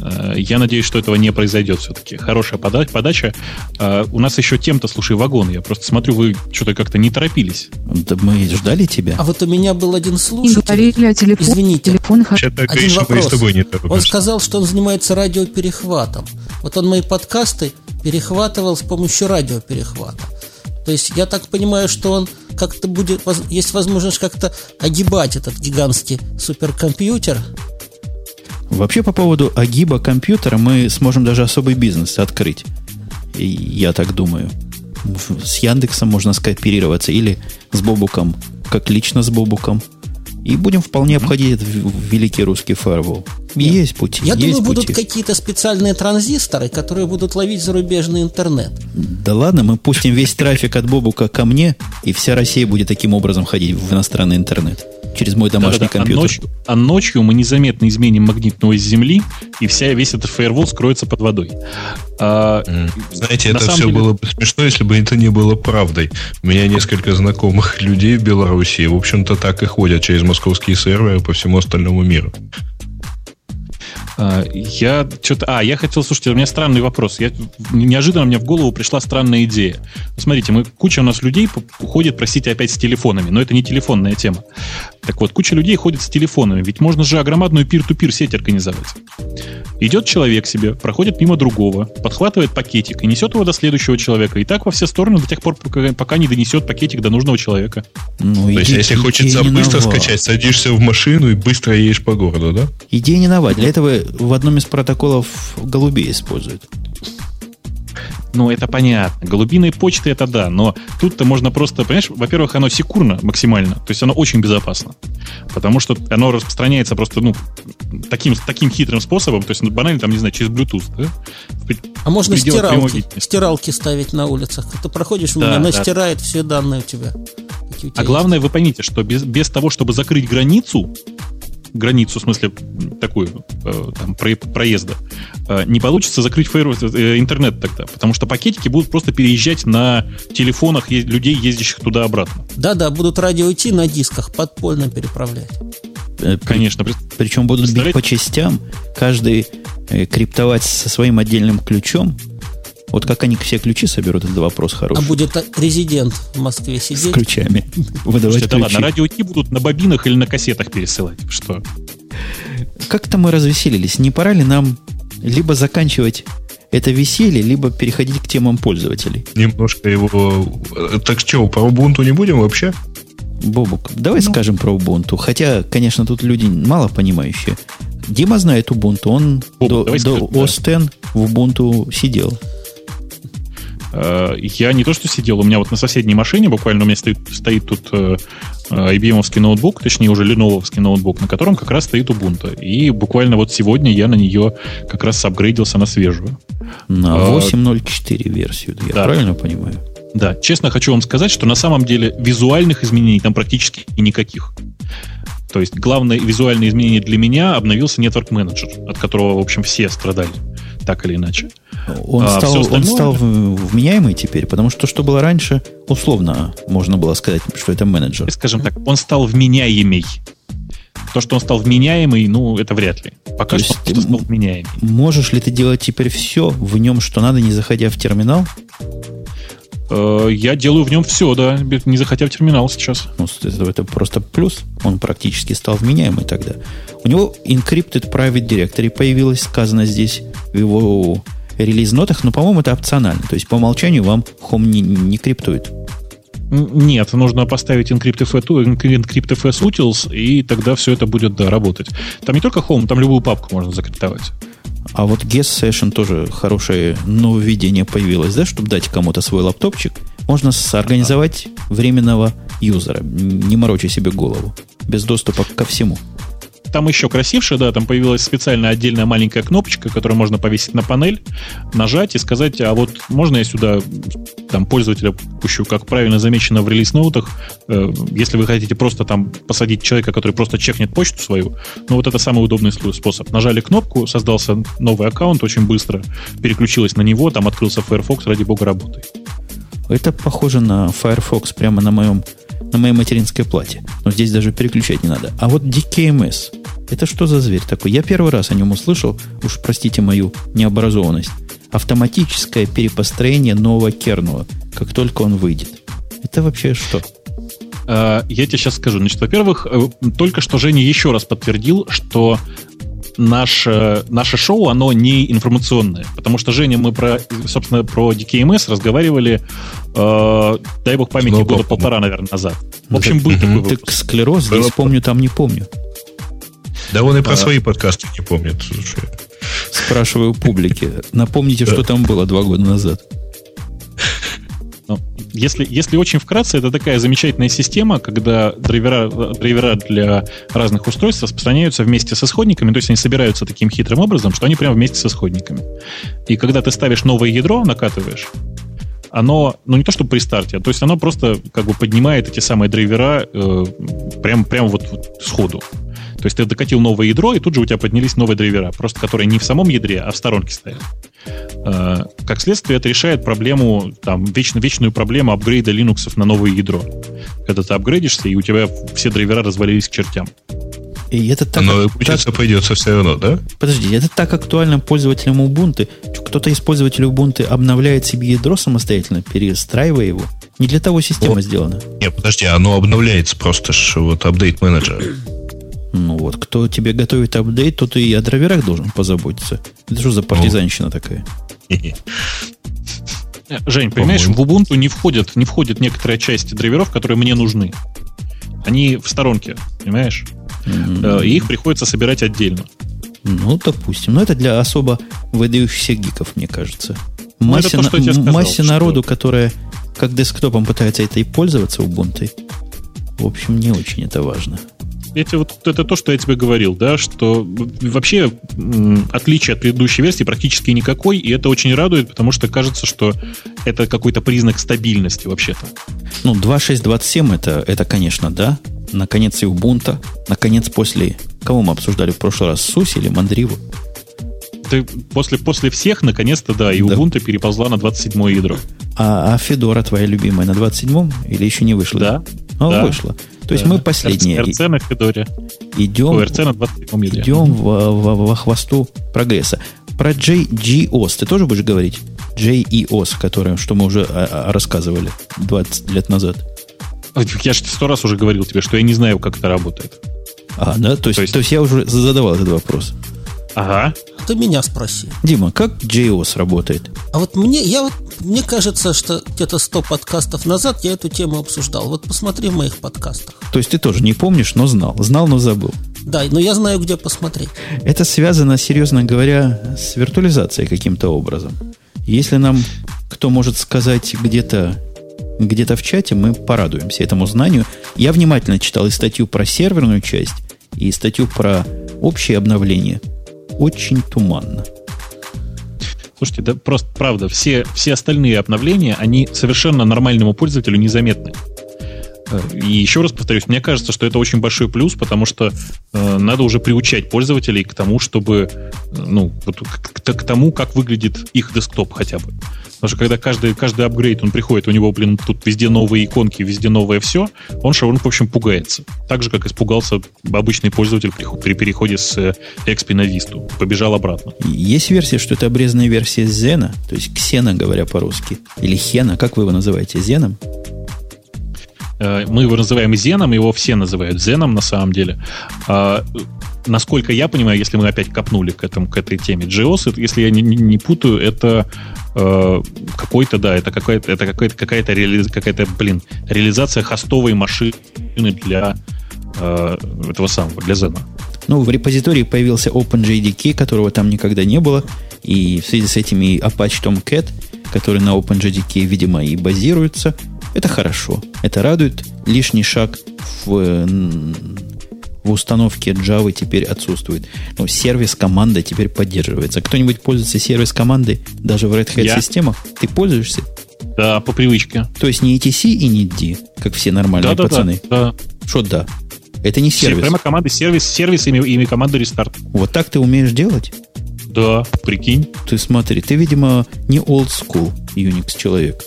Э, я надеюсь, что этого не произойдет все-таки. Хорошая подача. Э, у нас еще тем-то, слушай, вагон. Я просто смотрю, вы что-то как-то не торопились. Да мы ждали тебя. А вот у меня был один слушатель. говорили о телефон, Извините. Телефон один вопрос. Он сказал, что он занимается радиоперехватом. Вот он мои подкасты перехватывал с помощью радиоперехвата. То есть я так понимаю, что он как-то будет, есть возможность как-то огибать этот гигантский суперкомпьютер, Вообще по поводу огиба компьютера мы сможем даже особый бизнес открыть. И я так думаю. С Яндексом можно скооперироваться или с Бобуком, как лично с Бобуком. И будем вполне обходить этот великий русский фаервол. Есть пути. Я есть думаю, пути. будут какие-то специальные транзисторы, которые будут ловить зарубежный интернет. Да ладно, мы пустим весь трафик от Бобука ко мне, и вся Россия будет таким образом ходить в иностранный интернет через мой домашний Да-да-да. компьютер. А ночью, а ночью мы незаметно изменим магнитную Земли, и вся, весь этот фаервол скроется под водой. А, Знаете, это все деле... было бы смешно, если бы это не было правдой. У меня несколько знакомых людей в Беларуси, в общем-то, так и ходят через московские серверы по всему остальному миру. А, я что-то... А, я хотел... Слушайте, у меня странный вопрос. Я, неожиданно мне в голову пришла странная идея. Смотрите, мы, куча у нас людей ходит, простите, опять с телефонами, но это не телефонная тема. Так вот, куча людей ходит с телефонами, ведь можно же огромадную пир-ту-пир сеть организовать. Идет человек себе, проходит мимо другого, подхватывает пакетик и несет его до следующего человека. И так во все стороны до тех пор, пока, пока не донесет пакетик до нужного человека. Ну, То есть, если хочется быстро нова. скачать, садишься в машину и быстро едешь по городу, да? Идея не нова. Для этого в одном из протоколов голубей используют. Ну, это понятно. Голубиные почты это да, но тут-то можно просто, понимаешь, во-первых, оно секурно максимально, то есть оно очень безопасно. Потому что оно распространяется просто, ну, таким, таким хитрым способом, то есть ну, банально, там, не знаю, через Bluetooth, да? А можно стиралки, стиралки ставить на улицах. Ты проходишь, да, она да. стирает все данные у тебя. У тебя а главное, вы поймите, что без, без того, чтобы закрыть границу, границу, в смысле такую э, там, проезда, э, не получится закрыть э, интернет тогда, потому что пакетики будут просто переезжать на телефонах людей, ездящих туда-обратно. Да-да, будут радио идти на дисках, подпольно переправлять. Конечно. Причем будут бить по частям, каждый криптовать со своим отдельным ключом, вот как они все ключи соберут, это вопрос хороший. А будет резидент в Москве сидеть? С ключами. Выдавать Слушайте, ключи. Да ладно, радио Ти будут на бобинах или на кассетах пересылать. Что? как-то мы развеселились. Не пора ли нам либо заканчивать это веселье, либо переходить к темам пользователей? Немножко его... Так что, по Ubuntu не будем вообще? Бобук, давай ну. скажем про Ubuntu. Хотя, конечно, тут люди мало понимающие. Дима знает Ubuntu, он Бобук, до, до OS X в Ubuntu сидел. Э, я не то, что сидел, у меня вот на соседней машине буквально у меня стоит, стоит тут э, IBM ноутбук, точнее уже Lenovo ноутбук, на котором как раз стоит Ubuntu. И буквально вот сегодня я на нее как раз апгрейдился на свежую. На 8.04 а, версию, я да. правильно понимаю? Да, честно хочу вам сказать, что на самом деле визуальных изменений там практически никаких. То есть главное визуальное изменение для меня обновился Network Manager, от которого, в общем, все страдали, так или иначе. Он, а, стал, он стал вменяемый теперь, потому что то, что было раньше, условно можно было сказать, что это менеджер. Скажем так, он стал вменяемый. То, что он стал вменяемый, ну, это вряд ли. Пока то что ты стал вменяемый. Можешь ли ты делать теперь все в нем, что надо, не заходя в терминал? Э, я делаю в нем все, да, не заходя в терминал сейчас. Ну, это, это просто плюс. Он практически стал вменяемый тогда. У него Encrypted Private Directory появилось, сказано здесь в его релиз-нотах, но, по-моему, это опционально. То есть по умолчанию вам Home не, не криптует. Нет, нужно поставить EncryptFS, EncryptFS Utils, и тогда все это будет да, работать. Там не только Home, там любую папку можно закриптовать. А вот Guest Session тоже хорошее нововведение появилось, да, чтобы дать кому-то свой лаптопчик. Можно организовать временного юзера, не мороча себе голову, без доступа ко всему там еще красивше, да, там появилась специальная отдельная маленькая кнопочка, которую можно повесить на панель, нажать и сказать, а вот можно я сюда там пользователя пущу, как правильно замечено в релиз-ноутах, э, если вы хотите просто там посадить человека, который просто чекнет почту свою, ну вот это самый удобный способ. Нажали кнопку, создался новый аккаунт очень быстро, переключилась на него, там открылся Firefox, ради бога, работай. Это похоже на Firefox прямо на моем на моей материнской плате. Но здесь даже переключать не надо. А вот DKMS, это что за зверь такой? Я первый раз о нем услышал, уж простите мою необразованность. Автоматическое перепостроение нового кернула, как только он выйдет. Это вообще что? А, я тебе сейчас скажу. Значит, во-первых, э, только что Женя еще раз подтвердил, что наше, наше шоу, оно не информационное. Потому что, Женя, мы про, собственно, про DKMS разговаривали, э, дай бог памяти, ну, года полтора, наверное, назад. В общем, был такой выпуск. Так склероз, здесь помню, там не помню. Да он и про а, свои подкасты не помнит. Слушай. Спрашиваю публики. Напомните, что там было два года назад. Если, если очень вкратце, это такая замечательная система, когда драйвера, драйвера для разных устройств распространяются вместе с исходниками, то есть они собираются таким хитрым образом, что они прямо вместе с исходниками. И когда ты ставишь новое ядро, накатываешь, оно, ну не то чтобы при старте, а то есть оно просто как бы поднимает эти самые драйвера э, прямо прям вот, вот сходу. То есть ты докатил новое ядро, и тут же у тебя поднялись новые драйвера, просто которые не в самом ядре, а в сторонке стоят. Э, как следствие, это решает проблему, там, вечно, вечную проблему апгрейда Linux на новое ядро. Когда ты апгрейдишься, и у тебя все драйвера развалились к чертям. И это так, Но учиться так, придется все равно, да? Подожди, это так актуально пользователям Ubuntu. Кто-то из пользователей Ubuntu обновляет себе ядро самостоятельно, перестраивая его. Не для того система вот. сделана. Нет, подожди, оно обновляется просто ж, вот апдейт менеджер. Ну вот, кто тебе готовит апдейт, тот и о драйверах должен позаботиться. Это что за партизанщина ну. такая? Жень, понимаешь, в Ubuntu не входят, не входят некоторая часть драйверов, которые мне нужны. Они в сторонке, понимаешь? Mm-hmm. И их приходится собирать отдельно. Ну, допустим. Но это для особо выдающихся гиков, мне кажется. Ну, массе, то, на, сказал, массе что... народу, которая как десктопом пытается этой пользоваться Ubuntu, в общем, не очень это важно это вот это то, что я тебе говорил, да, что вообще отличие от предыдущей версии практически никакой, и это очень радует, потому что кажется, что это какой-то признак стабильности вообще-то. Ну, 2.6.27 это, это, конечно, да. Наконец и Ubuntu. Наконец после... Кого мы обсуждали в прошлый раз? Суси или Мандриву? Ты после, после всех, наконец-то, да, и да. Ubuntu переползла на 27 ядро. А, а Федора твоя любимая на 27-м или еще не вышла? Да. Ну, да. вышла. То есть мы последние. РЦ на Федоре. Идем, РЦ на 27 идем во, во, во хвосту прогресса. Про JGOS ты тоже будешь говорить? JEOS, который, что мы уже а, а, рассказывали 20 лет назад. Я же сто раз уже говорил тебе, что я не знаю, как это работает. А, да? То есть, то есть... то есть я уже задавал этот вопрос. Ага. Ты меня спроси. Дима, как JOS работает? А вот мне, я вот, мне кажется, что где-то 100 подкастов назад я эту тему обсуждал. Вот посмотри в моих подкастах. То есть ты тоже не помнишь, но знал. Знал, но забыл. Да, но я знаю, где посмотреть. Это связано, серьезно говоря, с виртуализацией каким-то образом. Если нам кто может сказать где-то где-то в чате, мы порадуемся этому знанию. Я внимательно читал и статью про серверную часть, и статью про общее обновление. Очень туманно. Слушайте, да просто правда, все, все остальные обновления, они совершенно нормальному пользователю незаметны. И еще раз повторюсь, мне кажется, что это очень большой плюс, потому что э, надо уже приучать пользователей к тому, чтобы, э, ну, вот, к, к тому, как выглядит их десктоп хотя бы. Потому что когда каждый, каждый апгрейд, он приходит, у него, блин, тут везде новые иконки, везде новое все, он, он в общем, пугается. Так же, как испугался обычный пользователь при, при переходе с XP на Vista. Побежал обратно. Есть версия, что это обрезанная версия Зена, то есть Ксена, говоря по-русски. Или Хена, как вы его называете, Зеном? Э, мы его называем Зеном, его все называют Зеном на самом деле. А, насколько я понимаю, если мы опять копнули к, этому, к этой теме, JOS, если я не, не путаю, это э, какой-то, да, это какая-то, это какая-то, какая-то, реали, какая-то, блин, реализация хостовой машины для э, этого самого, для Зена. Ну, в репозитории появился OpenJDK, которого там никогда не было, и в связи с этим и Apache Tomcat, который на OpenJDK, видимо, и базируется – это хорошо. Это радует. Лишний шаг в, в установке Java теперь отсутствует. Но сервис команда теперь поддерживается. Кто-нибудь пользуется сервис командой даже в Red Hat Я. системах? Ты пользуешься? Да, по привычке. То есть не ETC и не D, как все нормальные да, пацаны. Да, да. Что да? Это не сервис. Прямо команда сервис, сервис ими, ими команда рестарт. Вот так ты умеешь делать? Да, прикинь. Ты смотри, ты, видимо, не old school Unix человек.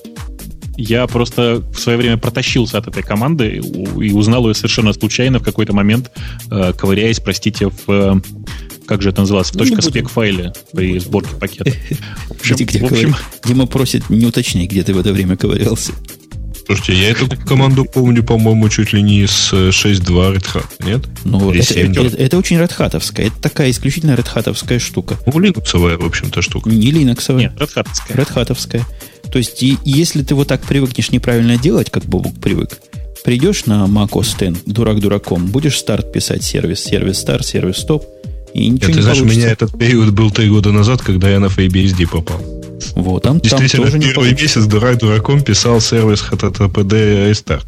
Я просто в свое время протащился от этой команды и узнал ее совершенно случайно в какой-то момент, э, ковыряясь, простите, в э, как же это называлось, в точка спек файле при сборке пакета. В общем, где, где в общем... Дима просит не уточнить, где ты в это время ковырялся. Слушайте, я эту команду помню, по-моему, чуть ли не с 6.2 Red Hat, нет? Ну, это, это, это очень Red Hat Это такая исключительно Red Hat штука. Ну, Linux, в общем-то, штука. Не Linux. Нет, Red Hat. Red Hat То есть, и, если ты вот так привыкнешь неправильно делать, как Бобук привык, придешь на Mac OS X, дурак дураком, будешь старт писать сервис, сервис старт, сервис стоп, и ничего не ты знаешь, у меня этот период был три года назад, когда я на FreeBSD попал. Вот, там, Действительно, там тоже первый не месяц дурак дураком писал сервис HTTPD Restart.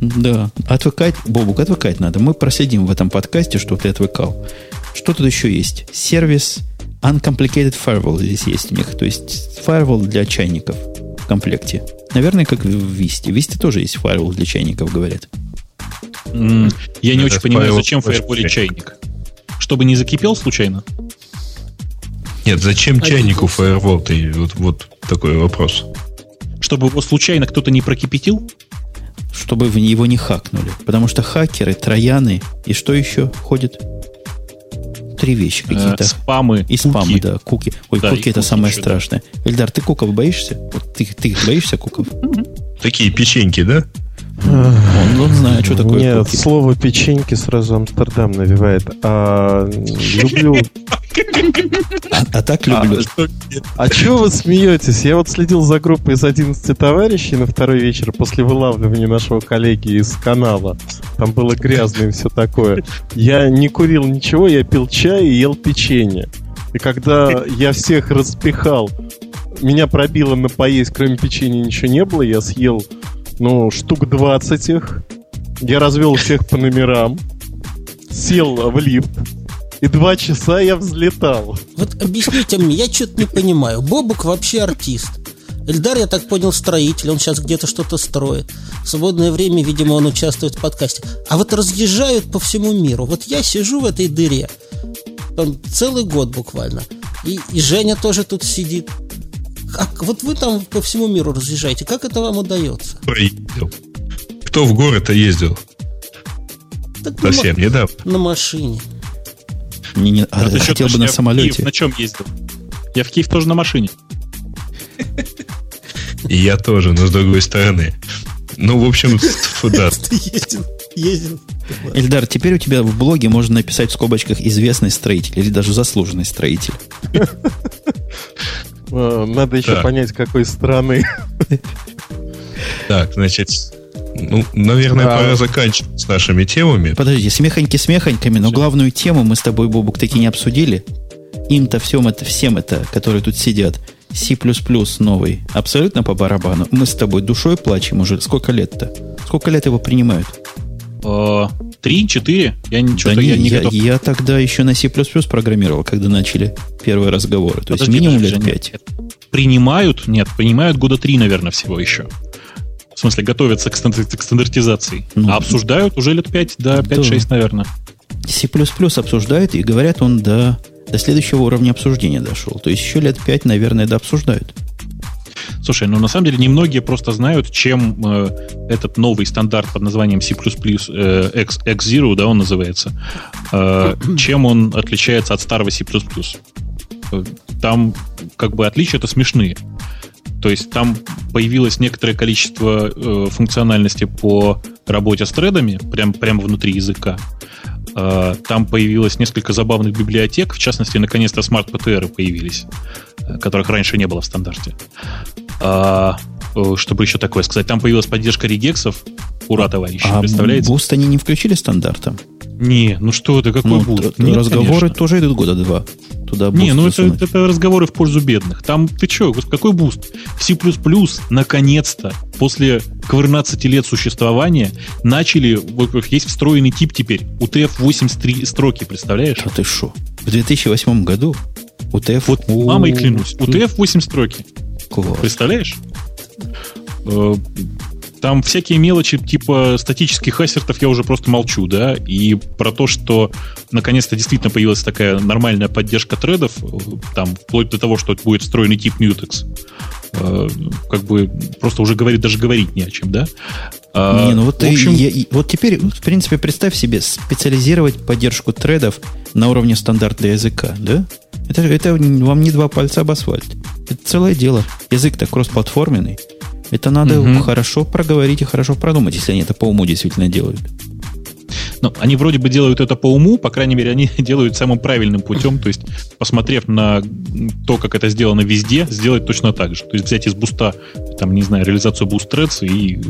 Да, отвыкать, Бобук, отвыкать надо. Мы проследим в этом подкасте, что ты отвыкал. Что тут еще есть? Сервис Uncomplicated Firewall здесь есть у них. То есть firewall для чайников в комплекте. Наверное, как в Висте. В Висте тоже есть firewall для чайников, говорят. Mm, я не Это очень понимаю, зачем в Firewall чайник. Чтобы не закипел случайно? Нет, зачем а чайнику фаервол? Ты, вот, вот такой вопрос. Чтобы его случайно кто-то не прокипятил? Чтобы в его не хакнули. Потому что хакеры, трояны и что еще ходит? Три вещи э, какие-то. Э, спамы. И куки. спамы, да, куки. Ой, да, куки это самое еще, страшное. Да. Эльдар, ты куков боишься? Вот ты, ты боишься куков? Такие печеньки, да? Он, он знает, что такое Нет, куки. слово печеньки сразу Амстердам навевает. А, люблю а, а так люблю. А, а чего вы смеетесь? Я вот следил за группой из 11 товарищей на второй вечер после вылавливания нашего коллеги из канала. Там было грязно и все такое. Я не курил ничего, я пил чай и ел печенье. И когда я всех распихал, меня пробило на поесть, кроме печенья ничего не было, я съел, ну, штук 20 их. Я развел всех по номерам, сел в лифт, и два часа я взлетал. Вот объясните мне, я что-то не понимаю. Бобук вообще артист. Эльдар, я так понял, строитель, он сейчас где-то что-то строит. В свободное время, видимо, он участвует в подкасте. А вот разъезжают по всему миру. Вот я сижу в этой дыре, там целый год буквально. И, и Женя тоже тут сидит. Как, вот вы там по всему миру разъезжаете. Как это вам удается? Кто Кто в город-то ездил? Так Совсем на, недавно. На машине. Не, не, а, а хотел бы на самолете. Киев на чем ездил? Я в Киев тоже на машине. И я тоже, но с другой стороны. Ну, в общем, да. ездим. Эльдар, теперь у тебя в блоге можно написать в скобочках известный строитель или даже заслуженный строитель. А, Надо еще Так. понять, какой страны. Так, значит, ну, наверное, А. пора заканчивать с нашими темами. Подожди, смехоньки смехоньками, но главную тему мы с тобой, Бобук, таки не обсудили. Им-то всем это, всем это, которые тут сидят, C++ новый, абсолютно по барабану. Мы с тобой душой плачем уже. Сколько лет-то? Сколько лет его принимают? Э, Три, четыре? Я ничего, Да я не, не я, готов. я тогда еще на C++ программировал, когда начали первые разговоры. То есть Подожди, минимум подожди, лет пять. Принимают? Нет, принимают года три, наверное, всего еще. В смысле, готовятся к, стандар- к стандартизации. Ну, а обсуждают уже лет 5, да, 5-6, наверное. C++ обсуждают и говорят, он до, до следующего уровня обсуждения дошел. То есть еще лет пять, наверное, да обсуждают. Слушай, ну на самом деле немногие просто знают, чем э, этот новый стандарт под названием C++ э, X, X0, да, он называется, э, чем он отличается от старого C++. Э, Там как бы отличия-то смешные. То есть там появилось некоторое количество э, функциональности по работе с тредами, прям, прямо внутри языка. Э, там появилось несколько забавных библиотек, в частности, наконец-то smart PTR ы появились, э, которых раньше не было в стандарте. А, э, что бы еще такое сказать, там появилась поддержка regex ов. Ура, товарищи, А представляете? Boost они не включили стандартом. Не, ну что ты, какой Ну, Boost? Нет, разговоры конечно. тоже идут года два. Туда Не, ну это, это разговоры в пользу бедных. Там ты что, какой Boost? В C++ наконец-то, после 12 лет существования, начали, есть встроенный тип теперь, UTF-8 строки, представляешь? А ты что? В 2008 году UTF... Вот мамой клянусь, UTF-8 строки. Класс. Представляешь? Там всякие мелочи типа статических ассертов я уже просто молчу, да, и про то, что наконец-то действительно появилась такая нормальная поддержка тредов, э, там, вплоть до того, что будет встроенный тип Mutex, э, как бы просто уже говорить, даже говорить не о чем, да? А, Не, ну вот, в общем, я- вот теперь, в принципе, представь себе специализировать поддержку тредов на уровне стандарта языка, да? Это, это вам не два пальца об асфальт. Это целое дело. Язык-то кроссплатформенный. Это надо Мгм. хорошо проговорить и хорошо продумать, если они это по уму действительно делают. Ну, они вроде бы делают это по уму, по крайней мере, они делают самым правильным путем, то есть, посмотрев на то, как это сделано везде, сделать точно так же. То есть, взять из буста, там, не знаю, реализацию Threads и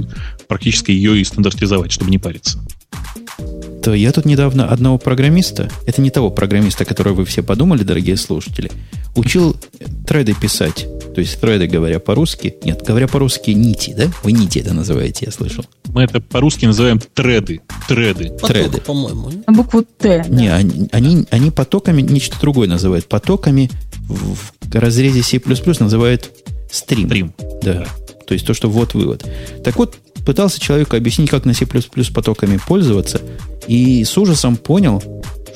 практически ее и стандартизовать, чтобы не париться. То я тут недавно одного программиста, это не того программиста, которого вы все подумали, дорогие слушатели, учил треды писать. То есть треды, говоря по-русски, нет, говоря по-русски, нити, да? Вы нити это называете, я слышал. Мы это по-русски называем треды. Треды. Поток, Треды. по-моему. На букву Т. Не, они, они, они потоками нечто другое называют. Потоками в, в разрезе C++ называют стрим. Стрим. Да. То есть то, что вот-вывод. Так вот, пытался человеку объяснить, как на C++ потоками пользоваться, и с ужасом понял,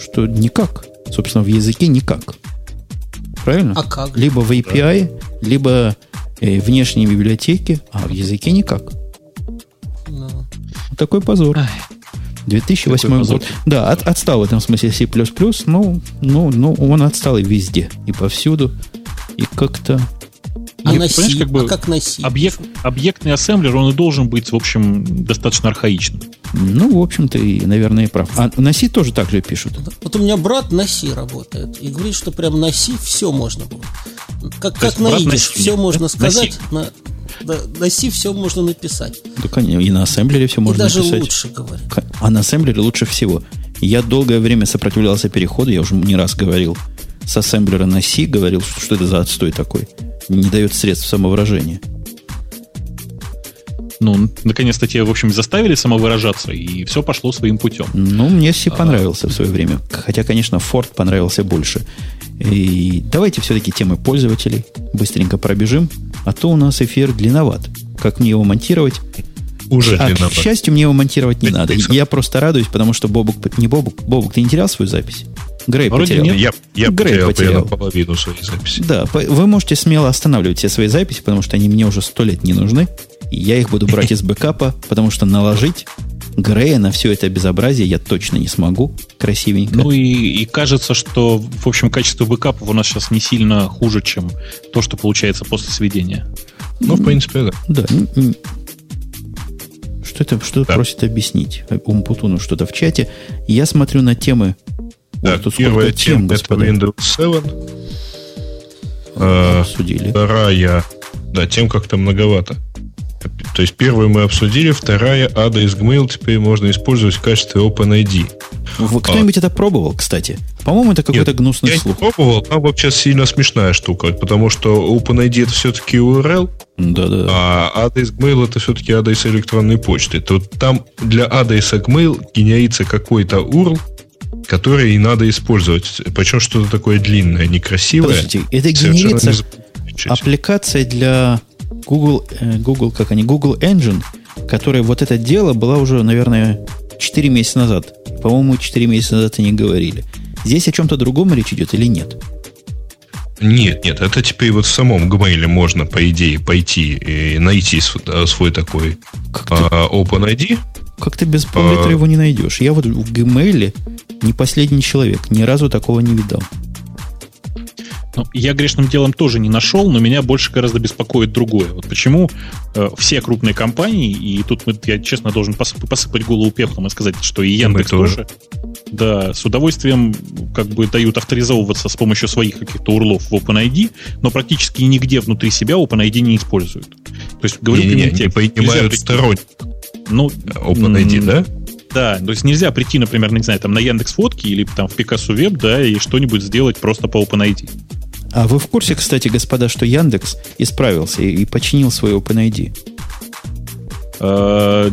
что никак. Собственно, в языке никак. Правильно? А как? Либо в API, либо э, внешние библиотеки, а в языке никак. Ну, Вот такой позор. 2008 Такой позор. год. Да, от- отстал в этом смысле C++, ну, ну, ну, он отстал и везде, и повсюду, и как-то... а И, на понимаешь, C? как бы А как на C? Объект, объектный ассемблер, он и должен быть, в общем, достаточно архаичным. Ну, в общем-то, и, наверное, и прав. А на C тоже так же пишут. Вот у меня брат на C работает и говорит, что прям на C все можно было. Как, То как на на идиш, все можно На сказать, на, да, на C все можно написать. Да, конечно, и на ассемблере все и можно даже написать. лучше говорит. А на ассемблере лучше всего. Я долгое время сопротивлялся переходу, я уже не раз говорил. С ассемблера на C говорил, что, что это за отстой такой. Не дает средств самовыражения. Ну, наконец-то тебя, в общем, заставили самовыражаться, и все пошло своим путем. Ну, мне C понравился в свое время. Хотя, конечно, Ford понравился больше. И давайте все-таки темы пользователей быстренько пробежим. А то у нас эфир длинноват. Как мне его монтировать? Уже а, к длинноват. счастью, мне его монтировать не Это надо. Я просто радуюсь, потому что Бобук... Не Бобук. Бобук, ты не терял свою запись? Грей Вроде потерял. нет. Я, я Грей потерял, потерял. половину своей записи. Да, вы можете смело останавливать все свои записи, потому что они мне уже сто лет не нужны. Я их буду брать из бэкапа, потому что наложить Грея на все это безобразие я точно не смогу. Красивенько. Ну и, и кажется, что, в общем, качество бэкапов у нас сейчас не сильно хуже, чем то, что получается после сведения. Ну, в принципе, да. Да. Что Что-то что да. просит объяснить. Умпутуну что-то в чате. Я смотрю на темы. Да, вот, тут первая тем, тем это Windows 7. А, обсудили. Вторая, да, тем как-то многовато. То есть первую мы обсудили, вторая адрес Gmail теперь можно использовать в качестве OpenID. Вы кто-нибудь а, это пробовал, кстати? По-моему, это какой-то гнусный я слух. Я пробовал, там вообще сильно смешная штука, потому что OpenID это все-таки URL, да, да, а адрес Gmail это все-таки адрес электронной почты. То там для адреса Gmail генерится какой-то URL, который и надо использовать. Причем что-то такое длинное, некрасивое. Подождите, это генерится аппликация для Google, э, Google, как они, Google Engine, которая вот это дело была уже, наверное, 4 месяца назад. По-моему, 4 месяца назад они говорили. Здесь о чем-то другом речь идет или нет? Нет, нет, это теперь вот в самом Gmail можно, по идее, пойти и найти свой, свой такой а, OpenID. Как ты без пол а, его не найдешь? Я вот в Gmail не последний человек, ни разу такого не видал. Ну, я грешным делом тоже не нашел, но меня больше гораздо беспокоит другое. Вот почему э, все крупные компании, и тут мы, я честно должен посып, посыпать голову пеплом и сказать, что и Яндекс тоже. тоже, да, с удовольствием как бы дают авторизовываться с помощью своих каких-то урлов в OpenID, но практически нигде внутри себя OpenID не используют. То есть, говорю, не, не, не понимают сторонник. Ну, OpenID, да? Да, то есть нельзя прийти, например, не знаю, там на Яндекс Фотки или там в Picasso Web, да, и что-нибудь сделать просто по OpenID. А вы в курсе, кстати, господа, что Яндекс исправился и, и починил свой OpenID? А,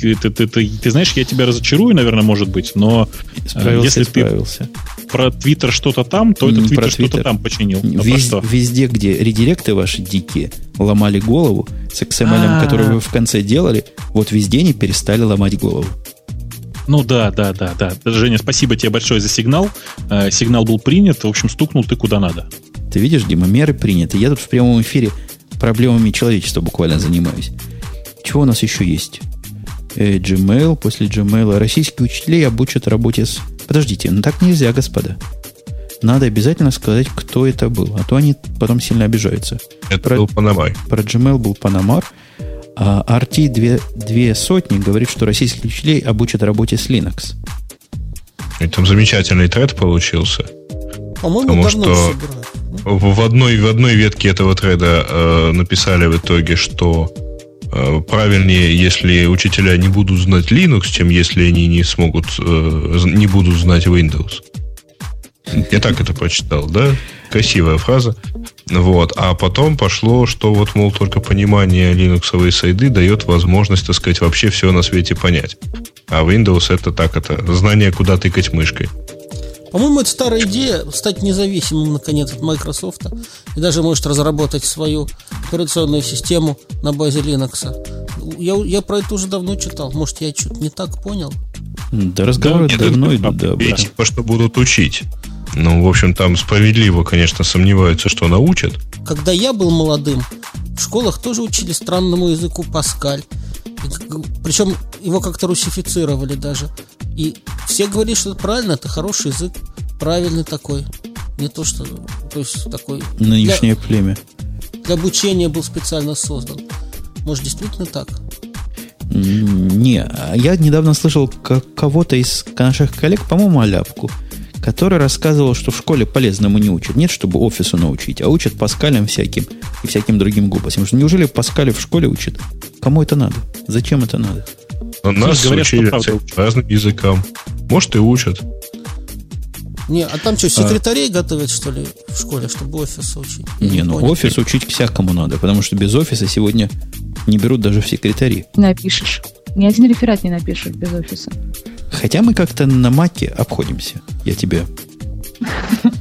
ты, ты, ты, ты знаешь, я тебя разочарую, наверное, может быть, но исправился, если исправился. ты про Твиттер что-то там, то это Твиттер что-то там починил. А Вез, везде, где редиректы ваши дикие ломали голову с XML, А-а-а. который вы в конце делали, вот везде не перестали ломать голову. Ну да, да, да, да. Женя, спасибо тебе большое за сигнал. Э, сигнал был принят. В общем, стукнул ты куда надо. Ты видишь, Дима, меры приняты. Я тут в прямом эфире проблемами человечества буквально занимаюсь. Чего у нас еще есть? Э, Gmail, после Gmail. Российские учителей обучат работе с... Подождите, ну так нельзя, господа. Надо обязательно сказать, кто это был. А то они потом сильно обижаются. Это про, был Панамар. Про Gmail был Панамар. А RT две, две сотни говорит, что российских учителей обучат работе с Linux. И там замечательный тред получился. По-моему, потому что в одной, в одной ветке этого треда э, написали в итоге, что э, правильнее, если учителя не будут знать Linux, чем если они не смогут, э, не будут знать Windows. Я так это прочитал, да? Красивая фраза. Вот. А потом пошло, что вот, мол, только понимание линуксовой сайды дает возможность, так сказать, вообще все на свете понять. А Windows это так, это знание, куда тыкать мышкой. По-моему, это старая идея стать независимым, наконец, от Microsoft. И даже может разработать свою операционную систему на базе Linux. Я, я про это уже давно читал. Может, я что-то не так понял? Да, разговоры да, давно идут. Да, типа, что будут учить. Ну, в общем, там справедливо, конечно, сомневаются, что научат. Когда я был молодым, в школах тоже учили странному языку Паскаль. Причем его как-то русифицировали даже. И все говорили, что это правильно, это хороший язык, правильный такой. Не то, что... То есть такой... Нынешнее для, племя. Для обучения был специально создан. Может, действительно так? Не, я недавно слышал кого-то из наших коллег, по-моему, Аляпку, который рассказывал, что в школе полезному не учат. Нет, чтобы офису научить, а учат паскалям всяким и всяким другим глупостям. Что неужели паскали в школе учат? Кому это надо? Зачем это надо? У нас говорят, учили разным языкам. Может, и учат. Не, а там что, секретарей а... готовят, что ли, в школе, чтобы офис учить? Я не, ну понял. офис учить всякому надо, потому что без офиса сегодня не берут даже в секретари. Напишешь. Ни один реферат не напишешь без офиса. Хотя мы как-то на маке обходимся. Я тебе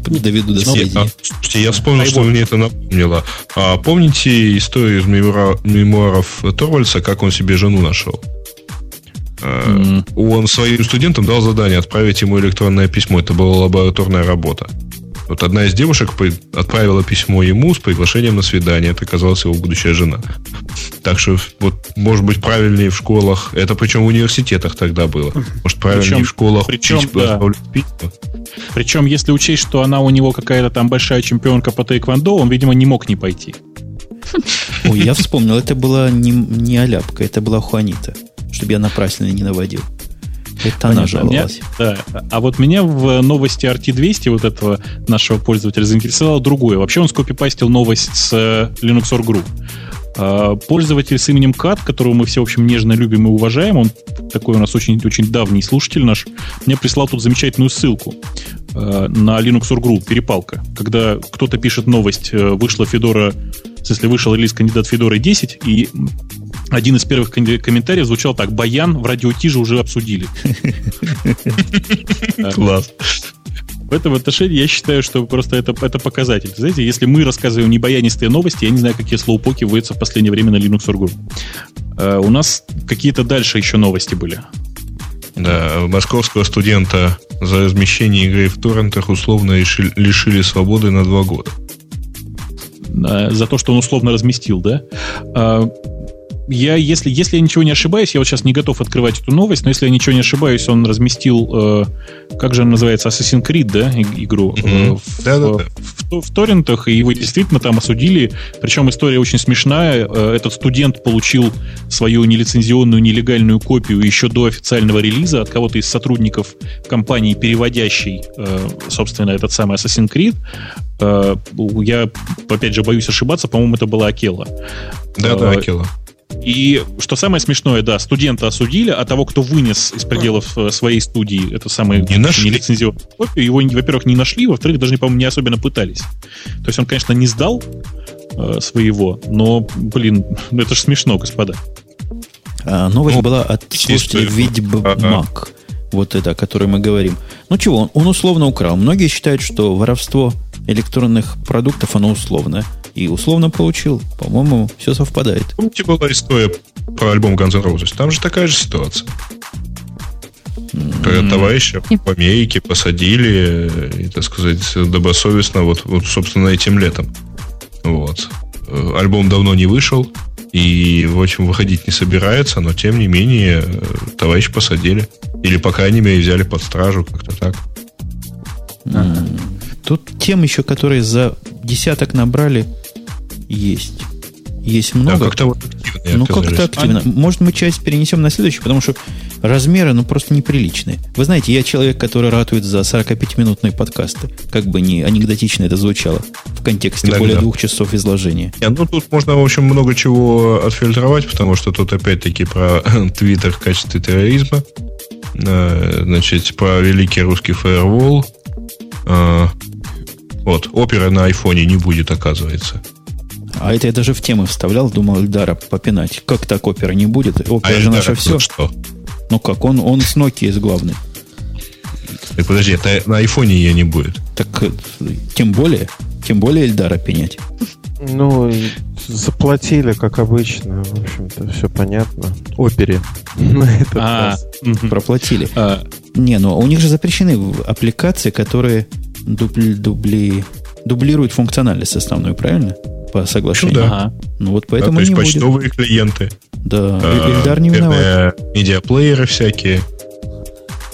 доведу до сведения. Слушайте, я вспомнил, что мне это напомнило. А помните историю из мемуаров Торвальца, как он себе жену нашел? Mm. Он своим студентам дал задание отправить ему электронное письмо. Это была лабораторная работа. Вот одна из девушек отправила письмо ему с приглашением на свидание. Это оказалась его будущая жена. Так что, вот, может быть, правильнее в школах. Это причем в университетах тогда было. Может, правильнее причем, в школах причем, да. письма. Причем, если учесть, что она у него какая-то там большая чемпионка по тайквондо, он, видимо, не мог не пойти. Ой, я вспомнил, это была не, не Аляпка, это была Хуанита. чтобы я напрасно не наводил. Это она жаловалась. Меня, да. А вот меня в новости RT200 вот этого нашего пользователя заинтересовало другое. Вообще он скопипастил новость с э, Linux Group. А, пользователь с именем Кат, которого мы все, в общем, нежно любим и уважаем, он такой у нас очень-очень давний слушатель наш, мне прислал тут замечательную ссылку э, на Linux Group, перепалка. Когда кто-то пишет новость, э, вышла Федора, смысле, вышел релиз кандидат Федора 10, и один из первых комментариев звучал так: Баян в радио Тиже уже обсудили. Класс. В этом отношении я считаю, что просто это, это показатель. Знаете, если мы рассказываем не баянистые новости, я не знаю, какие слоупоки вводятся в последнее время на Linux.org. Uh, у нас какие-то дальше еще новости были. Да, московского студента за размещение игры в торрентах условно лишили, лишили свободы на два года. Uh, за то, что он условно разместил, да? Я, если, если я ничего не ошибаюсь, я вот сейчас не готов открывать эту новость, но если я ничего не ошибаюсь, он разместил, э, как же она называется, Assassin's Creed, да, игру mm-hmm. э, в, да, да, да. В, в, в торрентах, и его действительно там осудили. Причем история очень смешная. Э, этот студент получил свою нелицензионную, нелегальную копию еще до официального релиза от кого-то из сотрудников компании, переводящей, э, собственно, этот самый Assassin's Creed. Э, я, опять же, боюсь ошибаться, по-моему, это была Акела. Да, да, э, Акела. И что самое смешное, да, студента осудили, а того, кто вынес из пределов э, своей студии это самое не нашли. нелицензионную копию, его, во-первых, не нашли, во-вторых, даже, по-моему, не особенно пытались. То есть он, конечно, не сдал э, своего, но, блин, это же смешно, господа. А, новость ну, была от слушателя Ведьмак. Ага. Вот это, о которой мы говорим. Ну чего, он, он условно украл. Многие считают, что воровство электронных продуктов, оно условное и условно получил. По-моему, все совпадает. Помните, была история про альбом Guns N' Roses? Там же такая же ситуация. Mm-hmm. Товарища по Америке посадили, и, так сказать, добросовестно, вот, вот, собственно, этим летом. Вот. Альбом давно не вышел, и, в общем, выходить не собирается, но, тем не менее, товарищ посадили. Или, по крайней мере, взяли под стражу, как-то так. Тут тем еще, которые за десяток набрали, есть. Есть много. Да, как-то вот активно. Ну, как-то активно. А... Может, мы часть перенесем на следующий, потому что размеры, ну, просто неприличные. Вы знаете, я человек, который ратует за 45-минутные подкасты. Как бы не анекдотично это звучало в контексте да, более да. двух часов изложения. Нет, ну, тут можно, в общем, много чего отфильтровать, потому что тут, опять-таки, про Твиттер в качестве терроризма. Э, значит, про великий русский фаервол. Э, вот, опера на айфоне не будет, оказывается. А это я даже в темы вставлял, думал Эльдара попинать. Как так опера не будет? Опера а же наше все. Что? Ну как, он, он с Nokia из главный. Так подожди, это на айфоне ее не будет. Так э, тем более, тем более Эльдара пенять. Ну, заплатили, как обычно. В общем-то, все понятно. Опере. А, проплатили. А. Не, ну у них же запрещены аппликации, которые дубли, дубли, дублируют функциональность основную, правильно? По соглашению. Ну, да. Ага. Ну вот поэтому да, то есть почтовые будет. клиенты. Да, а, Эльдар не виноват. Медиаплееры всякие.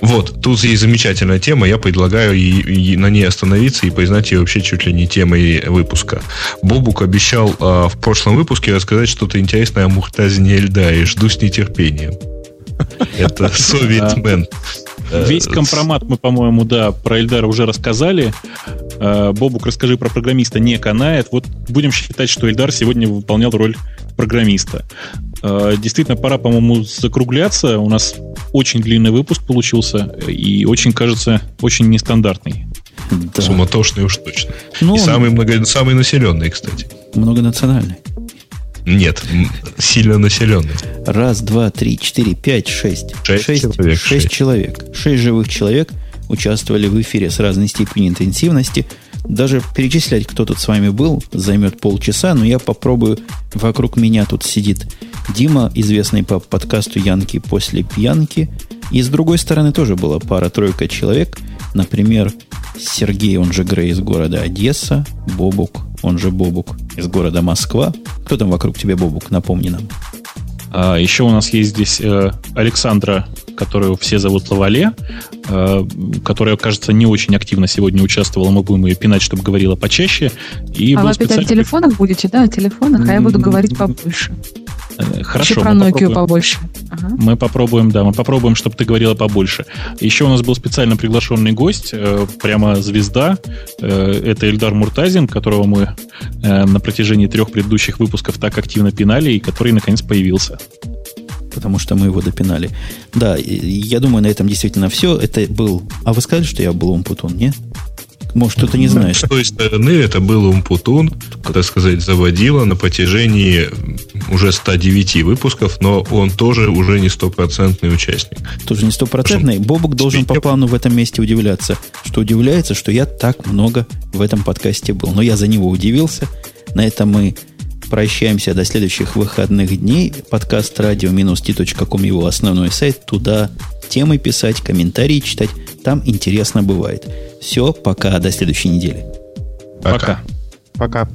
Вот, тут есть замечательная тема, я предлагаю и, и на ней остановиться и признать ее вообще чуть ли не темой выпуска. Бобук обещал а, в прошлом выпуске рассказать что-то интересное о Мухтазине Эльдаре. Жду с нетерпением. Это Советмен. Весь компромат мы, по-моему, да, про Эльдара уже рассказали. Э, Бобук, расскажи про программиста не канает. Вот будем считать, что Эльдар сегодня выполнял роль программиста. Э, действительно, пора, по-моему, закругляться. У нас очень длинный выпуск получился и очень, кажется, очень нестандартный. Да. Суматошный уж точно. Ну, и самый, много, самый населенный, кстати. Многонациональный. Нет, сильно населенный. Раз, два, три, четыре, пять, шесть. Шесть, шесть человек. Шесть, шесть человек. Шесть живых человек участвовали в эфире с разной степенью интенсивности. Даже перечислять, кто тут с вами был, займет полчаса, но я попробую. Вокруг меня тут сидит Дима, известный по подкасту Янки после пьянки. И с другой стороны тоже была пара-тройка человек. Например, Сергей, он же Грей из города Одесса, Бобук, он же Бобук из города Москва. Кто там вокруг тебя, Бобук, напомни нам. А, еще у нас есть здесь э, Александра, которую все зовут Лавале, э, которая, кажется, не очень активно сегодня участвовала. Мы будем ее пинать, чтобы говорила почаще. И а вы опять специально... о телефонах будете, да, о телефонах, а я буду говорить побольше. Э, хорошо. Еще про Nokia побольше. Ага. Мы попробуем, да, мы попробуем, чтобы ты говорила побольше. Еще у нас был специально приглашенный гость, э, прямо звезда. Э, это Эльдар Муртазин, которого мы на протяжении трех предыдущих выпусков так активно пинали, и который наконец появился потому что мы его допинали. Да, я думаю, на этом действительно все. Это был... А вы сказали, что я был Умпутун, нет? Может, кто-то не знает. С той стороны это был Умпутун, так сказать, заводила на протяжении уже 109 выпусков, но он тоже уже не стопроцентный участник. Тоже не стопроцентный. Бобок должен по плану в этом месте удивляться, что удивляется, что я так много в этом подкасте был. Но я за него удивился. На этом мы прощаемся до следующих выходных дней. Подкаст радио-t.com его основной сайт. Туда темы писать, комментарии читать. Там интересно бывает. Все, пока, до следующей недели. Пока. Пока.